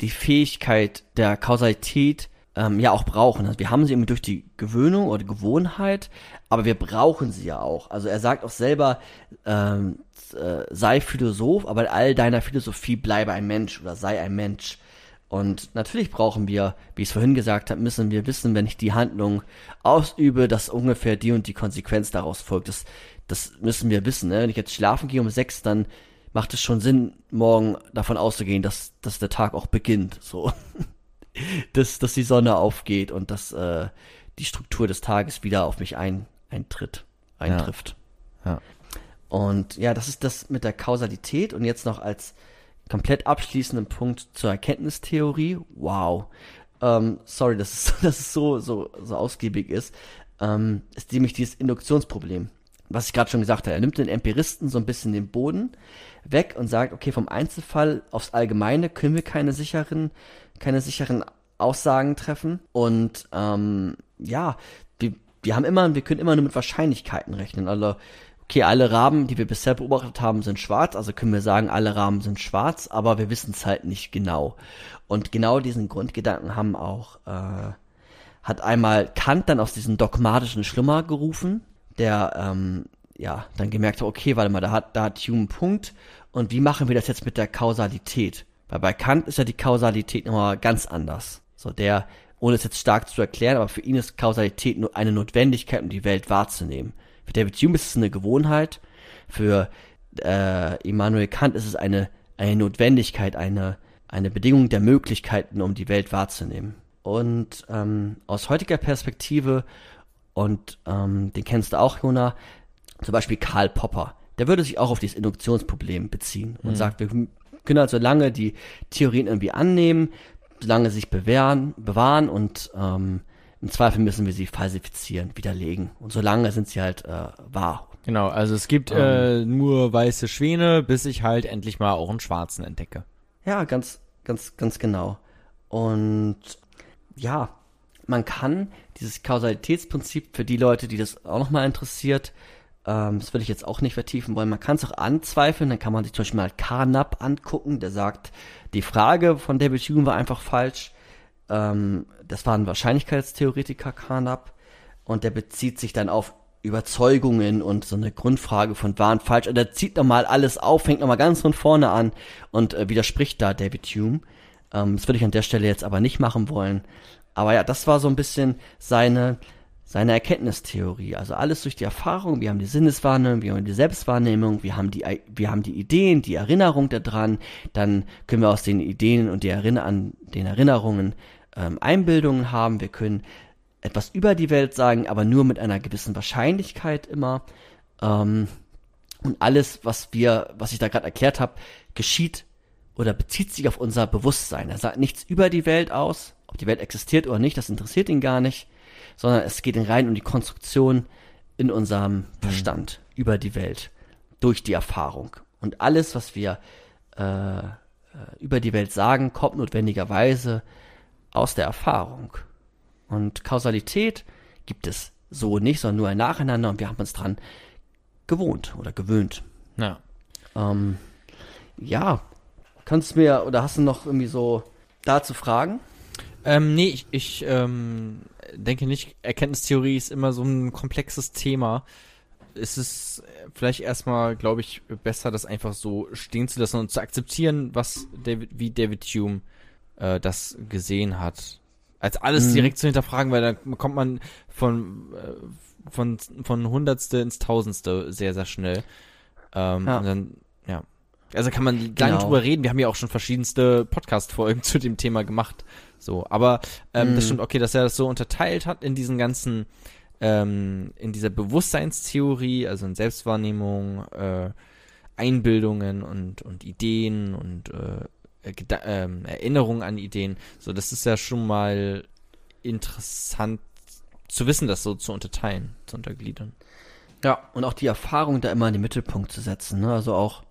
die Fähigkeit der Kausalität ähm, ja auch brauchen. Also wir haben sie eben durch die Gewöhnung oder Gewohnheit, aber wir brauchen sie ja auch. Also er sagt auch selber, ähm, äh, sei Philosoph, aber all deiner Philosophie bleibe ein Mensch oder sei ein Mensch. Und natürlich brauchen wir, wie ich es vorhin gesagt habe, müssen wir wissen, wenn ich die Handlung ausübe, dass ungefähr die und die Konsequenz daraus folgt. Das, das müssen wir wissen. Ne? Wenn ich jetzt schlafen gehe um sechs, dann macht es schon Sinn, morgen davon auszugehen, dass, dass der Tag auch beginnt. So. <laughs> dass, dass die Sonne aufgeht und dass äh, die Struktur des Tages wieder auf mich ein, eintritt, eintrifft. Ja. Und ja, das ist das mit der Kausalität und jetzt noch als komplett abschließenden Punkt zur Erkenntnistheorie. Wow. Ähm, sorry, dass es, <laughs> dass es so, so, so ausgiebig ist. Ähm, ist nämlich dieses Induktionsproblem. Was ich gerade schon gesagt habe. Er nimmt den Empiristen so ein bisschen den Boden weg und sagt, okay, vom Einzelfall aufs Allgemeine können wir keine sicheren, keine sicheren Aussagen treffen. Und ähm, ja, wir, wir haben immer, wir können immer nur mit Wahrscheinlichkeiten rechnen. Also okay, alle Raben, die wir bisher beobachtet haben, sind schwarz, also können wir sagen, alle Raben sind schwarz, aber wir wissen es halt nicht genau. Und genau diesen Grundgedanken haben auch, äh, hat einmal Kant dann aus diesem dogmatischen Schlummer gerufen, der ähm, ja dann gemerkt hat, okay, warte mal, da hat, da hat Hume einen Punkt und wie machen wir das jetzt mit der Kausalität? Weil bei Kant ist ja die Kausalität nochmal ganz anders. So der, ohne es jetzt stark zu erklären, aber für ihn ist Kausalität nur eine Notwendigkeit, um die Welt wahrzunehmen. Für David Hume ist es eine Gewohnheit, für äh, Immanuel Kant ist es eine, eine Notwendigkeit, eine, eine Bedingung der Möglichkeiten, um die Welt wahrzunehmen. Und ähm, aus heutiger Perspektive, und ähm, den kennst du auch, Jona, zum Beispiel Karl Popper, der würde sich auch auf dieses Induktionsproblem beziehen und mhm. sagt, wir können also lange die Theorien irgendwie annehmen, solange sie sich bewähren, bewahren und ähm, im Zweifel müssen wir sie falsifizieren, widerlegen. Und solange sind sie halt äh, wahr. Genau, also es gibt ähm, äh, nur weiße Schwäne, bis ich halt endlich mal auch einen schwarzen entdecke. Ja, ganz, ganz, ganz genau. Und ja, man kann dieses Kausalitätsprinzip für die Leute, die das auch nochmal interessiert, ähm, das will ich jetzt auch nicht vertiefen wollen, man kann es auch anzweifeln, dann kann man sich zum Beispiel mal Carnap angucken, der sagt, die Frage von David Hume war einfach falsch. Ähm, das war ein Wahrscheinlichkeitstheoretiker Carnap und der bezieht sich dann auf Überzeugungen und so eine Grundfrage von wahr und falsch. Und er zieht nochmal alles auf, fängt nochmal ganz von vorne an und äh, widerspricht da David Hume. Ähm, das würde ich an der Stelle jetzt aber nicht machen wollen. Aber ja, das war so ein bisschen seine, seine Erkenntnistheorie. Also alles durch die Erfahrung. Wir haben die Sinneswahrnehmung, wir haben die Selbstwahrnehmung, wir haben die, wir haben die Ideen, die Erinnerung daran. Dann können wir aus den Ideen und die Erinner an den Erinnerungen ähm, Einbildungen haben. Wir können etwas über die Welt sagen, aber nur mit einer gewissen Wahrscheinlichkeit immer. Ähm, und alles, was wir, was ich da gerade erklärt habe, geschieht oder bezieht sich auf unser Bewusstsein. Er sagt nichts über die Welt aus, ob die Welt existiert oder nicht, das interessiert ihn gar nicht, sondern es geht rein um die Konstruktion in unserem mhm. Verstand mhm. über die Welt durch die Erfahrung. Und alles, was wir äh, äh, über die Welt sagen, kommt notwendigerweise aus der Erfahrung. Und Kausalität gibt es so nicht, sondern nur ein Nacheinander und wir haben uns dran gewohnt oder gewöhnt. Ja. Ähm, ja, kannst du mir oder hast du noch irgendwie so dazu Fragen? Ähm, nee, ich, ich ähm, denke nicht, Erkenntnistheorie ist immer so ein komplexes Thema. Es ist vielleicht erstmal, glaube ich, besser, das einfach so stehen zu lassen und zu akzeptieren, was David, wie David Hume äh, das gesehen hat als alles mhm. direkt zu hinterfragen, weil dann kommt man von, äh, von, von Hundertste ins Tausendste sehr, sehr schnell. Ähm, ja. Und dann, ja. Also kann man lange genau. drüber reden. Wir haben ja auch schon verschiedenste Podcast-Folgen <laughs> zu dem Thema gemacht. So, aber ähm, mhm. das stimmt, okay, dass er das so unterteilt hat in diesen ganzen, ähm, in dieser Bewusstseinstheorie, also in Selbstwahrnehmung, äh, Einbildungen und, und Ideen und äh, äh, Erinnerungen an Ideen. So, das ist ja schon mal interessant zu wissen, das so zu unterteilen, zu untergliedern. Ja, und auch die Erfahrung da immer in den Mittelpunkt zu setzen. Ne? Also auch,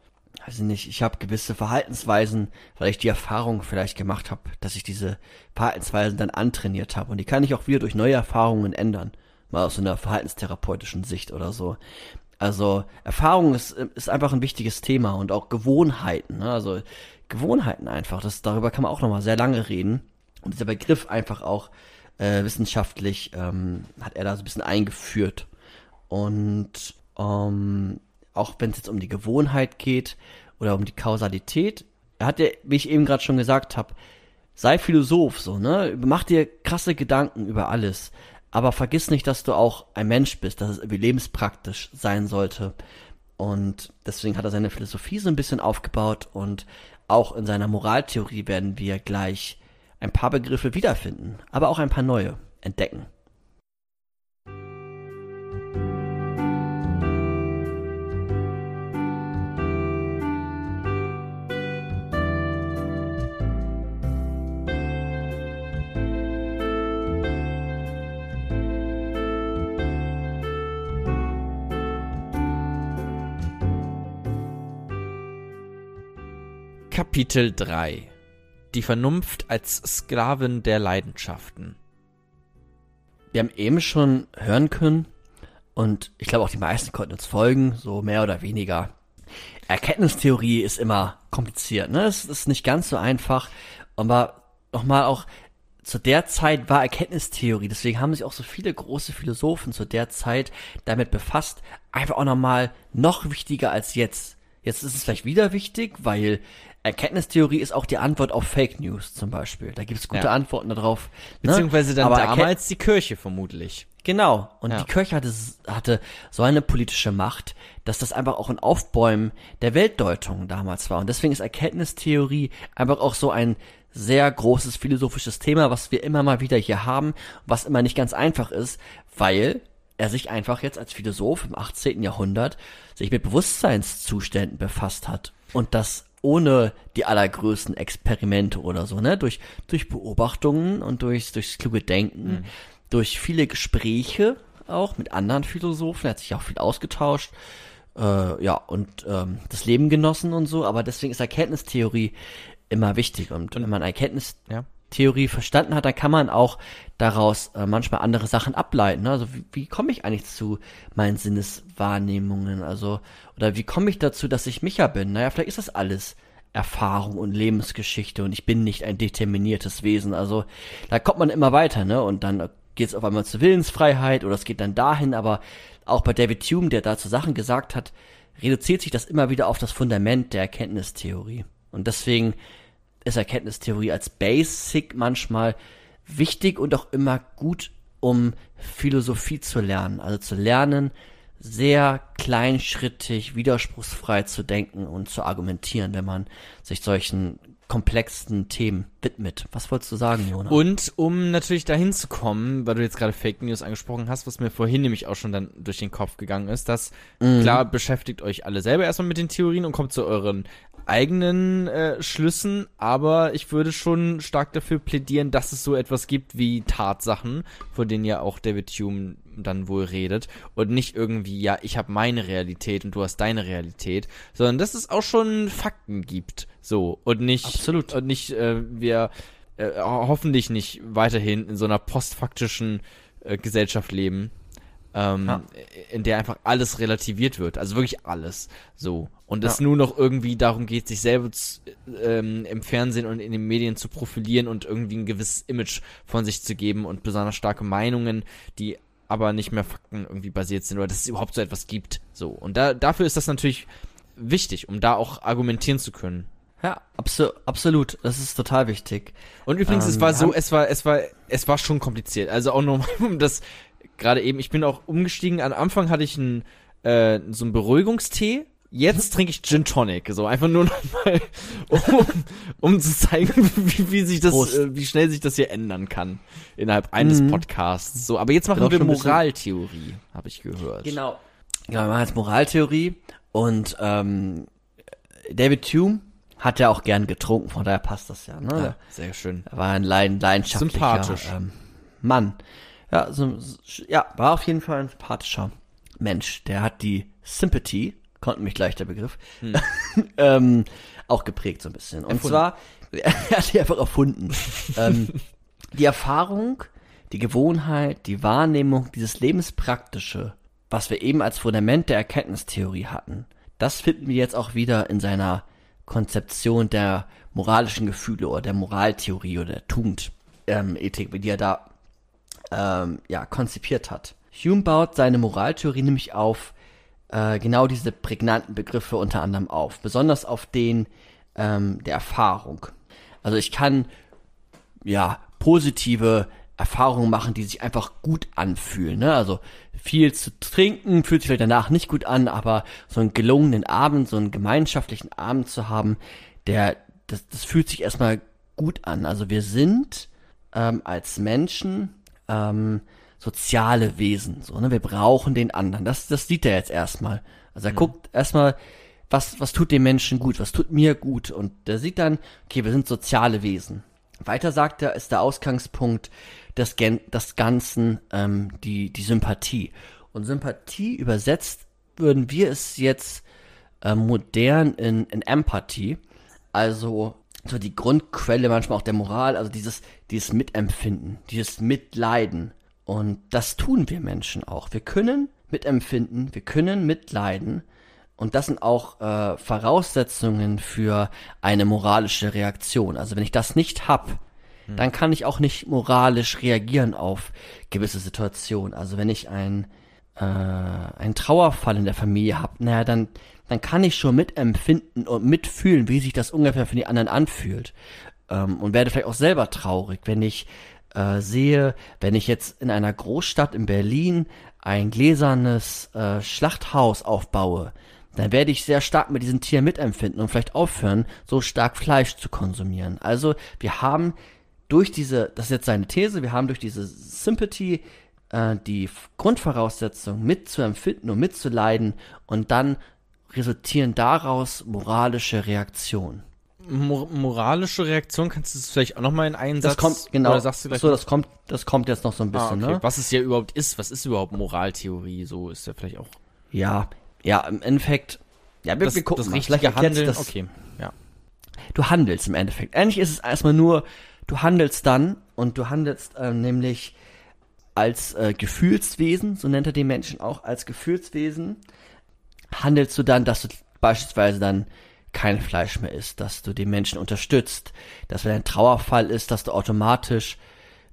weiß ich nicht, ich habe gewisse Verhaltensweisen, weil ich die Erfahrung vielleicht gemacht habe, dass ich diese Verhaltensweisen dann antrainiert habe. Und die kann ich auch wieder durch neue Erfahrungen ändern. Mal aus einer verhaltenstherapeutischen Sicht oder so. Also Erfahrung ist, ist einfach ein wichtiges Thema und auch Gewohnheiten. Ne? Also Gewohnheiten einfach. Das, darüber kann man auch nochmal sehr lange reden. Und dieser Begriff einfach auch äh, wissenschaftlich ähm, hat er da so ein bisschen eingeführt. Und ähm, auch wenn es jetzt um die Gewohnheit geht oder um die Kausalität, er hat ja, wie ich eben gerade schon gesagt habe, sei Philosoph so, ne? Mach dir krasse Gedanken über alles. Aber vergiss nicht, dass du auch ein Mensch bist, dass es irgendwie lebenspraktisch sein sollte. Und deswegen hat er seine Philosophie so ein bisschen aufgebaut und auch in seiner Moraltheorie werden wir gleich ein paar Begriffe wiederfinden, aber auch ein paar neue entdecken. Kapitel 3 Die Vernunft als Sklavin der Leidenschaften Wir haben eben schon hören können, und ich glaube auch die meisten konnten uns folgen, so mehr oder weniger. Erkenntnistheorie ist immer kompliziert, ne? Es ist nicht ganz so einfach, aber nochmal auch zu der Zeit war Erkenntnistheorie, deswegen haben sich auch so viele große Philosophen zu der Zeit damit befasst, einfach auch nochmal noch wichtiger als jetzt. Jetzt ist es vielleicht wieder wichtig, weil Erkenntnistheorie ist auch die Antwort auf Fake News zum Beispiel. Da gibt es gute Ja. Antworten darauf. ne? Beziehungsweise dann Aber damals die Kirche vermutlich. Genau. Und Ja. die Kirche hatte, hatte so eine politische Macht, dass das einfach auch ein Aufbäumen der Weltdeutung damals war. Und deswegen ist Erkenntnistheorie einfach auch so ein sehr großes philosophisches Thema, was wir immer mal wieder hier haben, was immer nicht ganz einfach ist, weil er sich einfach jetzt als Philosoph im 18. Jahrhundert sich mit Bewusstseinszuständen befasst hat. Und das ohne die allergrößten Experimente oder so, ne? Durch, durch Beobachtungen und durch, durchs kluge Denken, durch viele Gespräche auch mit anderen Philosophen, er hat sich auch viel ausgetauscht, äh, ja, und ähm, das Leben genossen und so, aber deswegen ist Erkenntnistheorie immer wichtig. Und wenn man Erkenntnistheorie Ja. Verstanden hat, dann kann man auch daraus äh, manchmal andere Sachen ableiten. Also wie, wie komme ich eigentlich zu meinen Sinneswahrnehmungen? Also, oder wie komme ich dazu, dass ich Micha bin? Naja, vielleicht ist das alles Erfahrung und Lebensgeschichte und ich bin nicht ein determiniertes Wesen. Also da kommt man immer weiter, ne? Und dann geht es auf einmal zur Willensfreiheit oder es geht dann dahin, aber auch bei David Hume, der dazu Sachen gesagt hat, reduziert sich das immer wieder auf das Fundament der Erkenntnistheorie. Und deswegen ist Erkenntnistheorie als Basic manchmal wichtig und auch immer gut, um Philosophie zu lernen. Also zu lernen, sehr kleinschrittig, widerspruchsfrei zu denken und zu argumentieren, wenn man sich solchen komplexen Themen widmet. Was wolltest du sagen, Jonas? Und um natürlich dahin zu kommen, weil du jetzt gerade Fake News angesprochen hast, was mir vorhin nämlich auch schon dann durch den Kopf gegangen ist, dass klar beschäftigt euch alle selber erstmal mit den Theorien und kommt zu euren eigenen äh, Schlüssen, aber ich würde schon stark dafür plädieren, dass es so etwas gibt wie Tatsachen, von denen ja auch David Hume dann wohl redet. Und nicht irgendwie, ja, ich habe meine Realität und du hast deine Realität, sondern dass es auch schon Fakten gibt, so. Und nicht Absolut. und nicht äh, wir äh, hoffentlich nicht weiterhin in so einer postfaktischen äh, Gesellschaft leben, ähm, Ja. in der einfach alles relativiert wird, also wirklich alles so und es Ja. nur noch irgendwie darum geht, sich selber zu, ähm, im Fernsehen und in den Medien zu profilieren und irgendwie ein gewisses Image von sich zu geben und besonders starke Meinungen, die aber nicht mehr Fakten irgendwie basiert sind oder dass es überhaupt so etwas gibt. So und da dafür ist das natürlich wichtig, um da auch argumentieren zu können. ja, abso absolut. Das ist total wichtig. Und übrigens, es Ähm, war wir so, es war, es war, es war schon kompliziert. Also auch nochmal <laughs> um das, gerade eben, ich bin auch umgestiegen. Am Anfang hatte ich einen, äh, so einen Beruhigungstee. Jetzt trinke ich Gin Tonic. So einfach nur <laughs> nochmal, um, um zu zeigen, <laughs> wie, wie sich das, Prost. äh, wie schnell sich das hier ändern kann. Innerhalb eines Mhm. Podcasts. So, aber jetzt machen wir ein Moraltheorie, habe ich gehört. Genau. Genau, wir machen jetzt Moraltheorie und ähm, David Hume hat ja auch gern getrunken, von daher passt das ja. Ne? Ja, sehr schön. Er war ein leiden, leidenschaftlicher Sympathisch. Ähm, Mann. Ja, so, ja, war auf jeden Fall ein sympathischer Mensch. Der hat die Sympathy, konnte mich gleich der Begriff, <laughs> ähm, auch geprägt so ein bisschen. Und Erfunden. zwar, <laughs> er hat die einfach erfunden. ähm, die Erfahrung, die Gewohnheit, die Wahrnehmung, dieses Lebenspraktische, was wir eben als Fundament der Erkenntnistheorie hatten, das finden wir jetzt auch wieder in seiner Konzeption der moralischen Gefühle oder der Moraltheorie oder der Tugend ähm, die er da ähm, ja, konzipiert hat. Hume baut seine Moraltheorie nämlich auf äh, genau diese prägnanten Begriffe unter anderem auf, besonders auf den ähm, der Erfahrung. Also ich kann ja positive Erfahrungen machen, die sich einfach gut anfühlen. Ne? Also viel zu trinken fühlt sich vielleicht danach nicht gut an, aber so einen gelungenen Abend, so einen gemeinschaftlichen Abend zu haben, der das, das fühlt sich erstmal gut an. Also wir sind ähm, als Menschen ähm, soziale Wesen. So, ne? Wir brauchen den anderen. Das, das sieht er jetzt erstmal. Also er guckt erstmal, was, was tut dem Menschen gut, was tut mir gut. Und der sieht dann, okay, wir sind soziale Wesen. Weiter sagt er, ist der Ausgangspunkt des, Gen des Ganzen ähm, die, die Sympathie. Und Sympathie übersetzt würden wir es jetzt äh, modern in, in Empathie. Also so die Grundquelle manchmal auch der Moral, also dieses, dieses Mitempfinden, dieses Mitleiden. Und das tun wir Menschen auch. Wir können mitempfinden, wir können mitleiden. Und das sind auch äh, Voraussetzungen für eine moralische Reaktion. Also wenn ich das nicht hab, dann kann ich auch nicht moralisch reagieren auf gewisse Situationen. Also wenn ich ein äh, einen Trauerfall in der Familie habe, naja, dann dann kann ich schon mitempfinden und mitfühlen, wie sich das ungefähr für die anderen anfühlt ähm, und werde vielleicht auch selber traurig, wenn ich äh, sehe, wenn ich jetzt in einer Großstadt in Berlin ein gläsernes äh, Schlachthaus aufbaue, dann werde ich sehr stark mit diesen Tieren mitempfinden und vielleicht aufhören, so stark Fleisch zu konsumieren. Also wir haben durch diese, das ist jetzt seine These, wir haben durch diese Sympathy äh, die Grundvoraussetzung mitzuempfinden und mitzuleiden und dann resultieren daraus moralische Reaktionen. Mor moralische Reaktion, kannst du das vielleicht auch nochmal in einen Das Satz? kommt, genau. Oder sagst du gleich so, das kommt, das kommt jetzt noch so ein ah, bisschen, okay. ne? Was es ja überhaupt ist, was ist überhaupt Moraltheorie? So ist ja vielleicht auch Ja, ja, im Endeffekt, ja, wir, das, wir gucken das mal. richtige Handeln. das, okay, ja. du handelst im Endeffekt. Eigentlich ist es erstmal nur, du handelst dann und du handelst ähm, nämlich als äh, Gefühlswesen, so nennt er den Menschen auch, als Gefühlswesen handelst du dann, dass du beispielsweise dann kein Fleisch mehr isst, dass du den Menschen unterstützt, dass wenn ein Trauerfall ist, dass du automatisch,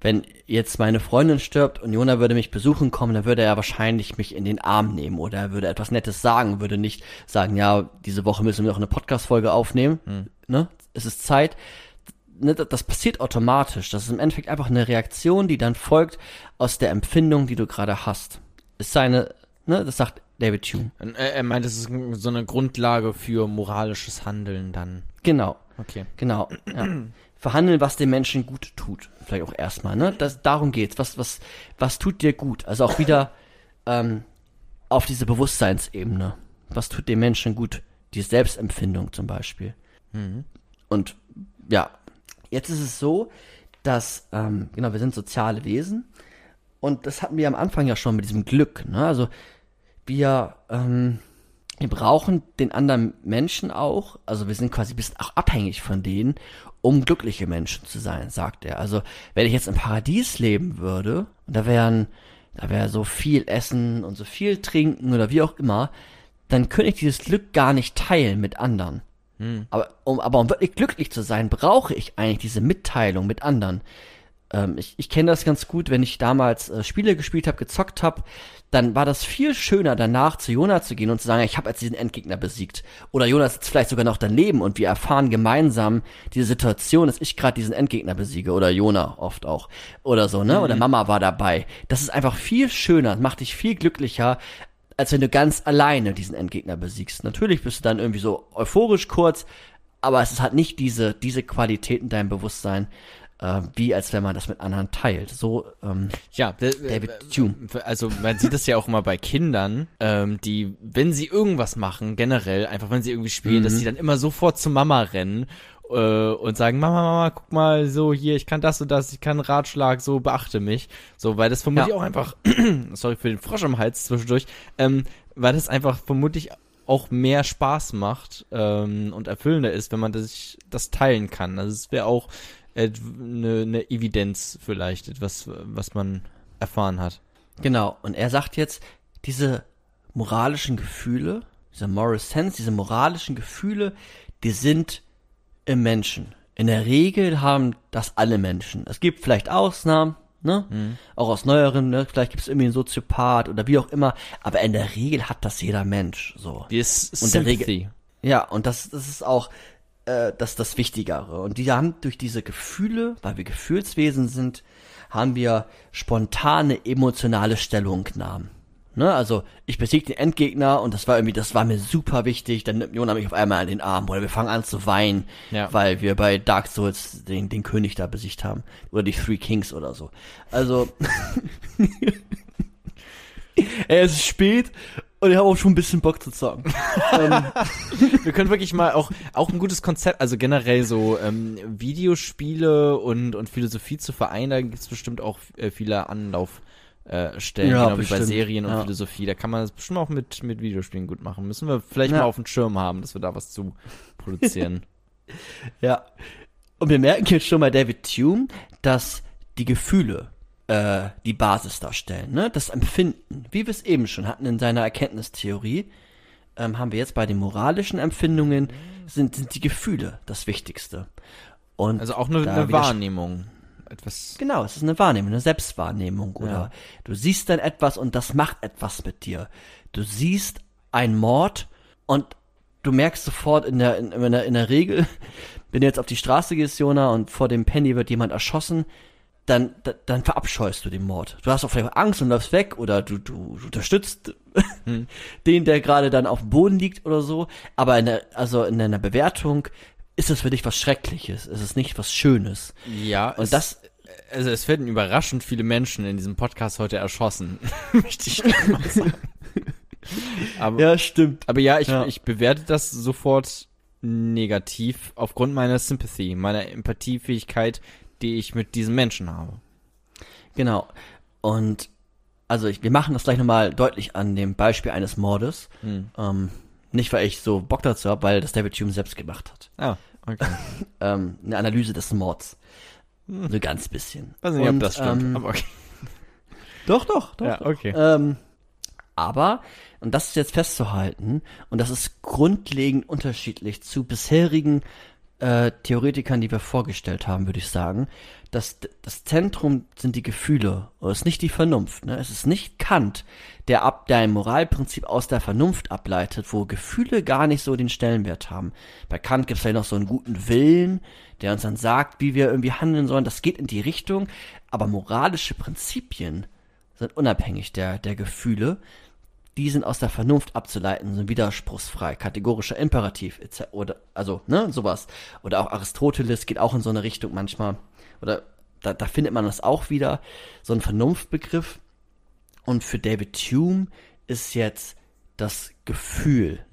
wenn jetzt meine Freundin stirbt und Jona würde mich besuchen kommen, dann würde er wahrscheinlich mich in den Arm nehmen oder er würde etwas Nettes sagen, würde nicht sagen, ja, diese Woche müssen wir noch eine Podcast-Folge aufnehmen, ne, es ist Zeit, ne, das das passiert automatisch. Das ist im Endeffekt einfach eine Reaktion, die dann folgt aus der Empfindung, die du gerade hast. Ist seine, ne, das sagt David Hume. Und Er, meint, es ist so eine Grundlage für moralisches Handeln dann. Genau, Okay. genau. Ja. <clears throat> Verhandeln, was dem Menschen gut tut. Vielleicht auch erstmal, ne? Das, darum geht's. Was, was, was tut dir gut? Also auch wieder <clears throat> ähm, auf diese Bewusstseinsebene. Was tut dem Menschen gut? Die Selbstempfindung zum Beispiel. Und ja, jetzt ist es so, dass, ähm, genau, wir sind soziale Wesen. Und das hatten wir am Anfang ja schon mit diesem Glück. Ne? Also wir, ähm, wir brauchen den anderen Menschen auch, also wir sind quasi ein bisschen auch abhängig von denen, um glückliche Menschen zu sein, sagt er. Also wenn ich jetzt im Paradies leben würde, und da wären, da wäre so viel Essen und so viel Trinken oder wie auch immer, dann könnte ich dieses Glück gar nicht teilen mit anderen. Aber um, aber um wirklich glücklich zu sein, brauche ich eigentlich diese Mitteilung mit anderen. Ähm, ich ich kenne das ganz gut, wenn ich damals äh, Spiele gespielt habe, gezockt habe, dann war das viel schöner danach zu Jona zu gehen und zu sagen, ich habe jetzt diesen Endgegner besiegt. Oder Jona sitzt vielleicht sogar noch daneben und wir erfahren gemeinsam diese Situation, dass ich gerade diesen Endgegner besiege. Oder Jona oft auch. Oder so, ne? Oder Mama war dabei. Das ist einfach viel schöner, macht dich viel glücklicher, als wenn du ganz alleine diesen Endgegner besiegst. Natürlich bist du dann irgendwie so euphorisch kurz, aber es hat nicht diese, diese Qualität in deinem Bewusstsein, äh, wie als wenn man das mit anderen teilt. So, ähm, Ja, David Hume. Also man sieht das ja auch immer bei Kindern, ähm, die, wenn sie irgendwas machen, generell, einfach wenn sie irgendwie spielen, dass sie dann immer sofort zu Mama rennen äh, und sagen, Mama, Mama, guck mal, so hier, ich kann das und das, ich kann Ratschlag, so beachte mich. So, weil das vermutlich Ja. auch einfach, <clears throat> sorry für den Frosch am Hals zwischendurch, ähm, weil das einfach vermutlich auch mehr Spaß macht ähm, und erfüllender ist, wenn man das, das teilen kann. Also es wäre auch eine äh, ne Evidenz vielleicht, etwas, was man erfahren hat. Genau, und er sagt jetzt, diese moralischen Gefühle, diese Moral Sense, diese moralischen Gefühle, die sind im Menschen. In der Regel haben das alle Menschen. Es gibt vielleicht Ausnahmen, ne? Auch aus neueren, ne? Vielleicht gibt es irgendwie einen Soziopath oder wie auch immer, aber in der Regel hat das jeder Mensch, so. Die ist Und der Regel-. Ja, und das, das ist auch äh, das, das Wichtigere. Und die haben durch diese Gefühle, weil wir Gefühlswesen sind, haben wir spontane emotionale Stellungnahmen. Ne, also ich besiege den Endgegner und das war irgendwie, das war mir super wichtig. Dann nimmt Jona mich auf einmal an den Arm oder wir fangen an zu weinen, Ja. weil wir bei Dark Souls den, den König da besiegt haben oder die Three Kings oder so. Also <laughs> es ist spät und ich habe auch schon ein bisschen Bock zu zocken. <laughs> ähm, <laughs> Wir können wirklich mal auch, auch ein gutes Konzept, also generell so ähm, Videospiele und, und Philosophie zu vereinen, da gibt's bestimmt auch äh, viele Anlaufstellen, äh, Stellen, Ja, genau wie bei bestimmt, Serien und ja. Philosophie. Da kann man das bestimmt auch mit, mit Videospielen gut machen. Müssen wir vielleicht Ja. mal auf dem Schirm haben, dass wir da was zu produzieren. <laughs> Ja. Und wir merken jetzt schon bei David Hume, dass die Gefühle äh, die Basis darstellen, ne? Das Empfinden, wie wir es eben schon hatten in seiner Erkenntnistheorie, ähm, haben wir jetzt bei den moralischen Empfindungen sind, sind die Gefühle das Wichtigste. Und Also auch eine, eine Wahrnehmung. etwas. Genau, es ist eine Wahrnehmung, eine Selbstwahrnehmung. Oder Ja. du siehst dann etwas und das macht etwas mit dir. Du siehst einen Mord und du merkst sofort in der, in, in der, in der Regel, <laughs> wenn du jetzt auf die Straße gehst, Jona, und vor dem Penny wird jemand erschossen, dann, da- dann verabscheust du den Mord. Du hast auch vielleicht Angst und läufst weg oder du, du, du unterstützt <laughs> den, der gerade dann auf dem Boden liegt oder so. Aber in der, also in deiner Bewertung ist es für dich was Schreckliches. Es ist nicht was Schönes. Ja, Und es, das, also es werden überraschend viele Menschen in diesem Podcast heute erschossen. <laughs> Möchte ich <laughs> mal sagen. Aber, ja, stimmt. aber ja, ich, Ja. ich bewerte das sofort negativ aufgrund meiner Sympathy, meiner Empathiefähigkeit, die ich mit diesen Menschen habe. Genau. Und also ich, wir machen das gleich nochmal deutlich an dem Beispiel eines Mordes. Hm. Ähm, nicht, weil ich so Bock dazu habe, weil das David Hume selbst gemacht hat. Ah, okay. <laughs> Ähm, eine Analyse des Mords. So ganz bisschen. Weiß nicht, ob Und, das stimmt. ähm, aber okay. <laughs> Doch, doch, doch. Ja, okay. Ähm, aber, und das ist jetzt festzuhalten, und das ist grundlegend unterschiedlich zu bisherigen äh, Theoretikern, die wir vorgestellt haben, würde ich sagen, dass das Zentrum sind die Gefühle, und es ist nicht die Vernunft. Ne? Es ist nicht Kant, der ab der ein Moralprinzip aus der Vernunft ableitet, wo Gefühle gar nicht so den Stellenwert haben. Bei Kant gibt es ja noch so einen guten Willen, der uns dann sagt, wie wir irgendwie handeln sollen. Das geht in die Richtung, aber moralische Prinzipien sind unabhängig der, der Gefühle. Die sind aus der Vernunft abzuleiten, sind widerspruchsfrei, kategorischer Imperativ, etc. oder, also, ne, sowas. Oder auch Aristoteles geht auch in so eine Richtung manchmal. Oder da, da findet man das auch wieder, so ein Vernunftbegriff. Und für David Hume ist jetzt das Gefühl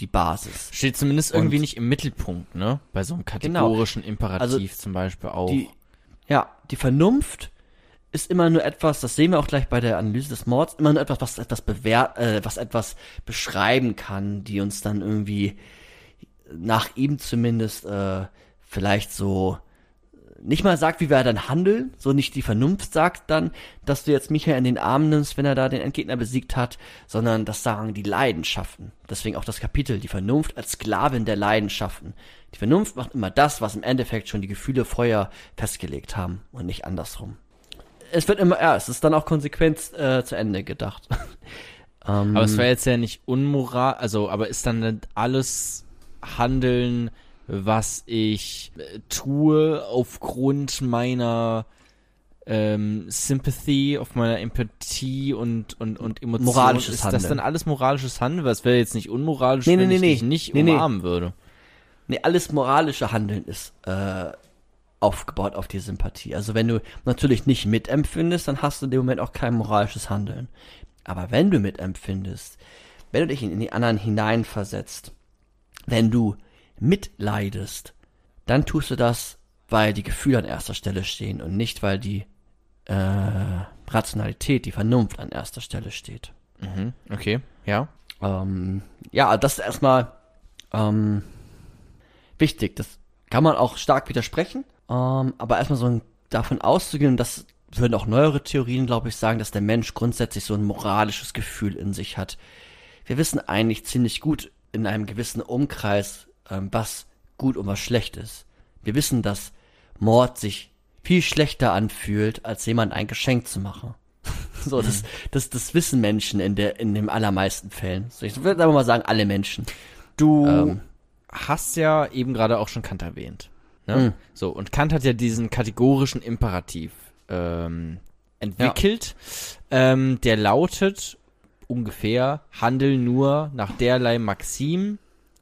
die Basis. Steht zumindest Und- irgendwie nicht im Mittelpunkt, ne? Bei so einem kategorischen Imperativ zum Beispiel auch. Die, ja, die Vernunft ist immer nur etwas, das sehen wir auch gleich bei der Analyse des Mords, immer nur etwas, was etwas bewährt, äh, was etwas beschreiben kann, die uns dann irgendwie nach ihm zumindest äh, vielleicht so nicht mal sagt, wie wir dann handeln, so nicht die Vernunft sagt dann, dass du jetzt Michael in den Arm nimmst, wenn er da den Endgegner besiegt hat, sondern das sagen die Leidenschaften. Deswegen auch das Kapitel, die Vernunft als Sklavin der Leidenschaften. Die Vernunft macht immer das, was im Endeffekt schon die Gefühle vorher festgelegt haben und nicht andersrum. Es wird immer, ja, es ist dann auch konsequent äh, zu Ende gedacht. <laughs> ähm, Aber es wäre jetzt ja nicht unmoral, also, aber ist dann alles Handeln, was ich äh, tue, aufgrund meiner ähm, Sympathy, auf meiner Empathie und, und, und Emotionen. Moralisches ist das Handeln. dann alles moralisches Handeln? Weil es wäre jetzt nicht unmoralisch, Nee, nee, wenn nee, ich dich nicht umarmen würde. Nee, alles moralische Handeln ist äh, aufgebaut auf die Sympathie. Also wenn du natürlich nicht mitempfindest, dann hast du in dem Moment auch kein moralisches Handeln. Aber wenn du mitempfindest, wenn du dich in, die anderen hineinversetzt, wenn du mitleidest, dann tust du das, weil die Gefühle an erster Stelle stehen und nicht, weil die äh, Rationalität, die Vernunft an erster Stelle steht. Mhm, okay, ja. Ähm, ja, das ist erstmal ähm, wichtig. Das kann man auch stark widersprechen. Ähm, aber erstmal so ein, davon auszugehen, das würden auch neuere Theorien, glaube ich, sagen, dass der Mensch grundsätzlich so ein moralisches Gefühl in sich hat. Wir wissen eigentlich ziemlich gut in einem gewissen Umkreis, ähm, was gut und was schlecht ist. Wir wissen, dass Mord sich viel schlechter anfühlt, als jemand ein Geschenk zu machen. <laughs> So, das, das, das wissen Menschen in der, in den allermeisten Fällen. So, ich würde aber mal sagen, alle Menschen. Du Ähm. hast ja eben gerade auch schon Kant erwähnt. Ne? Mhm. So, und Kant hat ja diesen kategorischen Imperativ ähm, entwickelt, ähm, der lautet ungefähr, handel nur nach derlei Maxim,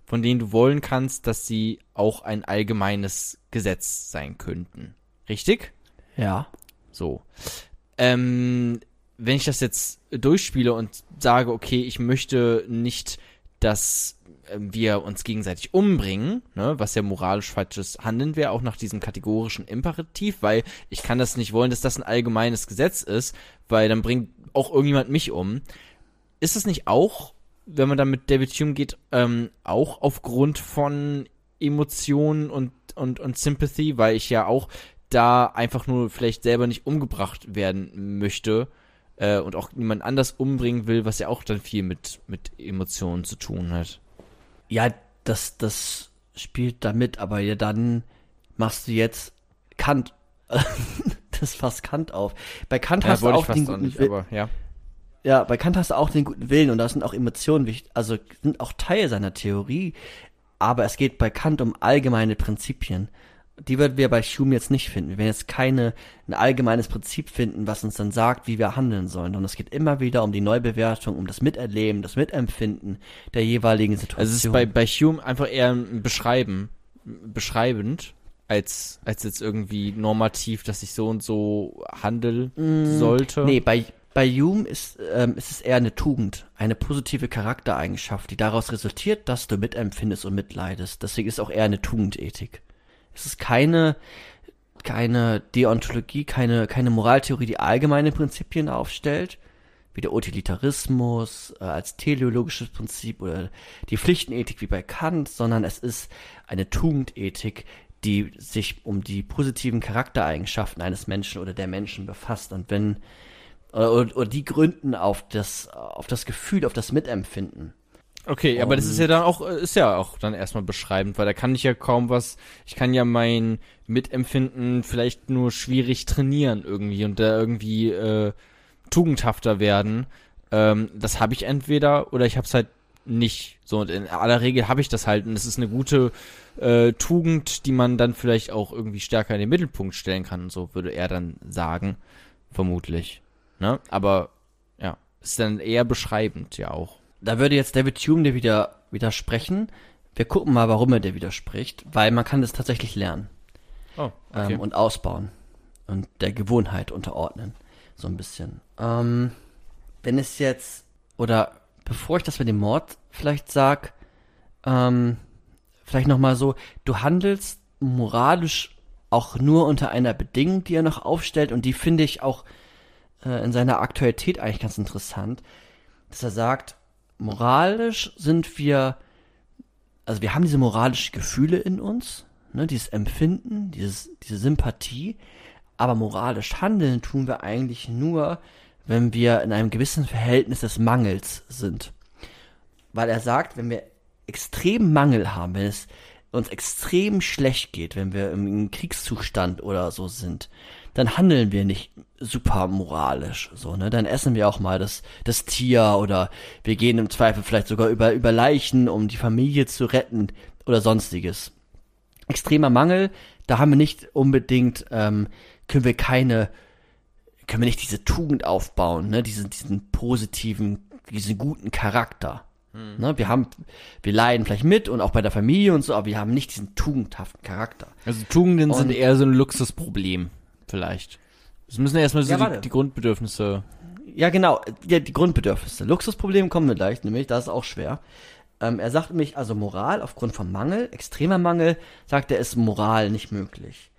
von denen du wollen kannst, dass sie auch ein allgemeines Gesetz sein könnten. Richtig? Ja. So. Ähm, wenn ich das jetzt durchspiele und sage, okay, ich möchte nicht, dass ähm, wir uns gegenseitig umbringen, ne, was ja moralisch falsches Handeln wäre, auch nach diesem kategorischen Imperativ, weil ich kann das nicht wollen, dass das ein allgemeines Gesetz ist, weil dann bringt auch irgendjemand mich um. Ist es nicht auch, wenn man dann mit David Hume geht, ähm, auch aufgrund von Emotionen und, und, und Sympathy, weil ich ja auch da einfach nur vielleicht selber nicht umgebracht werden möchte äh, und auch niemand anders umbringen will, was ja auch dann viel mit, mit Emotionen zu tun hat. Ja, das, das spielt damit, aber ja, dann machst du jetzt Kant <laughs> das fasst Kant auf. Bei Kant Ja, hast du auch den auch guten nicht, aber ja. Ja, bei Kant hast du auch den guten Willen und da sind auch Emotionen wichtig, also sind auch Teil seiner Theorie, aber es geht bei Kant um allgemeine Prinzipien. Die würden wir bei Hume jetzt nicht finden. Wir werden jetzt keine, ein allgemeines Prinzip finden, was uns dann sagt, wie wir handeln sollen, sondern es geht immer wieder um die Neubewertung, um das Miterleben, das Mitempfinden der jeweiligen Situation. Also es ist bei, bei Hume einfach eher ein Beschreiben, beschreibend, als, als jetzt irgendwie normativ, dass ich so und so handeln sollte. Nee, bei, bei Hume ist, ähm, ist es eher eine Tugend, eine positive Charaktereigenschaft, die daraus resultiert, dass du mitempfindest und mitleidest. Deswegen ist es auch eher eine Tugendethik. Es ist keine, keine Deontologie, keine, keine Moraltheorie, die allgemeine Prinzipien aufstellt, wie der Utilitarismus äh, als teleologisches Prinzip oder die Pflichtenethik wie bei Kant, sondern es ist eine Tugendethik, die sich um die positiven Charaktereigenschaften eines Menschen oder der Menschen befasst. Und wenn oder, oder, die gründen auf das, auf das Gefühl, auf das Mitempfinden. Okay, aber das ist ja dann auch, äh, ist ja auch dann erstmal beschreibend, weil da kann ich ja kaum was, ich kann ja mein Mitempfinden vielleicht nur schwierig trainieren irgendwie und da irgendwie äh, tugendhafter werden. Ähm, das habe ich entweder oder ich habe es halt nicht. So, und in aller Regel habe ich das halt und es ist eine gute äh, Tugend, die man dann vielleicht auch irgendwie stärker in den Mittelpunkt stellen kann und so, würde er dann sagen, vermutlich. Ne? Aber ja, ist dann eher beschreibend ja auch. Da würde jetzt David Hume dir wieder widersprechen. Wir gucken mal, warum er dir widerspricht, weil man kann das tatsächlich lernen Oh, okay. ähm, und ausbauen und der Gewohnheit unterordnen, so ein bisschen. Ähm, wenn es jetzt, oder bevor ich das mit dem Mord vielleicht sag, ähm, vielleicht nochmal so, du handelst moralisch auch nur unter einer Bedingung, die er noch aufstellt und die finde ich auch äh, in seiner Aktualität eigentlich ganz interessant, dass er sagt, moralisch sind wir, also wir haben diese moralischen Gefühle in uns, ne, dieses Empfinden, dieses, diese Sympathie, aber moralisch handeln tun wir eigentlich nur, wenn wir in einem gewissen Verhältnis des Mangels sind. Weil er sagt, wenn wir extrem Mangel haben, wenn es uns extrem schlecht geht, wenn wir im Kriegszustand oder so sind, dann handeln wir nicht super moralisch, so, ne? Dann essen wir auch mal das, das Tier oder wir gehen im Zweifel vielleicht sogar über, über Leichen, um die Familie zu retten oder sonstiges. Extremer Mangel, da haben wir nicht unbedingt, ähm, können wir keine, können wir nicht diese Tugend aufbauen, ne? Diesen, diesen positiven, diesen guten Charakter. Ne? Wir haben, wir leiden vielleicht mit und auch bei der Familie und so, aber wir haben nicht diesen tugendhaften Charakter. Also Tugenden Und- sind eher so ein Luxusproblem, vielleicht. Es müssen ja erstmal so Ja, die, die Grundbedürfnisse. Ja, genau. Ja, die Grundbedürfnisse. Luxusproblem kommen wir gleich, nämlich, das ist auch schwer. Ähm, er sagt nämlich, also Moral aufgrund von Mangel, extremer Mangel, sagt er, ist Moral nicht möglich.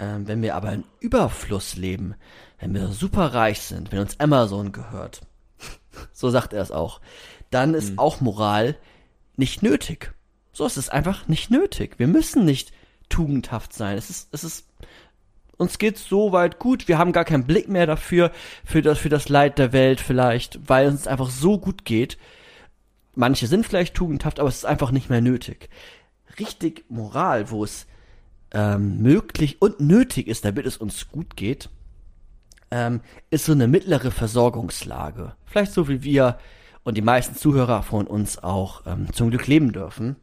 Ähm, wenn wir aber in Überfluss leben, wenn wir super reich sind, wenn uns Amazon gehört, <laughs> so sagt er es auch, dann ist auch Moral nicht nötig. So ist es einfach nicht nötig. Wir müssen nicht tugendhaft sein. Es ist, es ist uns geht's so weit gut, wir haben gar keinen Blick mehr dafür, für das, für das Leid der Welt vielleicht, weil uns einfach so gut geht. Manche sind vielleicht tugendhaft, aber es ist einfach nicht mehr nötig. Richtig Moral, wo es ähm, möglich und nötig ist, damit es uns gut geht, ähm, ist so eine mittlere Versorgungslage. Vielleicht so wie wir und die meisten Zuhörer von uns auch ähm, zum Glück leben dürfen,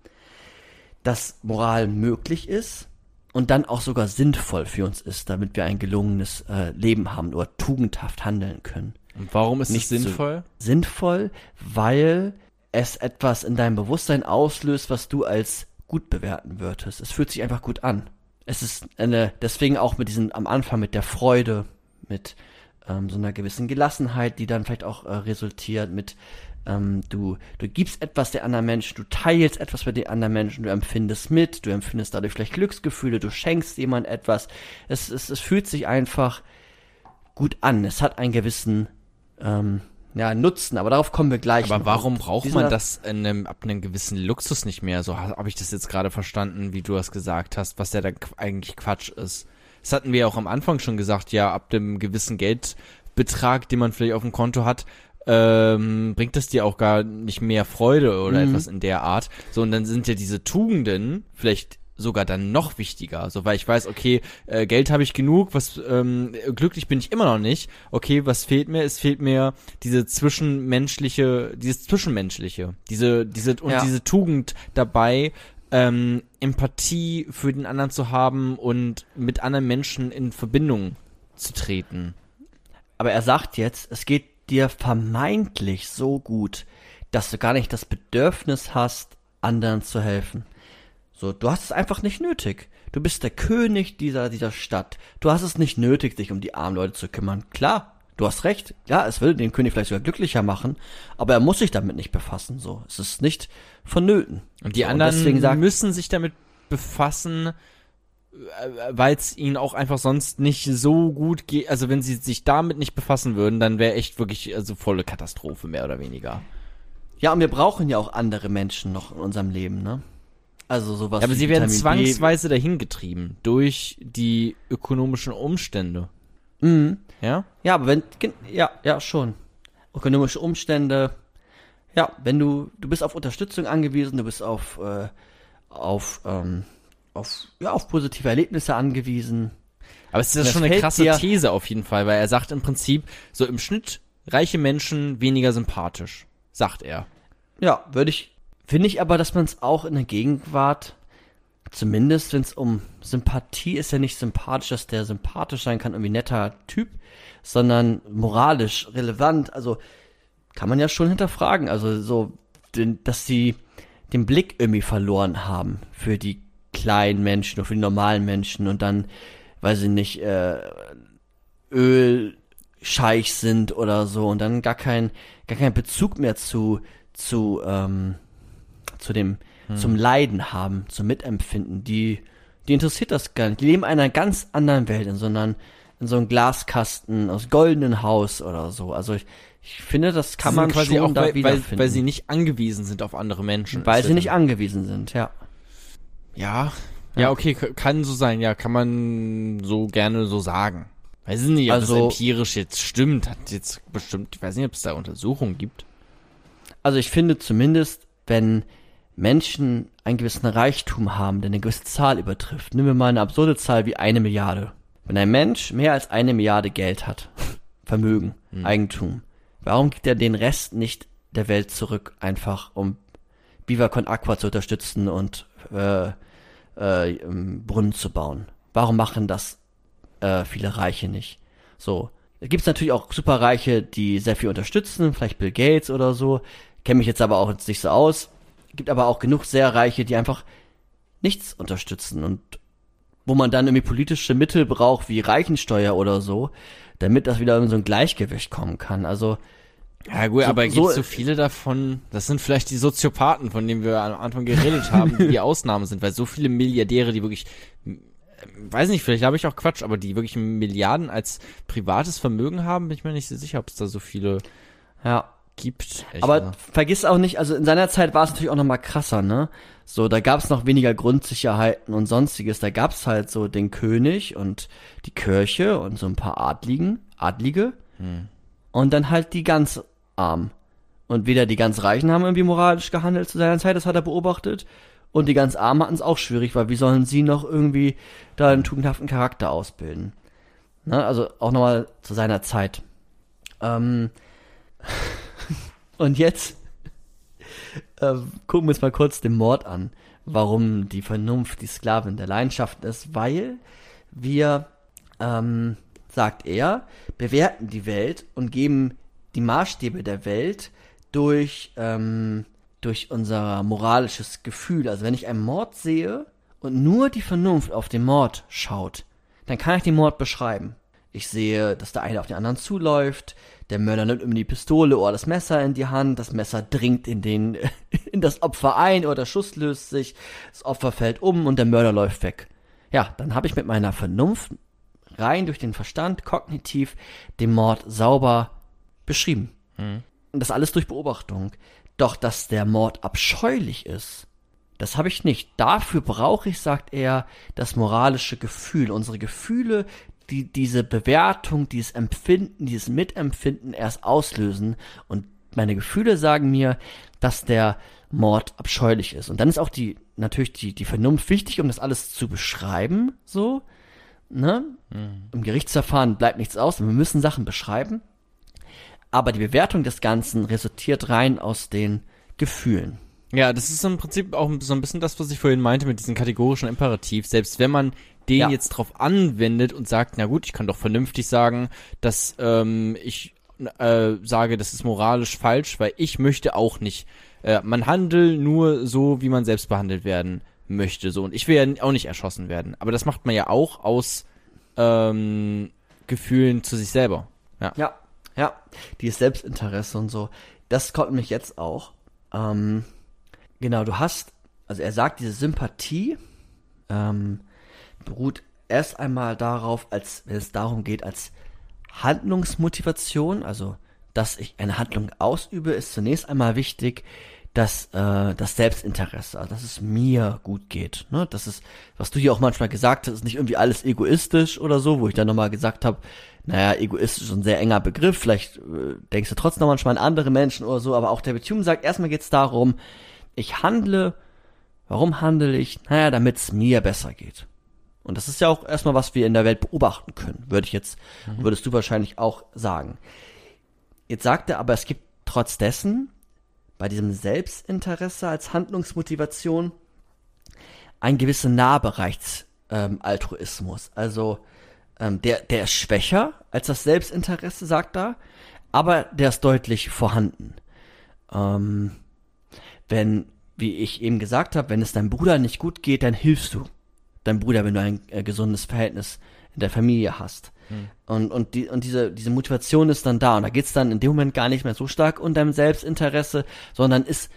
dass Moral möglich ist und dann auch sogar sinnvoll für uns ist, damit wir ein gelungenes äh, Leben haben oder tugendhaft handeln können. Und warum ist Nicht es so- sinnvoll? Sinnvoll, weil es etwas in deinem Bewusstsein auslöst, was du als gut bewerten würdest. Es fühlt sich einfach gut an. Es ist eine, deswegen auch mit diesem, am Anfang mit der Freude, mit ähm, so einer gewissen Gelassenheit, die dann vielleicht auch äh, resultiert mit, ähm, du, du gibst etwas der anderen Menschen, du teilst etwas mit den anderen Menschen, du empfindest mit, du empfindest dadurch vielleicht Glücksgefühle, du schenkst jemand etwas. Es, es, es fühlt sich einfach gut an. Es hat einen gewissen ähm, ja, Nutzen, aber darauf kommen wir gleich. Aber noch. warum braucht Diesen- man das in einem, ab einem gewissen Luxus nicht mehr? So habe ich das jetzt gerade verstanden, wie du das gesagt hast, was ja da qu- eigentlich Quatsch ist. Das hatten wir ja auch am Anfang schon gesagt, ja, ab dem gewissen Geldbetrag, den man vielleicht auf dem Konto hat, ähm, bringt das dir auch gar nicht mehr Freude oder Mhm. etwas in der Art. So, und dann sind ja diese Tugenden vielleicht sogar dann noch wichtiger, so weil ich weiß, okay, äh, Geld habe ich genug, was ähm, glücklich bin ich immer noch nicht. Okay, was fehlt mir? Es fehlt mir diese zwischenmenschliche, dieses zwischenmenschliche, diese diese und Ja. diese Tugend dabei, ähm, Empathie für den anderen zu haben und mit anderen Menschen in Verbindung zu treten. Aber er sagt jetzt, es geht dir vermeintlich so gut, dass du gar nicht das Bedürfnis hast, anderen zu helfen. So, du hast es einfach nicht nötig. Du bist der König dieser, dieser Stadt. Du hast es nicht nötig, dich um die armen Leute zu kümmern. Klar, du hast recht. Ja, es würde den König vielleicht sogar glücklicher machen, aber er muss sich damit nicht befassen, so. Es ist nicht vonnöten. Und die so, anderen sagt, müssen sich damit befassen, weil es ihnen auch einfach sonst nicht so gut geht. Also wenn sie sich damit nicht befassen würden, dann wäre echt wirklich also volle Katastrophe, mehr oder weniger. ja, und wir brauchen ja auch andere Menschen noch in unserem Leben, ne? Also sowas Ja, aber sie werden Vitamin B. zwangsweise dahin getrieben durch die ökonomischen Umstände. Mhm. Ja? Ja, aber wenn, ja, ja, schon. Ökonomische Umstände. Ja, wenn du, du bist auf Unterstützung angewiesen, du bist auf, äh, auf, ähm, auf, ja, auf positive Erlebnisse angewiesen. Aber es ist ja schon eine krasse dir- These auf jeden Fall, weil er sagt im Prinzip, so im Schnitt reiche Menschen weniger sympathisch, sagt er. Ja, würde ich, finde ich aber, dass man es auch in der Gegenwart, zumindest wenn es um Sympathie ist, ja nicht sympathisch, dass der sympathisch sein kann, irgendwie netter Typ, sondern moralisch relevant. Also kann man ja schon hinterfragen. Also so, den, dass sie den Blick irgendwie verloren haben für die kleinen Menschen oder für die normalen Menschen und dann, weiß ich nicht, äh, Ölscheich sind oder so und dann gar kein, gar keinen Bezug mehr zu, zu, ähm, zu dem, zum Leiden haben, zum Mitempfinden. Die, die interessiert das gar nicht. Die leben in einer ganz anderen Welt, in so einer, in so einem Glaskasten aus goldenen Haus oder so. Also ich, ich finde, das kann man quasi schon auch, da weil, weil, weil sie nicht angewiesen sind auf andere Menschen. weil sie nicht angewiesen sind, ja. Ja, ja, okay, kann so sein, ja, kann man so gerne so sagen. Weiß ich nicht, ob Also- das empirisch jetzt stimmt, hat jetzt bestimmt, ich weiß nicht, ob es da Untersuchungen gibt. Also ich finde zumindest, wenn Menschen einen gewissen Reichtum haben, der eine gewisse Zahl übertrifft, nehmen wir mal eine absurde Zahl wie eine Milliarde. Wenn ein Mensch mehr als eine Milliarde Geld hat, <laughs> Vermögen, Eigentum, warum gibt er den Rest nicht der Welt zurück, einfach um Viva Con Aqua zu unterstützen und äh, äh, Brunnen zu bauen? Warum machen das äh, viele Reiche nicht? So. Es gibt natürlich auch Superreiche, die sehr viel unterstützen, vielleicht Bill Gates oder so. Kenne mich jetzt aber auch nicht so aus. Gibt aber auch genug sehr Reiche, die einfach nichts unterstützen und wo man dann irgendwie politische Mittel braucht, wie Reichensteuer oder so, damit das wieder in so ein Gleichgewicht kommen kann. Also, Ja gut, So- aber gibt so- so viele davon, das sind vielleicht die Soziopathen, von denen wir am Anfang geredet <laughs> haben, die die Ausnahme sind, weil so viele Milliardäre, die wirklich, äh, weiß nicht, vielleicht habe ich auch Quatsch, aber die wirklich Milliarden als privates Vermögen haben, bin ich mir nicht so sicher, ob es da so viele ja. gibt. ehrlich Aber gesagt. vergiss auch nicht, also in seiner Zeit war es natürlich auch noch mal krasser, ne? So, da gab es noch weniger Grundsicherheiten und sonstiges. Da gab es halt so den König und die Kirche und so ein paar Adligen, Adlige. Und dann halt die ganz Armen. Und weder die ganz Reichen haben irgendwie moralisch gehandelt zu seiner Zeit, das hat er beobachtet. Und die ganz Armen hatten es auch schwierig, weil wie sollen sie noch irgendwie da einen tugendhaften Charakter ausbilden? Ne? Also auch nochmal zu seiner Zeit. Ähm, <laughs> und jetzt <laughs> äh, gucken wir uns mal kurz den Mord an. Warum die Vernunft die Sklavin der Leidenschaften ist, weil wir, ähm, sagt er, bewerten die Welt und geben die Maßstäbe der Welt durch, ähm, durch unser moralisches Gefühl. Also wenn ich einen Mord sehe und nur die Vernunft auf den Mord schaut, dann kann ich den Mord beschreiben. Ich sehe, dass der eine auf den anderen zuläuft, der Mörder nimmt irgendwie die Pistole oder das Messer in die Hand, das Messer dringt in den, <laughs> in das Opfer ein oder der Schuss löst sich, das Opfer fällt um und der Mörder läuft weg. Ja, dann habe ich mit meiner Vernunft rein durch den Verstand, kognitiv, den Mord sauber beschrieben. Und das alles durch Beobachtung. Doch, dass der Mord abscheulich ist, das habe ich nicht. Dafür brauche ich, sagt er, das moralische Gefühl, unsere Gefühle, die diese Bewertung, dieses Empfinden, dieses Mitempfinden erst auslösen. Und meine Gefühle sagen mir, dass der Mord abscheulich ist. Und dann ist auch die, natürlich die, die Vernunft wichtig, um das alles zu beschreiben, so, ne? Mhm. Im Gerichtsverfahren bleibt nichts aus, wir müssen Sachen beschreiben. Aber die Bewertung des Ganzen resultiert rein aus den Gefühlen. Ja, das ist im Prinzip auch so ein bisschen das, was ich vorhin meinte mit diesem kategorischen Imperativ. Selbst wenn man den ja. jetzt drauf anwendet und sagt, na gut, ich kann doch vernünftig sagen, dass ähm, ich äh, sage, das ist moralisch falsch, weil ich möchte auch nicht. Äh, man handelt nur so, wie man selbst behandelt werden möchte. So und ich will ja auch nicht erschossen werden. Aber das macht man ja auch aus ähm, Gefühlen zu sich selber. Ja. Ja, ja. Dieses Selbstinteresse und so. Das kommt mich jetzt auch. Ähm, genau, du hast, also er sagt, diese Sympathie ähm, beruht erst einmal darauf, als wenn es darum geht, als Handlungsmotivation, also dass ich eine Handlung ausübe, ist zunächst einmal wichtig, dass äh, das Selbstinteresse, also dass es mir gut geht. Ne? Das ist, was du hier auch manchmal gesagt hast, ist nicht irgendwie alles egoistisch oder so, wo ich dann nochmal gesagt habe, naja, egoistisch ist ein sehr enger Begriff, vielleicht äh, denkst du trotzdem noch manchmal an andere Menschen oder so, aber auch der Hume sagt, erstmal geht es darum, ich handle, warum handle ich? Naja, damit es mir besser geht. Und das ist ja auch erstmal, was wir in der Welt beobachten können, würde ich jetzt, mhm. würdest du wahrscheinlich auch sagen. Jetzt sagt er aber, es gibt trotz dessen bei diesem Selbstinteresse als Handlungsmotivation ein gewisser Nahbereichs-Altruismus. Ähm, also ähm, der, der ist schwächer als das Selbstinteresse, sagt er, aber der ist deutlich vorhanden. Ähm, wenn, wie ich eben gesagt habe, wenn es deinem Bruder nicht gut geht, dann hilfst du deinem Bruder, wenn du ein äh, gesundes Verhältnis in der Familie hast. Hm. Und, und, die, und diese, diese Motivation ist dann da. Und da geht's dann in dem Moment gar nicht mehr so stark um dein Selbstinteresse, sondern ist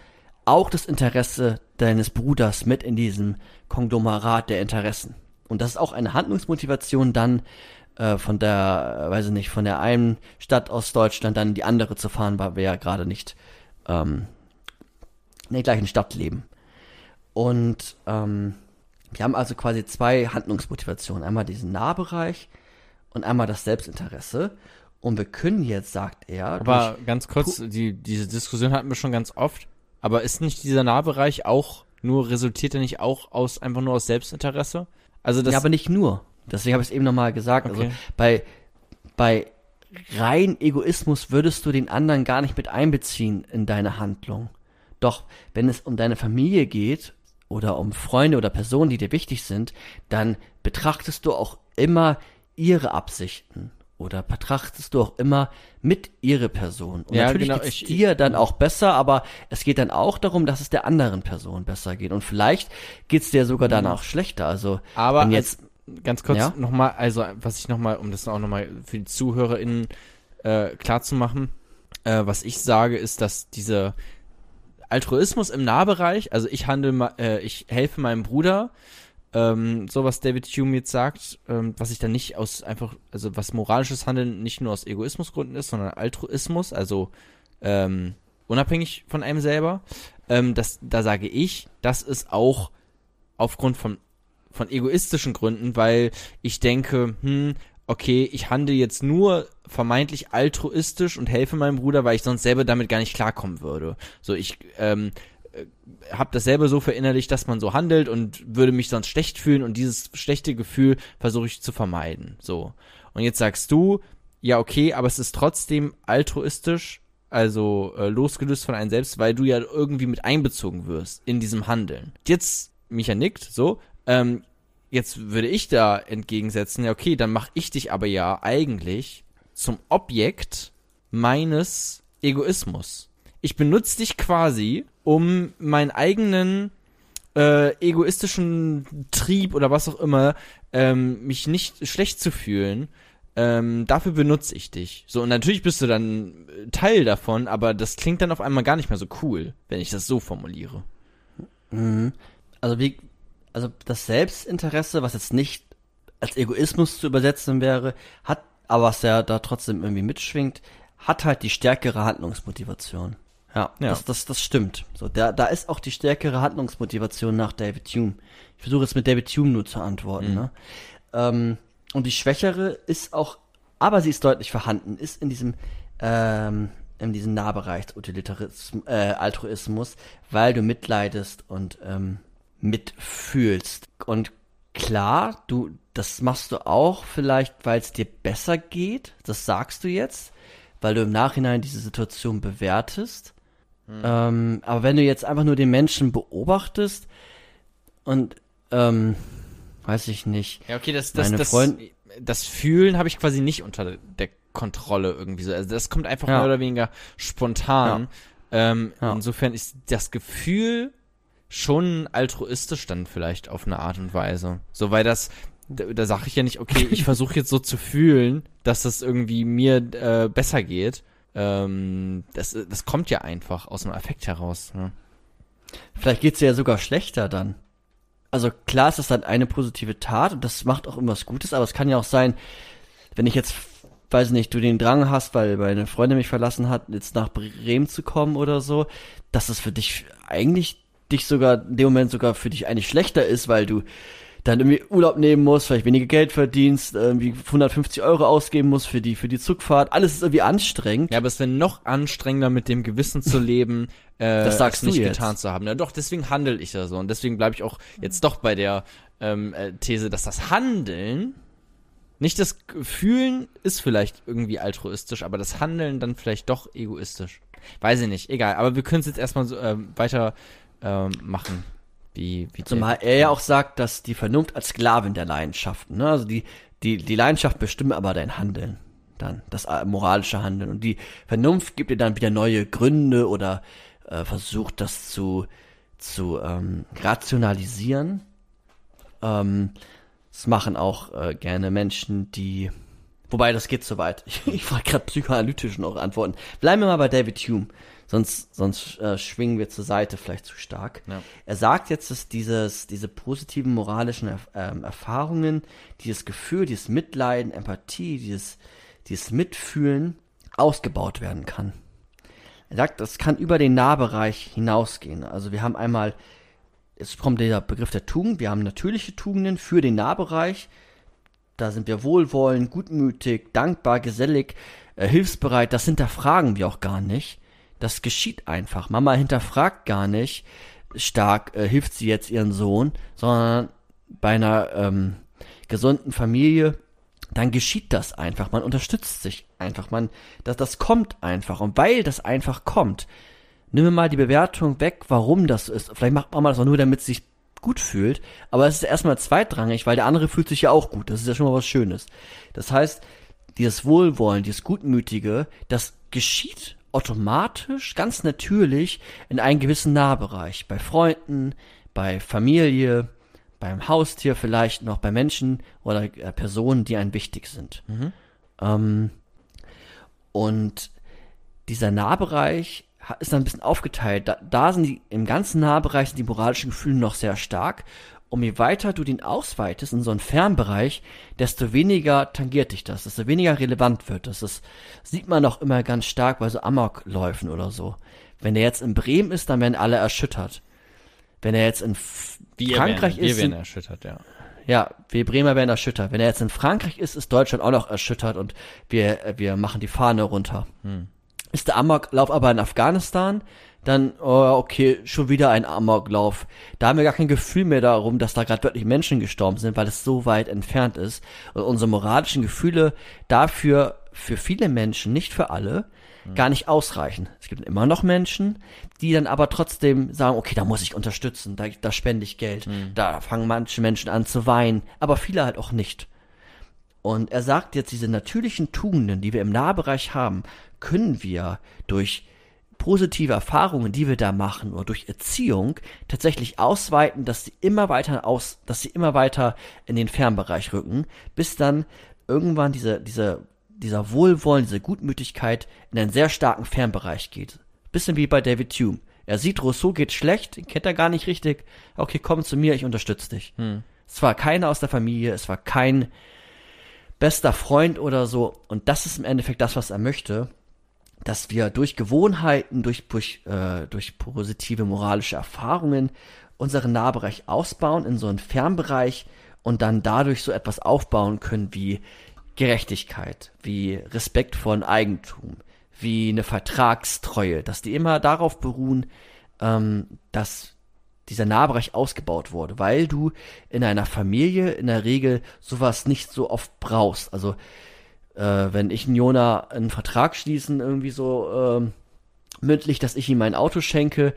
auch das Interesse deines Bruders mit in diesem Konglomerat der Interessen. Und das ist auch eine Handlungsmotivation dann äh, von der, äh, weiß ich nicht, von der einen Stadt aus Deutschland dann in die andere zu fahren, weil wir ja gerade nicht ähm, in der gleichen Stadt leben. Und ähm, wir haben also quasi zwei Handlungsmotivationen. Einmal diesen Nahbereich und einmal das Selbstinteresse. Und wir können jetzt, sagt er. Aber ganz kurz, die, diese Diskussion hatten wir schon ganz oft. Aber ist nicht dieser Nahbereich auch nur, resultiert er nicht auch aus, einfach nur aus Selbstinteresse? Also das. Ja, aber nicht nur. Deswegen habe ich es eben nochmal gesagt. Also okay. Also bei, bei rein Egoismus würdest du den anderen gar nicht mit einbeziehen in deine Handlung. Doch wenn es um deine Familie geht oder um Freunde oder Personen, die dir wichtig sind, dann betrachtest du auch immer ihre Absichten oder betrachtest du auch immer mit ihre Person. Und ja, natürlich genau, geht's ich, dir dann auch besser, aber es geht dann auch darum, dass es der anderen Person besser geht. Und vielleicht geht's dir sogar dann mhm. auch schlechter. Also aber jetzt als, ganz kurz ja? nochmal, also was ich nochmal, um das auch nochmal für die ZuhörerInnen äh, klar zu machen, äh, was ich sage, ist, dass diese Altruismus im Nahbereich, also ich handle, äh, ich helfe meinem Bruder, ähm, so was David Hume jetzt sagt, ähm, was ich dann nicht aus einfach, also was moralisches Handeln nicht nur aus Egoismusgründen ist, sondern Altruismus, also ähm, unabhängig von einem selber, ähm, das, da sage ich, das ist auch aufgrund von von egoistischen Gründen, weil ich denke, hm, okay, ich handle jetzt nur vermeintlich altruistisch und helfe meinem Bruder, weil ich sonst selber damit gar nicht klarkommen würde. So, ich ähm, äh, habe das selber so verinnerlicht, dass man so handelt und würde mich sonst schlecht fühlen und dieses schlechte Gefühl versuche ich zu vermeiden. So. Und jetzt sagst du, ja, okay, aber es ist trotzdem altruistisch, also äh, losgelöst von einem selbst, weil du ja irgendwie mit einbezogen wirst in diesem Handeln. Jetzt, Micha nickt, so, ähm, Jetzt würde ich da entgegensetzen, ja, okay, dann mache ich dich aber ja eigentlich zum Objekt meines Egoismus. Ich benutze dich quasi, um meinen eigenen äh, egoistischen Trieb oder was auch immer, ähm, mich nicht schlecht zu fühlen, ähm, dafür benutze ich dich. So, und natürlich bist du dann Teil davon, aber das klingt dann auf einmal gar nicht mehr so cool, wenn ich das so formuliere. Mhm. Also wie, also das Selbstinteresse, was jetzt nicht als Egoismus zu übersetzen wäre, hat, aber was ja da trotzdem irgendwie mitschwingt, hat halt die stärkere Handlungsmotivation. Ja, ja. Das, das, das stimmt. So, da, da ist auch die stärkere Handlungsmotivation nach David Hume. Ich versuche jetzt mit David Hume nur zu antworten. Mhm. Ne? Ähm, und die schwächere ist auch, aber sie ist deutlich vorhanden, ist in diesem ähm, in diesen Nahbereichsutilitarismus, äh, Altruismus, weil du mitleidest und ähm, mitfühlst. Und klar, du, das machst du auch vielleicht, weil es dir besser geht. Das sagst du jetzt, weil du im Nachhinein diese Situation bewertest. Hm. Ähm, aber wenn du jetzt einfach nur den Menschen beobachtest und ähm, weiß ich nicht. Ja, okay, das, das, das, Freund das Fühlen habe ich quasi nicht unter der Kontrolle irgendwie so. Also das kommt einfach Ja. mehr oder weniger spontan. Ähm, Ja. Insofern ist das Gefühl schon altruistisch dann vielleicht auf eine Art und Weise. So, weil das, da, da sage ich ja nicht, okay, ich <laughs> versuche jetzt so zu fühlen, dass das irgendwie mir äh, besser geht. Ähm, das, das kommt ja einfach aus dem Affekt heraus. Ne? Vielleicht geht's dir ja sogar schlechter dann. Also klar ist das dann eine positive Tat und das macht auch immer was Gutes, aber es kann ja auch sein, wenn ich jetzt, weiß nicht, du den Drang hast, weil meine Freundin mich verlassen hat, jetzt nach Bremen zu kommen oder so, dass es für dich eigentlich dich sogar, in dem Moment sogar für dich eigentlich schlechter ist, weil du dann irgendwie Urlaub nehmen musst, vielleicht weniger Geld verdienst, irgendwie 150 Euro ausgeben musst für die, für die Zugfahrt. Alles ist irgendwie anstrengend. Ja, aber es wäre noch anstrengender, mit dem Gewissen zu leben, <laughs> äh, Das sagst du nicht jetzt. getan zu haben. Ja, doch, deswegen handle ich ja so. Und deswegen bleibe ich auch jetzt doch bei der ähm, äh, These, dass das Handeln, nicht das Fühlen ist vielleicht irgendwie altruistisch, aber das Handeln dann vielleicht doch egoistisch. Weiß ich nicht, egal. Aber wir können es jetzt erstmal so, ähm, weiter ähm, machen. Wie, wie Zumal er ja auch sagt, dass die Vernunft als Sklavin der Leidenschaften, ne? Also die, die, die Leidenschaft bestimmt aber dein Handeln. Dann, das moralische Handeln. Und die Vernunft gibt dir dann wieder neue Gründe oder äh, versucht das zu, zu ähm, rationalisieren. Ähm, das machen auch äh, gerne Menschen, die. Wobei, das geht so weit. Ich, <laughs> ich wollte gerade psychoanalytisch noch antworten. Bleiben wir mal bei David Hume. Sonst, sonst äh, schwingen wir zur Seite vielleicht zu stark. Ja. Er sagt jetzt, dass dieses, diese positiven moralischen ähm, Erfahrungen, dieses Gefühl, dieses Mitleiden, Empathie, dieses, dieses Mitfühlen ausgebaut werden kann. Er sagt, das kann über den Nahbereich hinausgehen. Also wir haben einmal, jetzt kommt der Begriff der Tugend, wir haben natürliche Tugenden für den Nahbereich. Da sind wir wohlwollend, gutmütig, dankbar, gesellig, äh, hilfsbereit. Das hinterfragen wir auch gar nicht. Das geschieht einfach. Mama hinterfragt gar nicht stark, äh, hilft sie jetzt ihren Sohn, sondern bei einer ähm, gesunden Familie, dann geschieht das einfach. Man unterstützt sich einfach. Man, das, das kommt einfach. Und weil das einfach kommt, nehmen wir mal die Bewertung weg, warum das ist. Vielleicht macht Mama das auch nur, damit sie sich gut fühlt. Aber es ist erstmal zweitrangig, weil der andere fühlt sich ja auch gut. Das ist ja schon mal was Schönes. Das heißt, dieses Wohlwollen, dieses Gutmütige, das geschieht automatisch, ganz natürlich in einem gewissen Nahbereich. Bei Freunden, bei Familie, beim Haustier vielleicht noch, bei Menschen oder äh, Personen, die einem wichtig sind. Ähm, und dieser Nahbereich ist dann ein bisschen aufgeteilt. Da, da sind die, im ganzen Nahbereich sind die moralischen Gefühle noch sehr stark. Und je weiter du den ausweitest in so einen Fernbereich, desto weniger tangiert dich das, desto weniger relevant wird das. Das sieht man auch immer ganz stark bei so Amokläufen oder so. Wenn er jetzt in Bremen ist, dann werden alle erschüttert. Wenn er jetzt in wir Frankreich werden, wir ist, werden sind- erschüttert, ja. ja, wir Bremer werden erschüttert. Wenn er jetzt in Frankreich ist, ist Deutschland auch noch erschüttert und wir, wir machen die Fahne runter. Ist der Amoklauf aber in Afghanistan, dann, oh, okay, schon wieder ein Amoklauf. Da haben wir gar kein Gefühl mehr darum, dass da gerade wirklich Menschen gestorben sind, weil es so weit entfernt ist. Und unsere moralischen Gefühle dafür, für viele Menschen, nicht für alle, gar nicht ausreichen. Es gibt immer noch Menschen, die dann aber trotzdem sagen, okay, da muss ich unterstützen, da, da spende ich Geld. Da fangen manche Menschen an zu weinen, aber viele halt auch nicht. Und er sagt jetzt, diese natürlichen Tugenden, die wir im Nahbereich haben, können wir durch positive Erfahrungen, die wir da machen, oder durch Erziehung tatsächlich ausweiten, dass sie immer weiter aus, dass sie immer weiter in den Fernbereich rücken, bis dann irgendwann diese, diese, dieser Wohlwollen, diese Gutmütigkeit in einen sehr starken Fernbereich geht. Bisschen wie bei David Hume. Er sieht, Rousseau geht schlecht, den kennt er gar nicht richtig. Okay, komm zu mir, ich unterstütze dich. Es war keiner aus der Familie, es war kein bester Freund oder so. Und das ist im Endeffekt das, was er möchte, dass wir durch Gewohnheiten, durch, durch, äh, durch positive moralische Erfahrungen unseren Nahbereich ausbauen in so einen Fernbereich und dann dadurch so etwas aufbauen können wie Gerechtigkeit, wie Respekt vor dem Eigentum, wie eine Vertragstreue, dass die immer darauf beruhen, ähm, dass dieser Nahbereich ausgebaut wurde, weil du in einer Familie in der Regel sowas nicht so oft brauchst. Also äh, wenn ich und Jona einen Vertrag schließen, irgendwie so ähm, mündlich, dass ich ihm mein Auto schenke,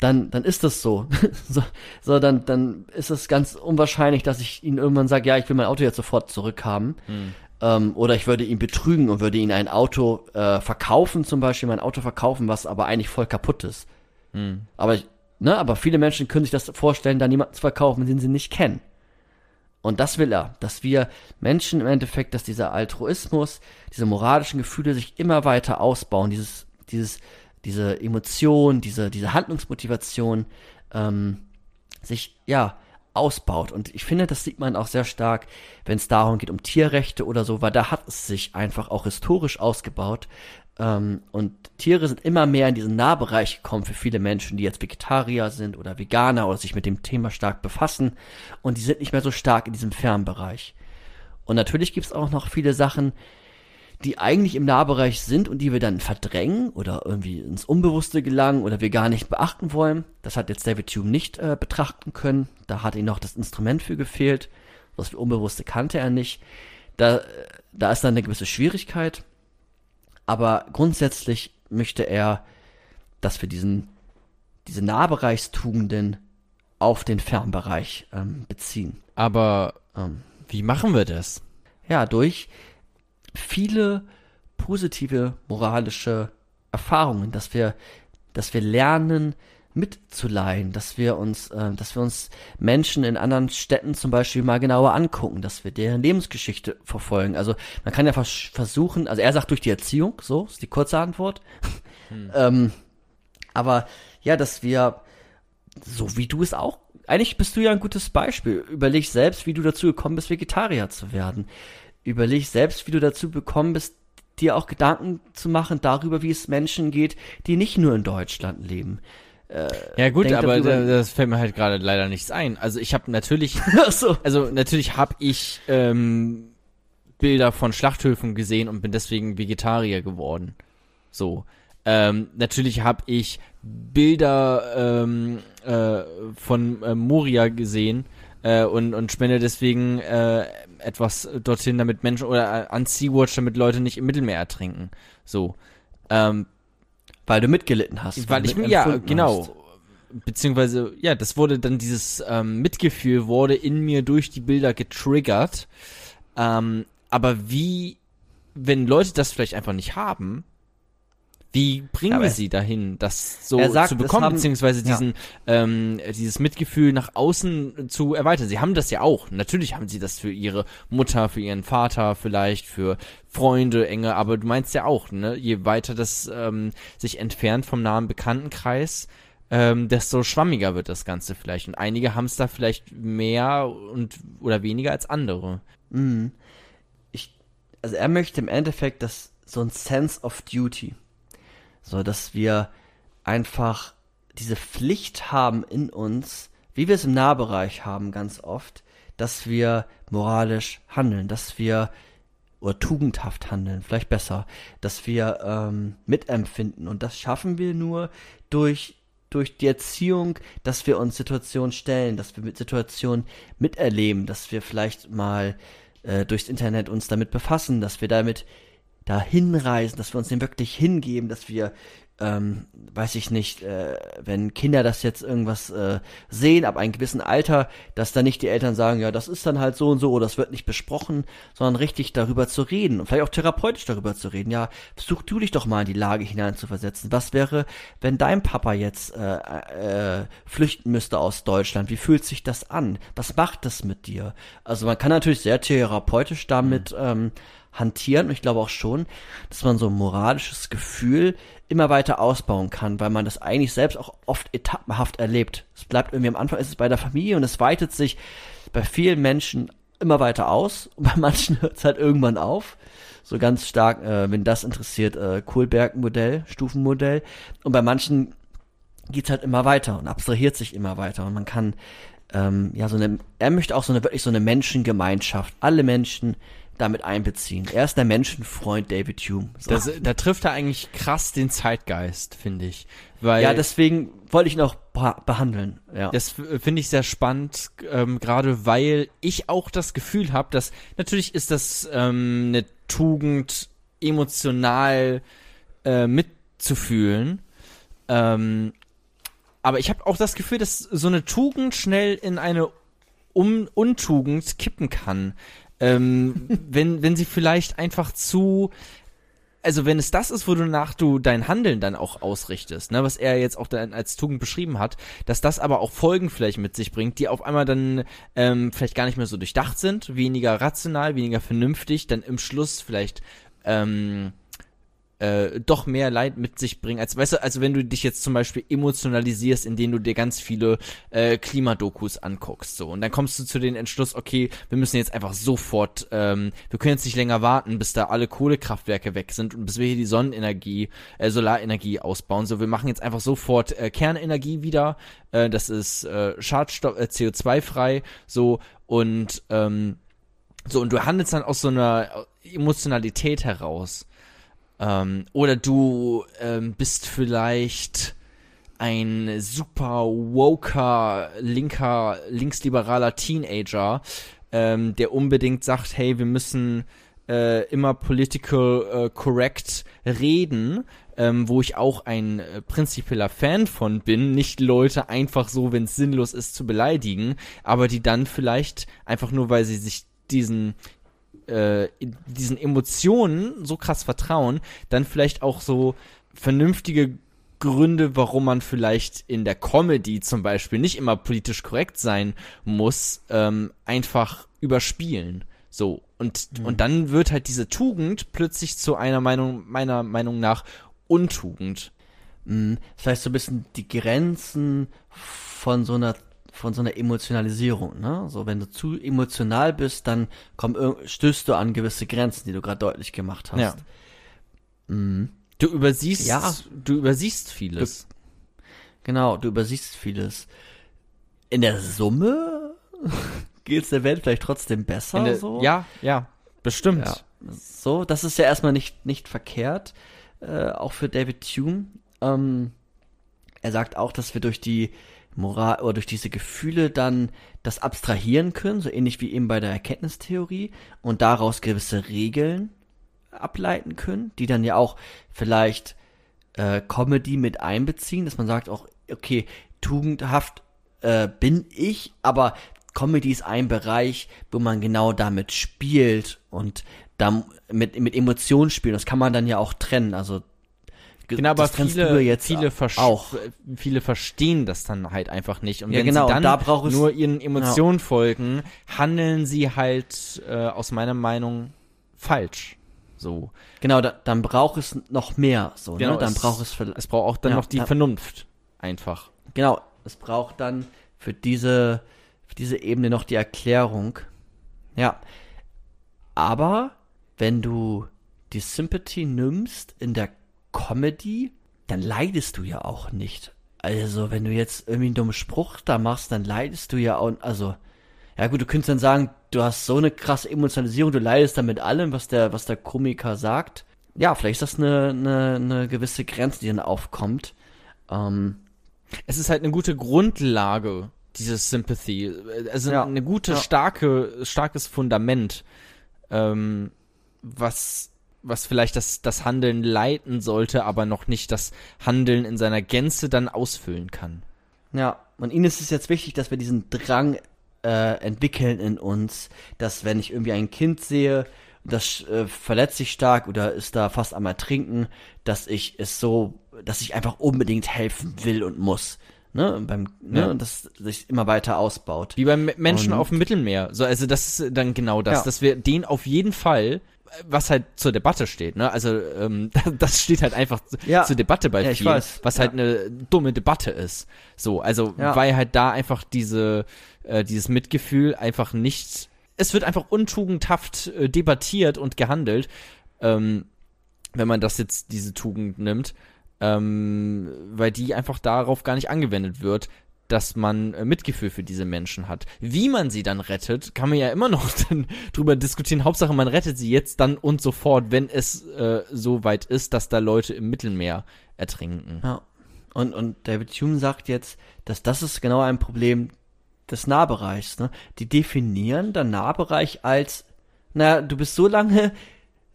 dann, dann ist das so. <laughs> so, so dann, dann ist es ganz unwahrscheinlich, dass ich ihn irgendwann sage, ja, ich will mein Auto jetzt sofort zurückhaben. Hm. Ähm, oder ich würde ihn betrügen und würde ihn ein Auto äh, verkaufen, zum Beispiel mein Auto verkaufen, was aber eigentlich voll kaputt ist. Hm. Aber, ne, aber viele Menschen können sich das vorstellen, da jemanden zu verkaufen, den sie nicht kennen. Und das will er, dass wir Menschen im Endeffekt, dass dieser Altruismus, diese moralischen Gefühle sich immer weiter ausbauen, dieses, dieses, diese Emotion, diese, diese Handlungsmotivation ähm, sich ja ausbaut. Und ich finde, das sieht man auch sehr stark, wenn es darum geht, um Tierrechte oder so, weil da hat es sich einfach auch historisch ausgebaut. Ähm, und Tiere sind immer mehr in diesen Nahbereich gekommen für viele Menschen, die jetzt Vegetarier sind oder Veganer oder sich mit dem Thema stark befassen. Und die sind nicht mehr so stark in diesem Fernbereich. Und natürlich gibt es auch noch viele Sachen, die eigentlich im Nahbereich sind und die wir dann verdrängen oder irgendwie ins Unbewusste gelangen oder wir gar nicht beachten wollen. Das hat jetzt David Hume nicht äh, betrachten können. Da hat ihm noch das Instrument für gefehlt. Das Unbewusste kannte er nicht. Da, da ist dann eine gewisse Schwierigkeit. Aber grundsätzlich möchte er, dass wir diesen, diese Nahbereichstugenden auf den Fernbereich ähm, beziehen. Aber ähm, wie machen wir das? Ja, durch viele positive moralische Erfahrungen, dass wir, dass wir lernen, mitzuleihen, dass wir uns, äh, dass wir uns Menschen in anderen Städten zum Beispiel mal genauer angucken, dass wir deren Lebensgeschichte verfolgen. Also man kann ja vers versuchen, also er sagt durch die Erziehung, so ist die kurze Antwort. Hm. <laughs> ähm, aber ja, dass wir, so wie du es auch, eigentlich bist du ja ein gutes Beispiel. Überleg selbst, wie du dazu gekommen bist, Vegetarier zu werden überleg selbst, wie du dazu bekommen bist, dir auch Gedanken zu machen darüber, wie es Menschen geht, die nicht nur in Deutschland leben. Äh, ja gut, aber darüber, das fällt mir halt gerade leider nichts ein. Also ich habe natürlich, <laughs> so. also natürlich habe ich ähm, Bilder von Schlachthöfen gesehen und bin deswegen Vegetarier geworden. So. Ähm, natürlich habe ich Bilder ähm, äh, von äh, Moria gesehen äh, und, und spende deswegen äh, etwas dorthin, damit Menschen oder äh, an Sea-Watch, damit Leute nicht im Mittelmeer ertrinken. So. Ähm, weil du mitgelitten hast. Weil ich, ja, genau. Hast. Beziehungsweise, ja, das wurde dann dieses ähm, Mitgefühl wurde in mir durch die Bilder getriggert. Ähm, aber wie, wenn Leute das vielleicht einfach nicht haben, wie bringen ja, wir sie dahin, das so sagt, zu bekommen, haben, beziehungsweise diesen, ja. ähm, dieses Mitgefühl nach außen zu erweitern? Sie haben das ja auch. Natürlich haben sie das für ihre Mutter, für ihren Vater, vielleicht für Freunde, enge, aber du meinst ja auch, ne? Je weiter das ähm, sich entfernt vom nahen Bekanntenkreis, ähm, desto schwammiger wird das Ganze vielleicht. Und einige haben es da vielleicht mehr und oder weniger als andere. Mhm. Ich, also er möchte im Endeffekt das so ein Sense of Duty so dass wir einfach diese Pflicht haben in uns, wie wir es im Nahbereich haben ganz oft, dass wir moralisch handeln, dass wir oder tugendhaft handeln, vielleicht besser, dass wir ähm, mitempfinden. Und das schaffen wir nur durch durch die Erziehung, dass wir uns Situationen stellen, dass wir mit Situationen miterleben, dass wir vielleicht mal äh, durchs Internet uns damit befassen, dass wir damit da hinreisen, dass wir uns dem wirklich hingeben, dass wir, ähm, weiß ich nicht, äh, wenn Kinder das jetzt irgendwas äh, sehen, ab einem gewissen Alter, dass dann nicht die Eltern sagen, ja, das ist dann halt so und so oder das wird nicht besprochen, sondern richtig darüber zu reden und vielleicht auch therapeutisch darüber zu reden. Ja, versuch du dich doch mal in die Lage hineinzuversetzen. Was wäre, wenn dein Papa jetzt äh, äh, flüchten müsste aus Deutschland? Wie fühlt sich das an? Was macht das mit dir? Also man kann natürlich sehr therapeutisch damit mhm. ähm, hantieren. Und ich glaube auch schon, dass man so ein moralisches Gefühl immer weiter ausbauen kann, weil man das eigentlich selbst auch oft etappenhaft erlebt. Es bleibt irgendwie am Anfang ist es bei der Familie und es weitet sich bei vielen Menschen immer weiter aus <laughs> und bei manchen hört es halt irgendwann auf. So ganz stark, äh, wenn das interessiert, äh, Kohlberg-Modell, Stufenmodell. Und bei manchen geht's halt immer weiter und abstrahiert sich immer weiter und man kann ähm, ja so eine, er möchte auch so eine wirklich so eine Menschengemeinschaft, alle Menschen damit einbeziehen. Er ist der Menschenfreund David Hume. So. Das, da trifft er eigentlich krass den Zeitgeist, finde ich. Weil ja, deswegen wollte ich ihn auch behandeln. Ja. Das finde ich sehr spannend, ähm, gerade weil ich auch das Gefühl habe, dass natürlich ist das ähm, eine Tugend, emotional äh, mitzufühlen. Ähm, aber ich habe auch das Gefühl, dass so eine Tugend schnell in eine um Untugend kippen kann. Ähm, wenn, wenn sie vielleicht einfach zu also wenn es das ist, wonach du dein Handeln dann auch ausrichtest, ne, was er jetzt auch dann als Tugend beschrieben hat, dass das aber auch Folgen vielleicht mit sich bringt, die auf einmal dann ähm, vielleicht gar nicht mehr so durchdacht sind, weniger rational, weniger vernünftig, dann im Schluss vielleicht ähm, äh, doch mehr Leid mit sich bringen, als weißt du, also wenn du dich jetzt zum Beispiel emotionalisierst, indem du dir ganz viele äh, Klimadokus anguckst, so. Und dann kommst du zu den Entschluss, okay, wir müssen jetzt einfach sofort, ähm, wir können jetzt nicht länger warten, bis da alle Kohlekraftwerke weg sind und bis wir hier die Sonnenenergie, äh, Solarenergie ausbauen, so. Wir machen jetzt einfach sofort äh, Kernenergie wieder, äh, das ist äh, Schadstoff, äh, CO2 frei, so. Und ähm, so und du handelst dann aus so einer Emotionalität heraus. Ähm, oder du ähm, bist vielleicht ein super woker, linker, linksliberaler Teenager, ähm, der unbedingt sagt, hey, wir müssen äh, immer political äh, correct reden, ähm, wo ich auch ein äh, prinzipieller Fan von bin, nicht Leute einfach so, wenn es sinnlos ist, zu beleidigen, aber die dann vielleicht einfach nur, weil sie sich diesen äh, diesen Emotionen so krass vertrauen, dann vielleicht auch so vernünftige Gründe, warum man vielleicht in der Comedy zum Beispiel nicht immer politisch korrekt sein muss, ähm, einfach überspielen. So. Und, mhm. und dann wird halt diese Tugend plötzlich zu einer Meinung, meiner Meinung nach Untugend. Mhm. Das heißt so ein bisschen die Grenzen von so einer von so einer Emotionalisierung, ne? So, wenn du zu emotional bist, dann komm, stößt du an gewisse Grenzen, die du gerade deutlich gemacht hast. Ja. Mhm. Du übersiehst, ja. du übersiehst vieles. Du, genau, du übersiehst vieles. In der Summe <laughs> geht's der Welt vielleicht trotzdem besser, der, so? Ja, ja, bestimmt. Ja. So, das ist ja erstmal nicht, nicht verkehrt, äh, auch für David Hume. Ähm, er sagt auch, dass wir durch die Moral oder durch diese Gefühle dann das abstrahieren können, so ähnlich wie eben bei der Erkenntnistheorie und daraus gewisse Regeln ableiten können, die dann ja auch vielleicht äh, Comedy mit einbeziehen, dass man sagt auch, okay, tugendhaft äh, bin ich, aber Comedy ist ein Bereich, wo man genau damit spielt und da mit, mit Emotionen spielen. Das kann man dann ja auch trennen. Also Genau, aber viele, jetzt viele, auch. viele verstehen das dann halt einfach nicht. Und ja, wenn genau, sie dann da braucht nur ihren Emotionen ja. folgen, handeln sie halt äh, aus meiner Meinung falsch. So. Genau, da, dann braucht es noch mehr. So, ne? genau, ne? Dann es, braucht es es braucht auch dann ja, noch die Vernunft einfach. Genau, es braucht dann für diese für diese Ebene noch die Erklärung. Ja. Aber wenn du die Sympathy nimmst in der Comedy, dann leidest du ja auch nicht. Also, wenn du jetzt irgendwie einen dummen Spruch da machst, dann leidest du ja auch, also, ja gut, du könntest dann sagen, du hast so eine krasse Emotionalisierung, du leidest dann mit allem, was der, was der Komiker sagt. Ja, vielleicht ist das eine, eine, eine gewisse Grenze, die dann aufkommt. Ähm, es ist halt eine gute Grundlage, dieses Sympathy. Also ja, eine gute, ja. starke, starkes Fundament, ähm, was was vielleicht das, das Handeln leiten sollte, aber noch nicht das Handeln in seiner Gänze dann ausfüllen kann. Ja, und ihnen ist es jetzt wichtig, dass wir diesen Drang äh, entwickeln in uns, dass wenn ich irgendwie ein Kind sehe, das äh, verletzt sich stark oder ist da fast am Ertrinken, dass ich es so, dass ich einfach unbedingt helfen will und muss. Ne, beim, ne, ja. und das sich immer weiter ausbaut. Wie beim Menschen und, auf dem Mittelmeer. So, also das ist dann genau das, ja. dass wir den auf jeden Fall was halt zur Debatte steht, ne? Also ähm, <laughs> das steht halt einfach ja. zur Debatte bei ja, vielen, was halt ja. halt eine dumme Debatte ist. So, also weil halt da einfach diese äh, dieses Mitgefühl einfach nicht, es wird einfach untugendhaft äh, debattiert und gehandelt, ähm, wenn man das jetzt diese Tugend nimmt, ähm, weil die einfach darauf gar nicht angewendet wird. Dass man äh, Mitgefühl für diese Menschen hat. Wie man sie dann rettet, kann man ja immer noch <laughs> dann drüber diskutieren. Hauptsache, man rettet sie jetzt dann und sofort, wenn es äh, so weit ist, dass da Leute im Mittelmeer ertrinken. Ja. Und, und David Hume sagt jetzt, dass das ist genau ein Problem des Nahbereichs. Ne? Die definieren den Nahbereich als, naja, du bist so lange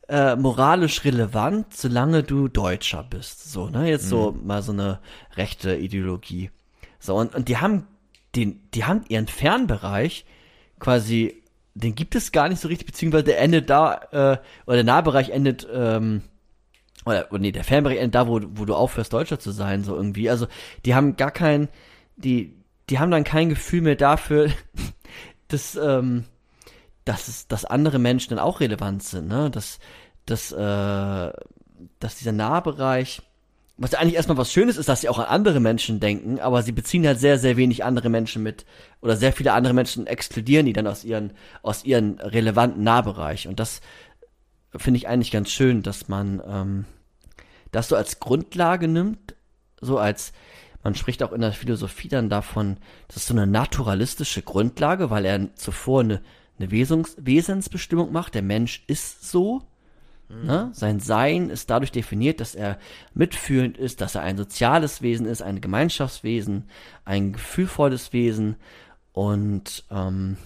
äh, moralisch relevant, solange du Deutscher bist. So, ne? Jetzt mhm. so mal so eine rechte Ideologie. So, und, und die haben den, die haben ihren Fernbereich quasi, den gibt es gar nicht so richtig, beziehungsweise der endet da, äh, oder der Nahbereich endet, ähm, oder, oder nee, der Fernbereich endet da, wo, wo du aufhörst, Deutscher zu sein, so irgendwie. Also, die haben gar kein, die, die haben dann kein Gefühl mehr dafür, <laughs> dass, ähm, dass es, dass andere Menschen dann auch relevant sind, ne? Dass, dass, äh, dass dieser Nahbereich, was ja eigentlich erstmal was Schönes ist, dass sie auch an andere Menschen denken, aber sie beziehen halt sehr, sehr wenig andere Menschen mit oder sehr viele andere Menschen exkludieren die dann aus ihren, aus ihren relevanten Nahbereich. Und das finde ich eigentlich ganz schön, dass man ähm, das so als Grundlage nimmt, so als man spricht auch in der Philosophie dann davon, das ist so eine naturalistische Grundlage, weil er zuvor eine, eine Wesungs Wesensbestimmung macht. Der Mensch ist so. Ne? Sein Sein ist dadurch definiert, dass er mitfühlend ist, dass er ein soziales Wesen ist, ein Gemeinschaftswesen, ein gefühlvolles Wesen. Und ähm,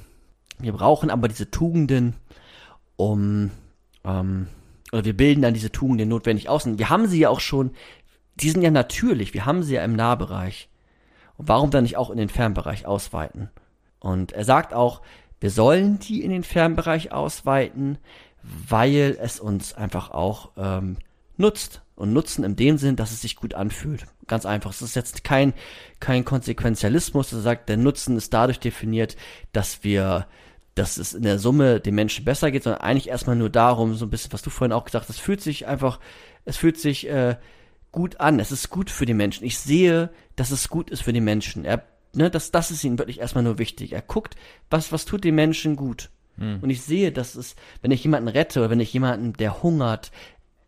wir brauchen aber diese Tugenden, um ähm, oder wir bilden dann diese Tugenden notwendig aus. Und wir haben sie ja auch schon die sind ja natürlich, wir haben sie ja im Nahbereich. Und warum dann nicht auch in den Fernbereich ausweiten? Und er sagt auch, wir sollen die in den Fernbereich ausweiten, weil es uns einfach auch ähm, nutzt. Und nutzen in dem Sinn, dass es sich gut anfühlt. Ganz einfach. Es ist jetzt kein, kein Konsequenzialismus, der sagt, der Nutzen ist dadurch definiert, dass wir, dass es in der Summe dem Menschen besser geht, sondern eigentlich erstmal nur darum, so ein bisschen, was du vorhin auch gesagt hast, es fühlt sich einfach, es fühlt sich äh, gut an. Es ist gut für die Menschen. Ich sehe, dass es gut ist für die Menschen. Er, ne, das, das ist ihm wirklich erstmal nur wichtig. Er guckt, was, was tut den Menschen gut. Hm. Und ich sehe, dass es, wenn ich jemanden rette oder wenn ich jemanden, der hungert,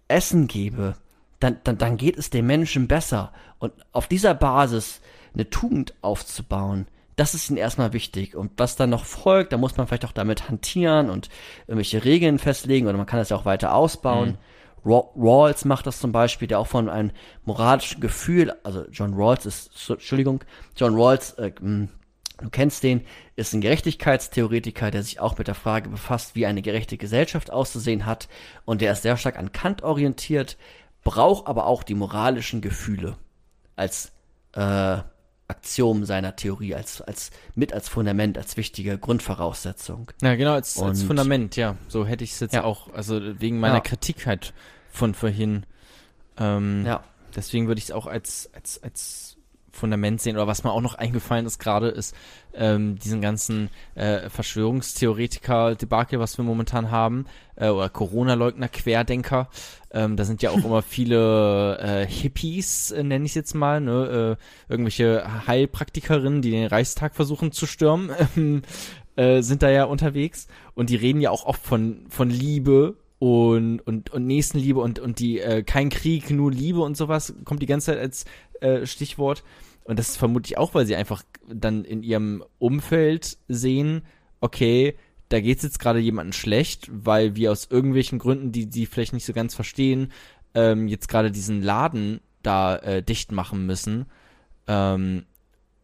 Essen gebe, dann, dann, dann geht es dem Menschen besser. Und auf dieser Basis eine Tugend aufzubauen, das ist ihnen erstmal wichtig. Und was dann noch folgt, da muss man vielleicht auch damit hantieren und irgendwelche Regeln festlegen oder man kann das ja auch weiter ausbauen. Hm. Rawls macht das zum Beispiel, der auch von einem moralischen Gefühl, also John Rawls ist, Entschuldigung, John Rawls, äh, du kennst den, ist ein Gerechtigkeitstheoretiker, der sich auch mit der Frage befasst, wie eine gerechte Gesellschaft auszusehen hat und der ist sehr stark an Kant orientiert, braucht aber auch die moralischen Gefühle als äh, Aktion seiner Theorie, als, als mit als Fundament, als wichtige Grundvoraussetzung. Ja, genau, als, als Fundament, ja. So hätte ich es jetzt ja. auch, also wegen meiner ja. Kritik halt von vorhin. Ähm, ja. Deswegen würde ich es auch als, als, als Fundament sehen. Oder was mir auch noch eingefallen ist gerade, ist ähm, diesen ganzen äh, Verschwörungstheoretiker-Debakel, was wir momentan haben, äh, oder Corona-Leugner, Querdenker. Ähm, da sind ja auch <laughs> immer viele äh, Hippies, äh, nenne ich jetzt mal, ne? äh, irgendwelche Heilpraktikerinnen, die den Reichstag versuchen zu stürmen, <laughs> äh, sind da ja unterwegs. Und die reden ja auch oft von, von Liebe und, und, und Nächstenliebe und, und die äh, kein Krieg, nur Liebe und sowas, kommt die ganze Zeit als äh, Stichwort. Und das ist vermutlich auch, weil sie einfach dann in ihrem Umfeld sehen, okay, da geht's jetzt gerade jemandem schlecht, weil wir aus irgendwelchen Gründen, die sie vielleicht nicht so ganz verstehen, ähm, jetzt gerade diesen Laden da äh, dicht machen müssen. Ähm,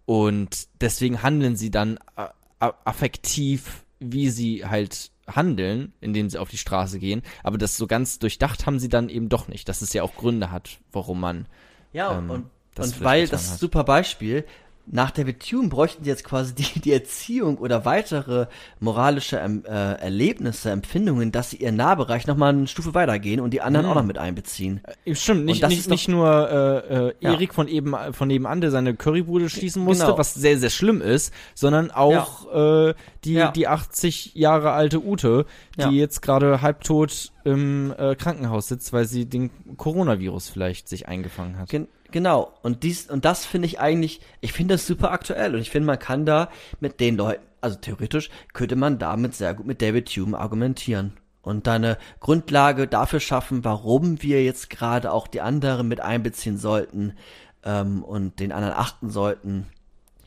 und deswegen handeln sie dann äh, affektiv, wie sie halt handeln, indem sie auf die Straße gehen. Aber das so ganz durchdacht haben sie dann eben doch nicht, dass es ja auch Gründe hat, warum man. Ja, ähm, und und weil, das ist ein super Beispiel, nach David Hume bräuchten sie jetzt quasi die, die Erziehung oder weitere moralische ähm, äh, Erlebnisse, Empfindungen, dass sie ihren Nahbereich nochmal eine Stufe weitergehen und die anderen mhm. auch noch mit einbeziehen. Äh, stimmt, nicht, nicht, nicht nur äh, äh, Erik ja. von eben von nebenan, der seine Currybude schließen musste, genau. was sehr, sehr schlimm ist, sondern auch ja. äh, die, ja. die 80 Jahre alte Ute, die jetzt gerade halbtot im äh, Krankenhaus sitzt, weil sie den Coronavirus vielleicht sich eingefangen hat. Gen Genau, und dies und das finde ich eigentlich, ich finde das super aktuell und ich finde, man kann da mit den Leuten, also theoretisch könnte man damit sehr gut mit David Hume argumentieren und da eine Grundlage dafür schaffen, warum wir jetzt gerade auch die anderen mit einbeziehen sollten ähm, und den anderen achten sollten.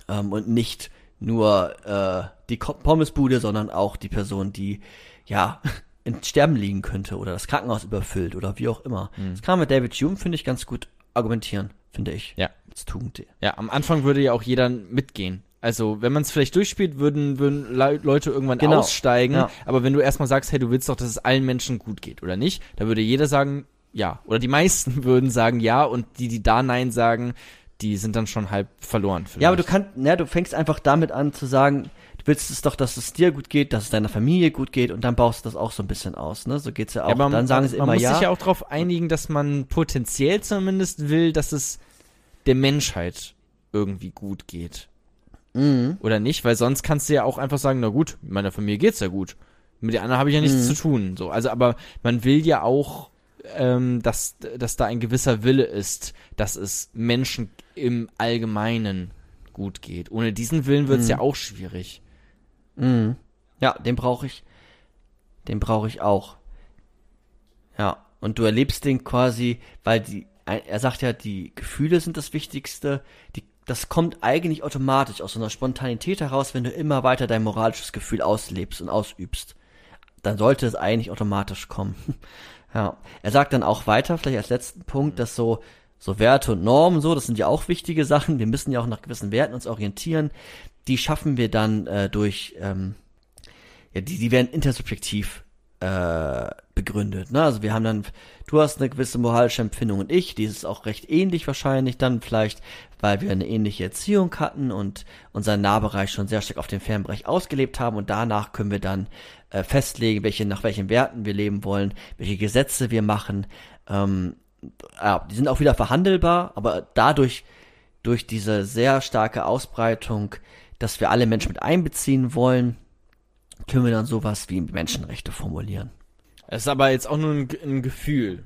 ähm, und nicht nur äh, die Pommesbude, sondern auch die Person, die ja <laughs> in Sterben liegen könnte oder das Krankenhaus überfüllt oder wie auch immer. Das kann man mit David Hume, finde ich, ganz gut argumentieren, finde ich. Ja. Als Tugend. Ja, am Anfang würde ja auch jeder mitgehen. Also, wenn man es vielleicht durchspielt, würden, würden Le Leute irgendwann Genau. aussteigen. Ja. Aber wenn du erstmal sagst, hey, du willst doch, dass es allen Menschen gut geht, oder nicht? Da würde jeder sagen, ja. Oder die meisten <laughs> würden sagen, ja. Und die, die da Nein sagen, die sind dann schon halb verloren. Vielleicht. Ja, aber du kannst, ne, du fängst einfach damit an zu sagen, du willst es doch, dass es dir gut geht, dass es deiner Familie gut geht und dann baust du das auch so ein bisschen aus, ne? So geht's ja auch. Ja, aber dann sagen sie man immer muss ja. sich ja auch darauf einigen, dass man potenziell zumindest will, dass es der Menschheit irgendwie gut geht. Mhm. Oder nicht? Weil sonst kannst du ja auch einfach sagen, na gut, meiner Familie geht's ja gut. Mit der anderen habe ich ja nichts Mhm. zu tun. So, also, aber man will ja auch, ähm, dass, dass da ein gewisser Wille ist, dass es Menschen im Allgemeinen gut geht. Ohne diesen Willen wird's Mhm. ja auch schwierig. Mhm. Ja, den brauche ich. Den brauche ich auch. Ja, und du erlebst den quasi, weil die, er sagt ja, die Gefühle sind das Wichtigste. Die, das kommt eigentlich automatisch aus so einer Spontanität heraus, wenn du immer weiter dein moralisches Gefühl auslebst und ausübst. Dann sollte es eigentlich automatisch kommen. <laughs> ja, er sagt dann auch weiter, vielleicht als letzten Punkt, dass so so Werte und Normen, so, das sind ja auch wichtige Sachen. Wir müssen ja auch nach gewissen Werten uns orientieren. Die schaffen wir dann äh, durch ähm, ja, die, die werden intersubjektiv äh, begründet. Ne? Also wir haben dann, du hast eine gewisse moralische Empfindung und ich, die ist auch recht ähnlich wahrscheinlich dann vielleicht, weil wir eine ähnliche Erziehung hatten und unseren Nahbereich schon sehr stark auf den Fernbereich ausgelebt haben und danach können wir dann äh, festlegen, welche nach welchen Werten wir leben wollen, welche Gesetze wir machen. Ähm, ja, die sind auch wieder verhandelbar, aber dadurch durch diese sehr starke Ausbreitung, dass wir alle Menschen mit einbeziehen wollen, können wir dann sowas wie Menschenrechte formulieren. Es ist aber jetzt auch nur ein, ein Gefühl.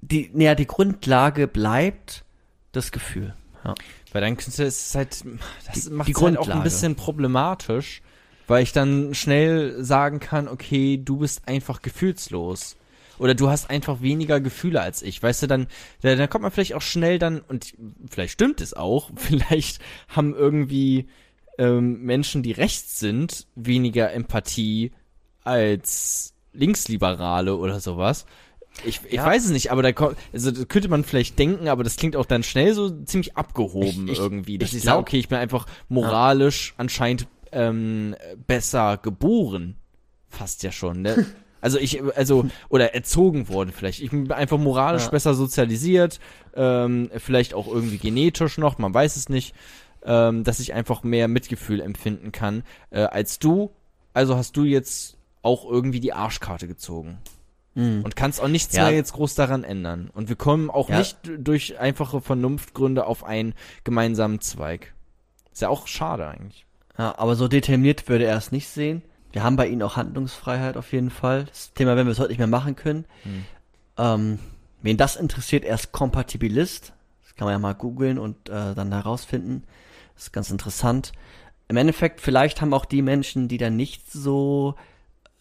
Die, naja, die Grundlage bleibt das Gefühl. Ja. Weil dann könnte es halt, das macht es halt auch ein bisschen problematisch, weil ich dann schnell sagen kann, okay, du bist einfach gefühlslos. Oder du hast einfach weniger Gefühle als ich. Weißt du, dann, da, dann kommt man vielleicht auch schnell dann, und vielleicht stimmt es auch, <laughs> vielleicht haben irgendwie ähm, Menschen, die rechts sind, weniger Empathie als Linksliberale oder sowas. Ich, ich Ja. weiß es nicht, aber da kommt, also das könnte man vielleicht denken, aber das klingt auch dann schnell so ziemlich abgehoben Ich- ich- irgendwie. Dass ich ich, sage, okay, ich bin einfach moralisch anscheinend ähm, besser geboren. Fast ja schon, ne? <laughs> Also ich, also, <laughs> oder erzogen worden vielleicht. Ich bin einfach moralisch Ja. besser sozialisiert, ähm, vielleicht auch irgendwie genetisch noch, man weiß es nicht, ähm, dass ich einfach mehr Mitgefühl empfinden kann äh, als du. Also hast du jetzt auch irgendwie die Arschkarte gezogen. Mhm. Und kannst auch nichts Ja. mehr jetzt groß daran ändern. Und wir kommen auch Ja. nicht durch einfache Vernunftgründe auf einen gemeinsamen Zweig. Ist ja auch schade eigentlich. Ja, aber so determiniert würde er es nicht sehen. Wir haben bei ihnen auch Handlungsfreiheit auf jeden Fall. Das Thema werden wir es heute nicht mehr machen können. Hm. Ähm, wen das interessiert, er ist Kompatibilist. Das kann man ja mal googeln und äh, dann herausfinden. Das ist ganz interessant. Im Endeffekt, vielleicht haben auch die Menschen, die dann nicht so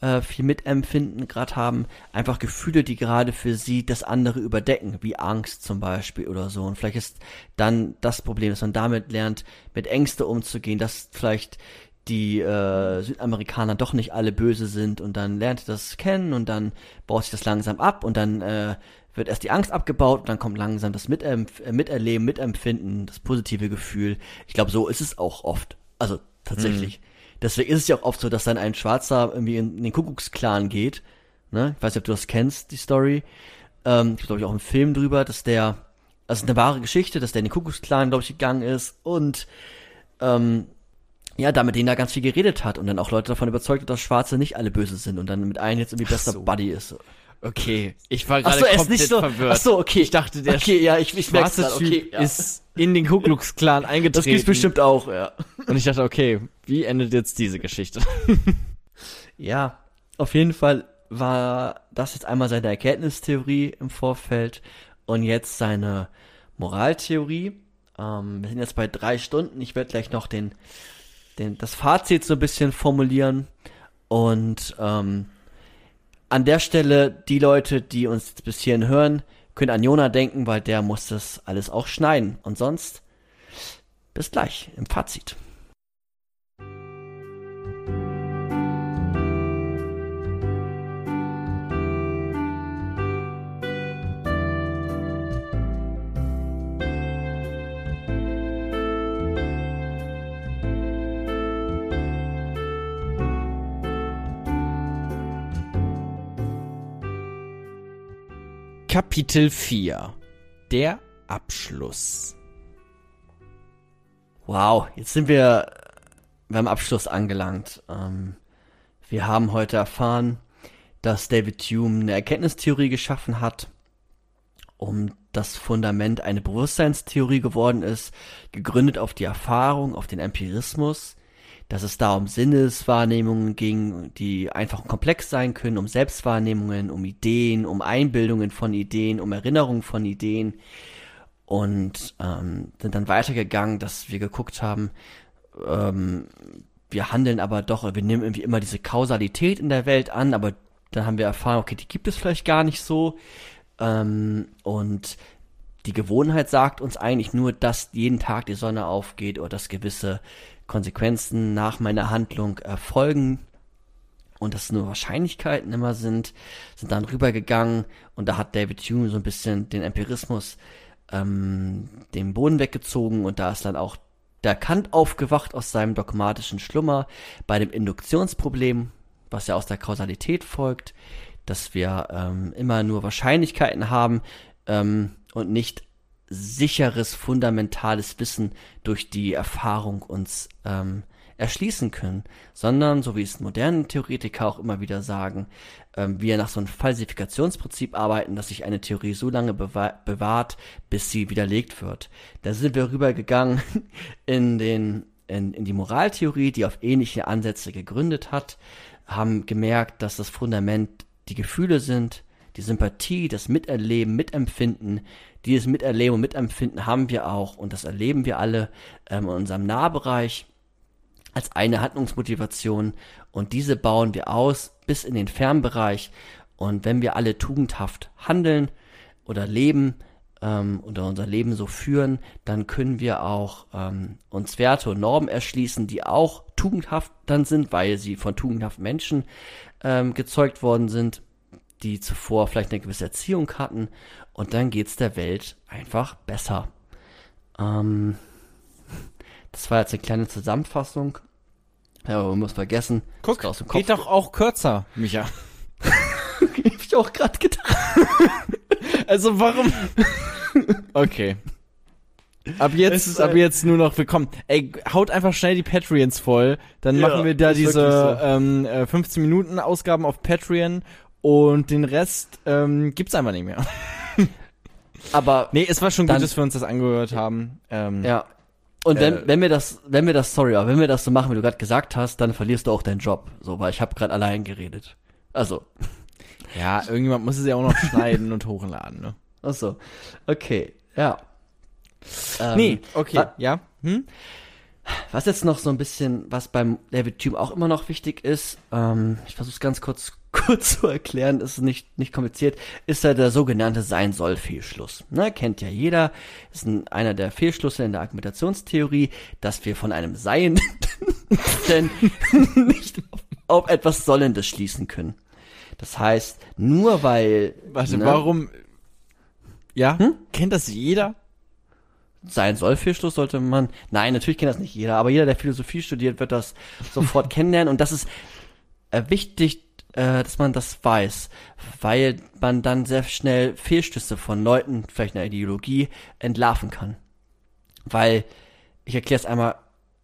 äh, viel Mitempfinden gerade haben, einfach Gefühle, die gerade für sie das andere überdecken, wie Angst zum Beispiel oder so. Und vielleicht ist dann das Problem, dass man damit lernt, mit Ängste umzugehen, dass vielleicht die äh, Südamerikaner doch nicht alle böse sind und dann lernt ihr das kennen und dann baut sich das langsam ab und dann äh, wird erst die Angst abgebaut und dann kommt langsam das Miterf äh, Miterleben, Mitempfinden, das positive Gefühl. Ich glaube, so ist es auch oft. Also tatsächlich. Deswegen ist es ja auch oft so, dass dann ein Schwarzer irgendwie in, in den Kuckucksklan geht. Ne? Ich weiß nicht, ob du das kennst, die Story. Ähm, ich glaube ich auch einen Film drüber, dass der, also eine wahre Geschichte, dass der in den Kuckucksklan, glaube ich, gegangen ist und ähm, ja, da mit denen da ganz viel geredet hat und dann auch Leute davon überzeugt hat, dass Schwarze nicht alle böse sind und dann mit einem jetzt irgendwie bester so. Buddy ist. Okay, ich war gerade so, komplett nicht so, verwirrt. ach so, okay. Ich dachte, der okay, ja, ich, ich schwarze grad, Typ okay, ja. ist in den Ku Klux Klan das eingetreten. gibt's bestimmt auch, ja. Und ich dachte, okay, wie endet jetzt diese Geschichte? <laughs> Ja, auf jeden Fall war das jetzt einmal seine Erkenntnistheorie im Vorfeld und jetzt seine Moraltheorie. Ähm, wir sind jetzt bei drei Stunden. Ich werde gleich noch den, den, das Fazit so ein bisschen formulieren. Und ähm, an der Stelle, die Leute, die uns jetzt bis hierhin hören, können an Jona denken, weil der muss das alles auch schneiden. Und sonst, bis gleich im Fazit. Kapitel 4 Der Abschluss. Wow, jetzt sind wir beim Abschluss angelangt. Ähm, wir haben heute erfahren, dass David Hume eine Erkenntnistheorie geschaffen hat, um das Fundament eine Bewusstseinstheorie geworden ist, gegründet auf die Erfahrung, auf den Empirismus, dass es da um Sinneswahrnehmungen ging, die einfach komplex sein können, um Selbstwahrnehmungen, um Ideen, um Einbildungen von Ideen, um Erinnerungen von Ideen und ähm, sind dann weitergegangen, dass wir geguckt haben, ähm, wir handeln aber doch, wir nehmen irgendwie immer diese Kausalität in der Welt an, aber dann haben wir erfahren, okay, die gibt es vielleicht gar nicht so. Ähm, und die Gewohnheit sagt uns eigentlich nur, dass jeden Tag die Sonne aufgeht oder dass gewisse Konsequenzen nach meiner Handlung erfolgen und dass nur Wahrscheinlichkeiten immer sind, sind dann rübergegangen und da hat David Hume so ein bisschen den Empirismus ähm, den Boden weggezogen und da ist dann auch der Kant aufgewacht aus seinem dogmatischen Schlummer bei dem Induktionsproblem, was ja aus der Kausalität folgt, dass wir ähm, immer nur Wahrscheinlichkeiten haben ähm, und nicht sicheres, fundamentales Wissen durch die Erfahrung uns ähm, erschließen können, sondern, so wie es moderne Theoretiker auch immer wieder sagen, ähm, wir nach so einem Falsifikationsprinzip arbeiten, dass sich eine Theorie so lange bewahr bewahrt, bis sie widerlegt wird. Da sind wir rübergegangen <laughs> in den in, in die Moraltheorie, die auf ähnliche Ansätze gegründet hat, haben gemerkt, dass das Fundament die Gefühle sind, die Sympathie, das Miterleben, Mitempfinden, dieses Miterleben und Mitempfinden haben wir auch und das erleben wir alle ähm, in unserem Nahbereich als eine Handlungsmotivation und diese bauen wir aus bis in den Fernbereich und wenn wir alle tugendhaft handeln oder leben ähm, oder unser Leben so führen, dann können wir auch ähm, uns Werte und Normen erschließen, die auch tugendhaft dann sind, weil sie von tugendhaften Menschen ähm, gezeugt worden sind, die zuvor vielleicht eine gewisse Erziehung hatten und dann geht's der Welt einfach besser. Ähm, das war jetzt eine kleine Zusammenfassung. Ja, aber man muss vergessen. Guck, geht doch auch kürzer, Micha. <laughs> Hab ich auch gerade gedacht. <laughs> also warum? okay. Ab jetzt, ab jetzt nur noch willkommen. Ey, haut einfach schnell die Patreons voll. Dann ja, machen wir da diese so. ähm, 15 äh, Minuten Ausgaben auf Patreon und den Rest ähm, gibt's einfach nicht mehr. <laughs> Aber nee, es war schon gut, dass wir uns das angehört haben. Ähm, ja, und wenn, äh, wenn wir das, wenn wir das, sorry, aber wenn wir das so machen, wie du gerade gesagt hast, dann verlierst du auch deinen Job. So, weil ich habe gerade allein geredet. Also. <laughs> Ja, irgendjemand muss es ja auch noch schneiden und hochladen, ne? Ach so. Okay, ja. Ähm, nee, okay, wa ja. Hm? Was jetzt noch so ein bisschen, was beim David Hume auch immer noch wichtig ist, ähm, ich versuche es ganz kurz kurz zu erklären, ist nicht, nicht kompliziert, ist ja der sogenannte Sein-Soll-Fehlschluss. Ne, kennt ja jeder, ist ein, einer der Fehlschlüsse in der Argumentationstheorie, dass wir von einem Sein <laughs> denn nicht auf, auf, etwas Sollendes schließen können. Das heißt, nur weil... Warte, ne, warum... Ja, hm? kennt das jeder? sein soll Fehlschluss sollte man. Nein, natürlich kennt das nicht jeder, aber jeder, der Philosophie studiert, wird das sofort <laughs> kennenlernen. Und das ist äh, wichtig äh, dass man das weiß, weil man dann sehr schnell Fehlschlüsse von Leuten, vielleicht einer Ideologie, entlarven kann. Weil, ich erkläre es einmal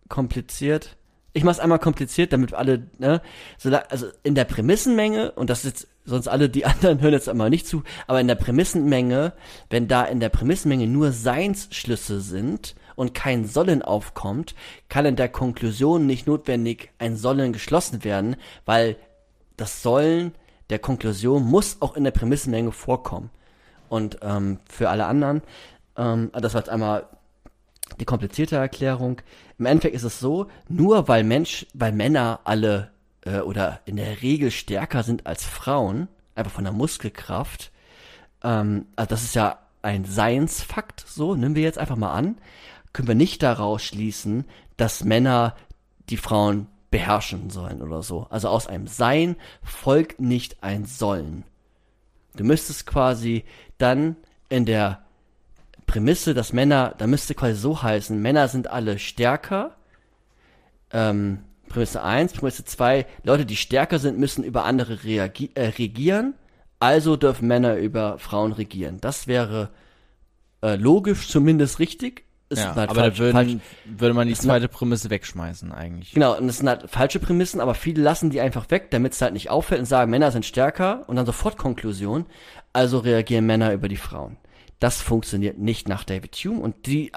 kompliziert. Ich mache es einmal kompliziert, damit alle, ne, so, also in der Prämissenmenge, und das ist jetzt, sonst alle die <laughs> anderen hören jetzt einmal nicht zu, aber in der Prämissenmenge, wenn da in der Prämissenmenge nur Seinsschlüsse sind, und kein Sollen aufkommt, kann in der Konklusion nicht notwendig ein Sollen geschlossen werden, weil das Sollen der Konklusion muss auch in der Prämissenmenge vorkommen. Und ähm, für alle anderen, ähm, das war jetzt einmal die komplizierte Erklärung. Im Endeffekt ist es so, nur weil Mensch, weil Männer alle äh, oder in der Regel stärker sind als Frauen, einfach von der Muskelkraft, ähm, also das ist ja ein Seinsfakt, so nehmen wir jetzt einfach mal an, können wir nicht daraus schließen, dass Männer die Frauen beherrschen sollen oder so. Also aus einem Sein folgt nicht ein Sollen. Du müsstest quasi dann in der Prämisse, dass Männer, da müsste quasi so heißen, Männer sind alle stärker. Ähm, Prämisse 1, Prämisse 2, Leute, die stärker sind, müssen über andere äh, regieren. also dürfen Männer über Frauen regieren. Das wäre äh, logisch zumindest richtig. Ist Ja, halt aber falsch- da würden, falsch- würde man die ist zweite Prämisse wegschmeißen eigentlich. Genau, und das sind halt falsche Prämissen, aber viele lassen die einfach weg, damit es halt nicht auffällt und sagen, Männer sind stärker und dann sofort Konklusion, also reagieren Männer über die Frauen. Das funktioniert nicht nach David Hume und die,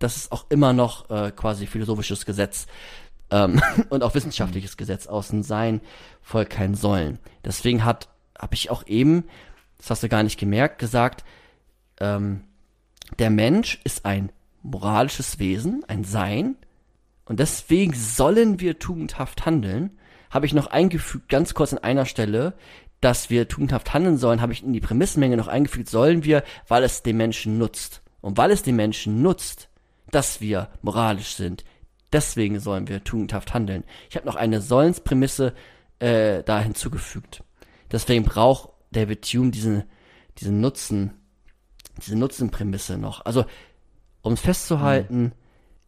das ist auch immer noch äh, quasi philosophisches Gesetz ähm, <laughs> und auch wissenschaftliches Gesetz außen sein folgt kein Sollen. Deswegen hat, habe ich auch eben, das hast du gar nicht gemerkt, gesagt, ähm, der Mensch ist ein moralisches Wesen, ein Sein, und deswegen sollen wir tugendhaft handeln. Habe ich noch eingefügt, ganz kurz an einer Stelle, dass wir tugendhaft handeln sollen, habe ich in die Prämissenmenge noch eingefügt, sollen wir, weil es den Menschen nutzt. Und weil es den Menschen nutzt, dass wir moralisch sind, deswegen sollen wir tugendhaft handeln. Ich habe noch eine Sollensprämisse äh, da hinzugefügt. Deswegen braucht David Hume diesen, diesen Nutzen, diese Nutzenprämisse noch. Also, um es festzuhalten,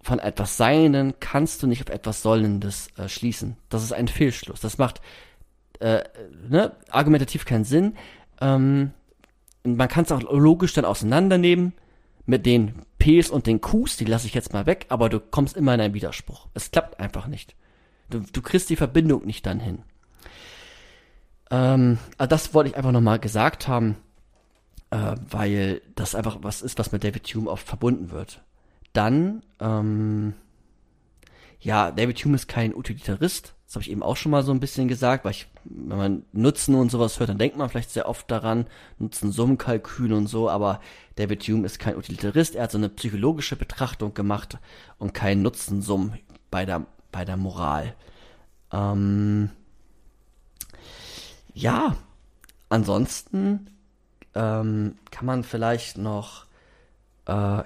von etwas Seinen kannst du nicht auf etwas Sollendes äh, schließen. Das ist ein Fehlschluss. Das macht äh, ne, argumentativ keinen Sinn. Ähm, man kann es auch logisch dann auseinandernehmen mit den Ps und den Qs, die lasse ich jetzt mal weg, aber du kommst immer in einen Widerspruch. Es klappt einfach nicht. Du, du kriegst die Verbindung nicht dann hin. Ähm, also das wollte ich einfach nochmal gesagt haben, äh, weil das einfach was ist, was mit David Hume oft verbunden wird. Dann, ähm, ja, David Hume ist kein Utilitarist. Das habe ich eben auch schon mal so ein bisschen gesagt, weil ich, wenn man Nutzen und sowas hört, dann denkt man vielleicht sehr oft daran, Nutzen-Summenkalkül und so, aber David Hume ist kein Utilitarist. Er hat so eine psychologische Betrachtung gemacht und kein Nutzensum bei der, bei der Moral. Ähm, ja, ansonsten ähm, kann man vielleicht noch äh,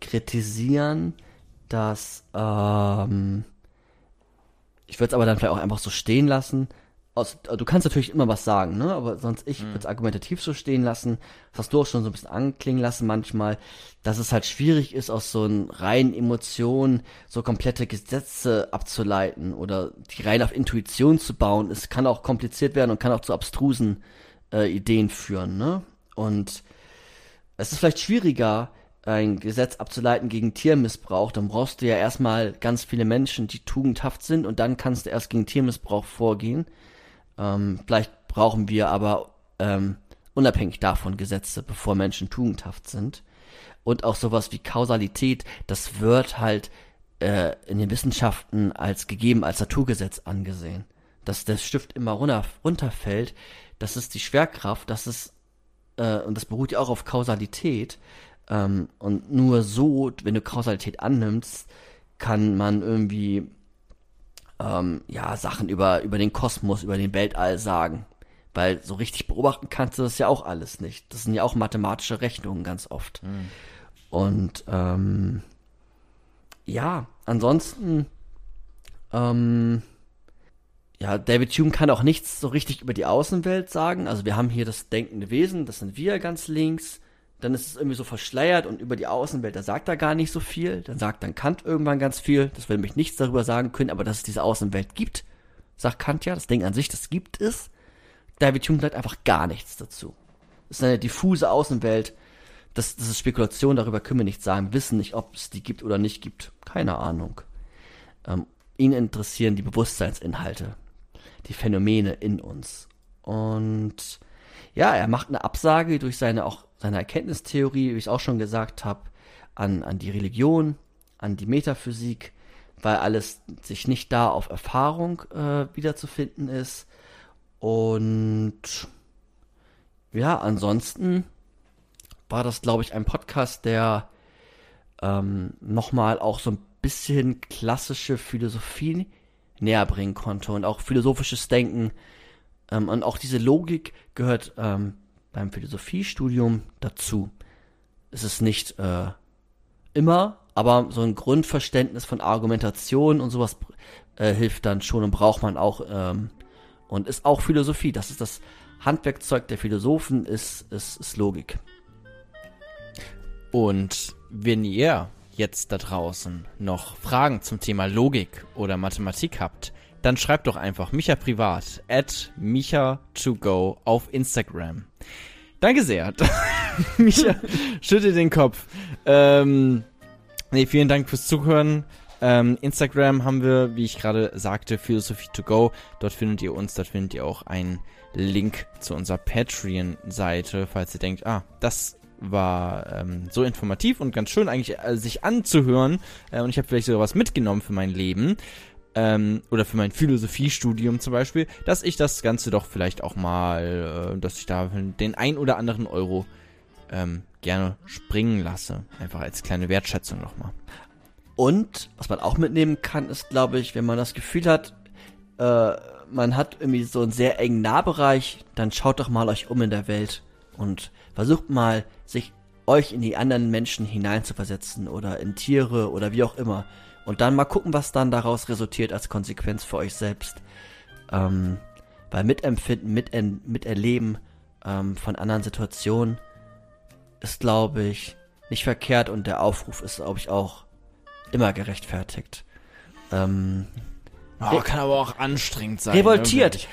kritisieren, dass ähm, ich würde es aber dann vielleicht auch einfach so stehen lassen. Aus, du kannst natürlich immer was sagen, ne? Aber sonst ich würde es argumentativ so stehen lassen. Das hast du auch schon so ein bisschen anklingen lassen manchmal, dass es halt schwierig ist, aus so einen reinen Emotionen so komplette Gesetze abzuleiten oder die rein auf Intuition zu bauen. Es kann auch kompliziert werden und kann auch zu abstrusen äh, Ideen führen, ne? Und es ist vielleicht schwieriger, ein Gesetz abzuleiten gegen Tiermissbrauch, dann brauchst du ja erstmal ganz viele Menschen, die tugendhaft sind und dann kannst du erst gegen Tiermissbrauch vorgehen. Ähm, vielleicht brauchen wir aber ähm, unabhängig davon Gesetze, bevor Menschen tugendhaft sind. Und auch sowas wie Kausalität, das wird halt äh, in den Wissenschaften als gegeben, als Naturgesetz angesehen. Dass der Stift immer runter, runterfällt, das ist die Schwerkraft, das ist, äh, und das beruht ja auch auf Kausalität. Ähm, und nur so, wenn du Kausalität annimmst, kann man irgendwie ähm, ja Sachen über über den Kosmos, über den Weltall sagen, weil so richtig beobachten kannst du das ja auch alles nicht. Das sind ja auch mathematische Rechnungen ganz oft. Und ähm, ja, ansonsten ähm, ja, David Hume kann auch nichts so richtig über die Außenwelt sagen. Also wir haben hier das denkende Wesen, das sind wir ganz links. Dann ist es irgendwie so verschleiert und über die Außenwelt, da sagt er gar nicht so viel. Dann sagt dann Kant irgendwann ganz viel. Das will mich nichts darüber sagen können, aber dass es diese Außenwelt gibt, sagt Kant ja. Das Ding an sich, das gibt es. David Hume sagt einfach gar nichts dazu. Es ist eine diffuse Außenwelt. Das, das ist Spekulation, darüber können wir nichts sagen. Wissen nicht, ob es die gibt oder nicht gibt. Keine Ahnung. Ähm, ihn interessieren die Bewusstseinsinhalte, die Phänomene in uns. Und ja, er macht eine Absage durch seine auch seine Erkenntnistheorie, wie ich auch schon gesagt habe, an, an die Religion, an die Metaphysik, weil alles sich nicht da auf Erfahrung äh, wiederzufinden ist. Und ja, ansonsten war das, glaube ich, ein Podcast, der ähm, nochmal auch so ein bisschen klassische Philosophie näher bringen konnte und auch philosophisches Denken. Ähm, und auch diese Logik gehört ähm, beim Philosophiestudium dazu. Es ist nicht äh, immer, aber so ein Grundverständnis von Argumentation und sowas äh, hilft dann schon und braucht man auch ähm, und ist auch Philosophie. Das ist das Handwerkzeug der Philosophen, ist, ist, ist Logik. Und wenn ihr jetzt da draußen noch Fragen zum Thema Logik oder Mathematik habt, dann schreibt doch einfach Micha privat at Micha2go auf Instagram. Danke sehr. <laughs> Micha, schütte den Kopf. Ähm, nee, vielen Dank fürs Zuhören. Ähm, Instagram haben wir, wie ich gerade sagte, Philosophie to go. Dort findet ihr uns, dort findet ihr auch einen Link zu unserer Patreon-Seite, falls ihr denkt, ah, das war ähm, so informativ und ganz schön eigentlich äh, sich anzuhören äh, und ich habe vielleicht sogar was mitgenommen für mein Leben ähm, oder für mein Philosophiestudium zum Beispiel, dass ich das Ganze doch vielleicht auch mal, äh, dass ich da den ein oder anderen Euro ähm, gerne springen lasse. Einfach als kleine Wertschätzung nochmal. Und was man auch mitnehmen kann, ist, glaube ich, wenn man das Gefühl hat, äh, man hat irgendwie so einen sehr engen Nahbereich, dann schaut doch mal euch um in der Welt und versucht mal, sich euch in die anderen Menschen hineinzuversetzen oder in Tiere oder wie auch immer. Und dann mal gucken, was dann daraus resultiert als Konsequenz für euch selbst. Ähm, weil Mitempfinden, mit Miterleben ähm, von anderen Situationen ist, glaube ich, nicht verkehrt und der Aufruf ist, glaube ich, auch immer gerechtfertigt. Ähm, oh, kann aber auch anstrengend sein. Revoltiert.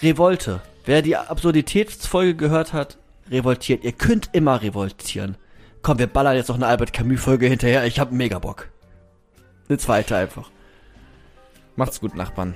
Revolte. Wer die Absurditätsfolge gehört hat, revoltiert. Ihr könnt immer revoltieren. Komm, wir ballern jetzt noch eine Albert Camus-Folge hinterher. Ich hab mega Bock. Eine zweite einfach. Macht's gut, Nachbarn.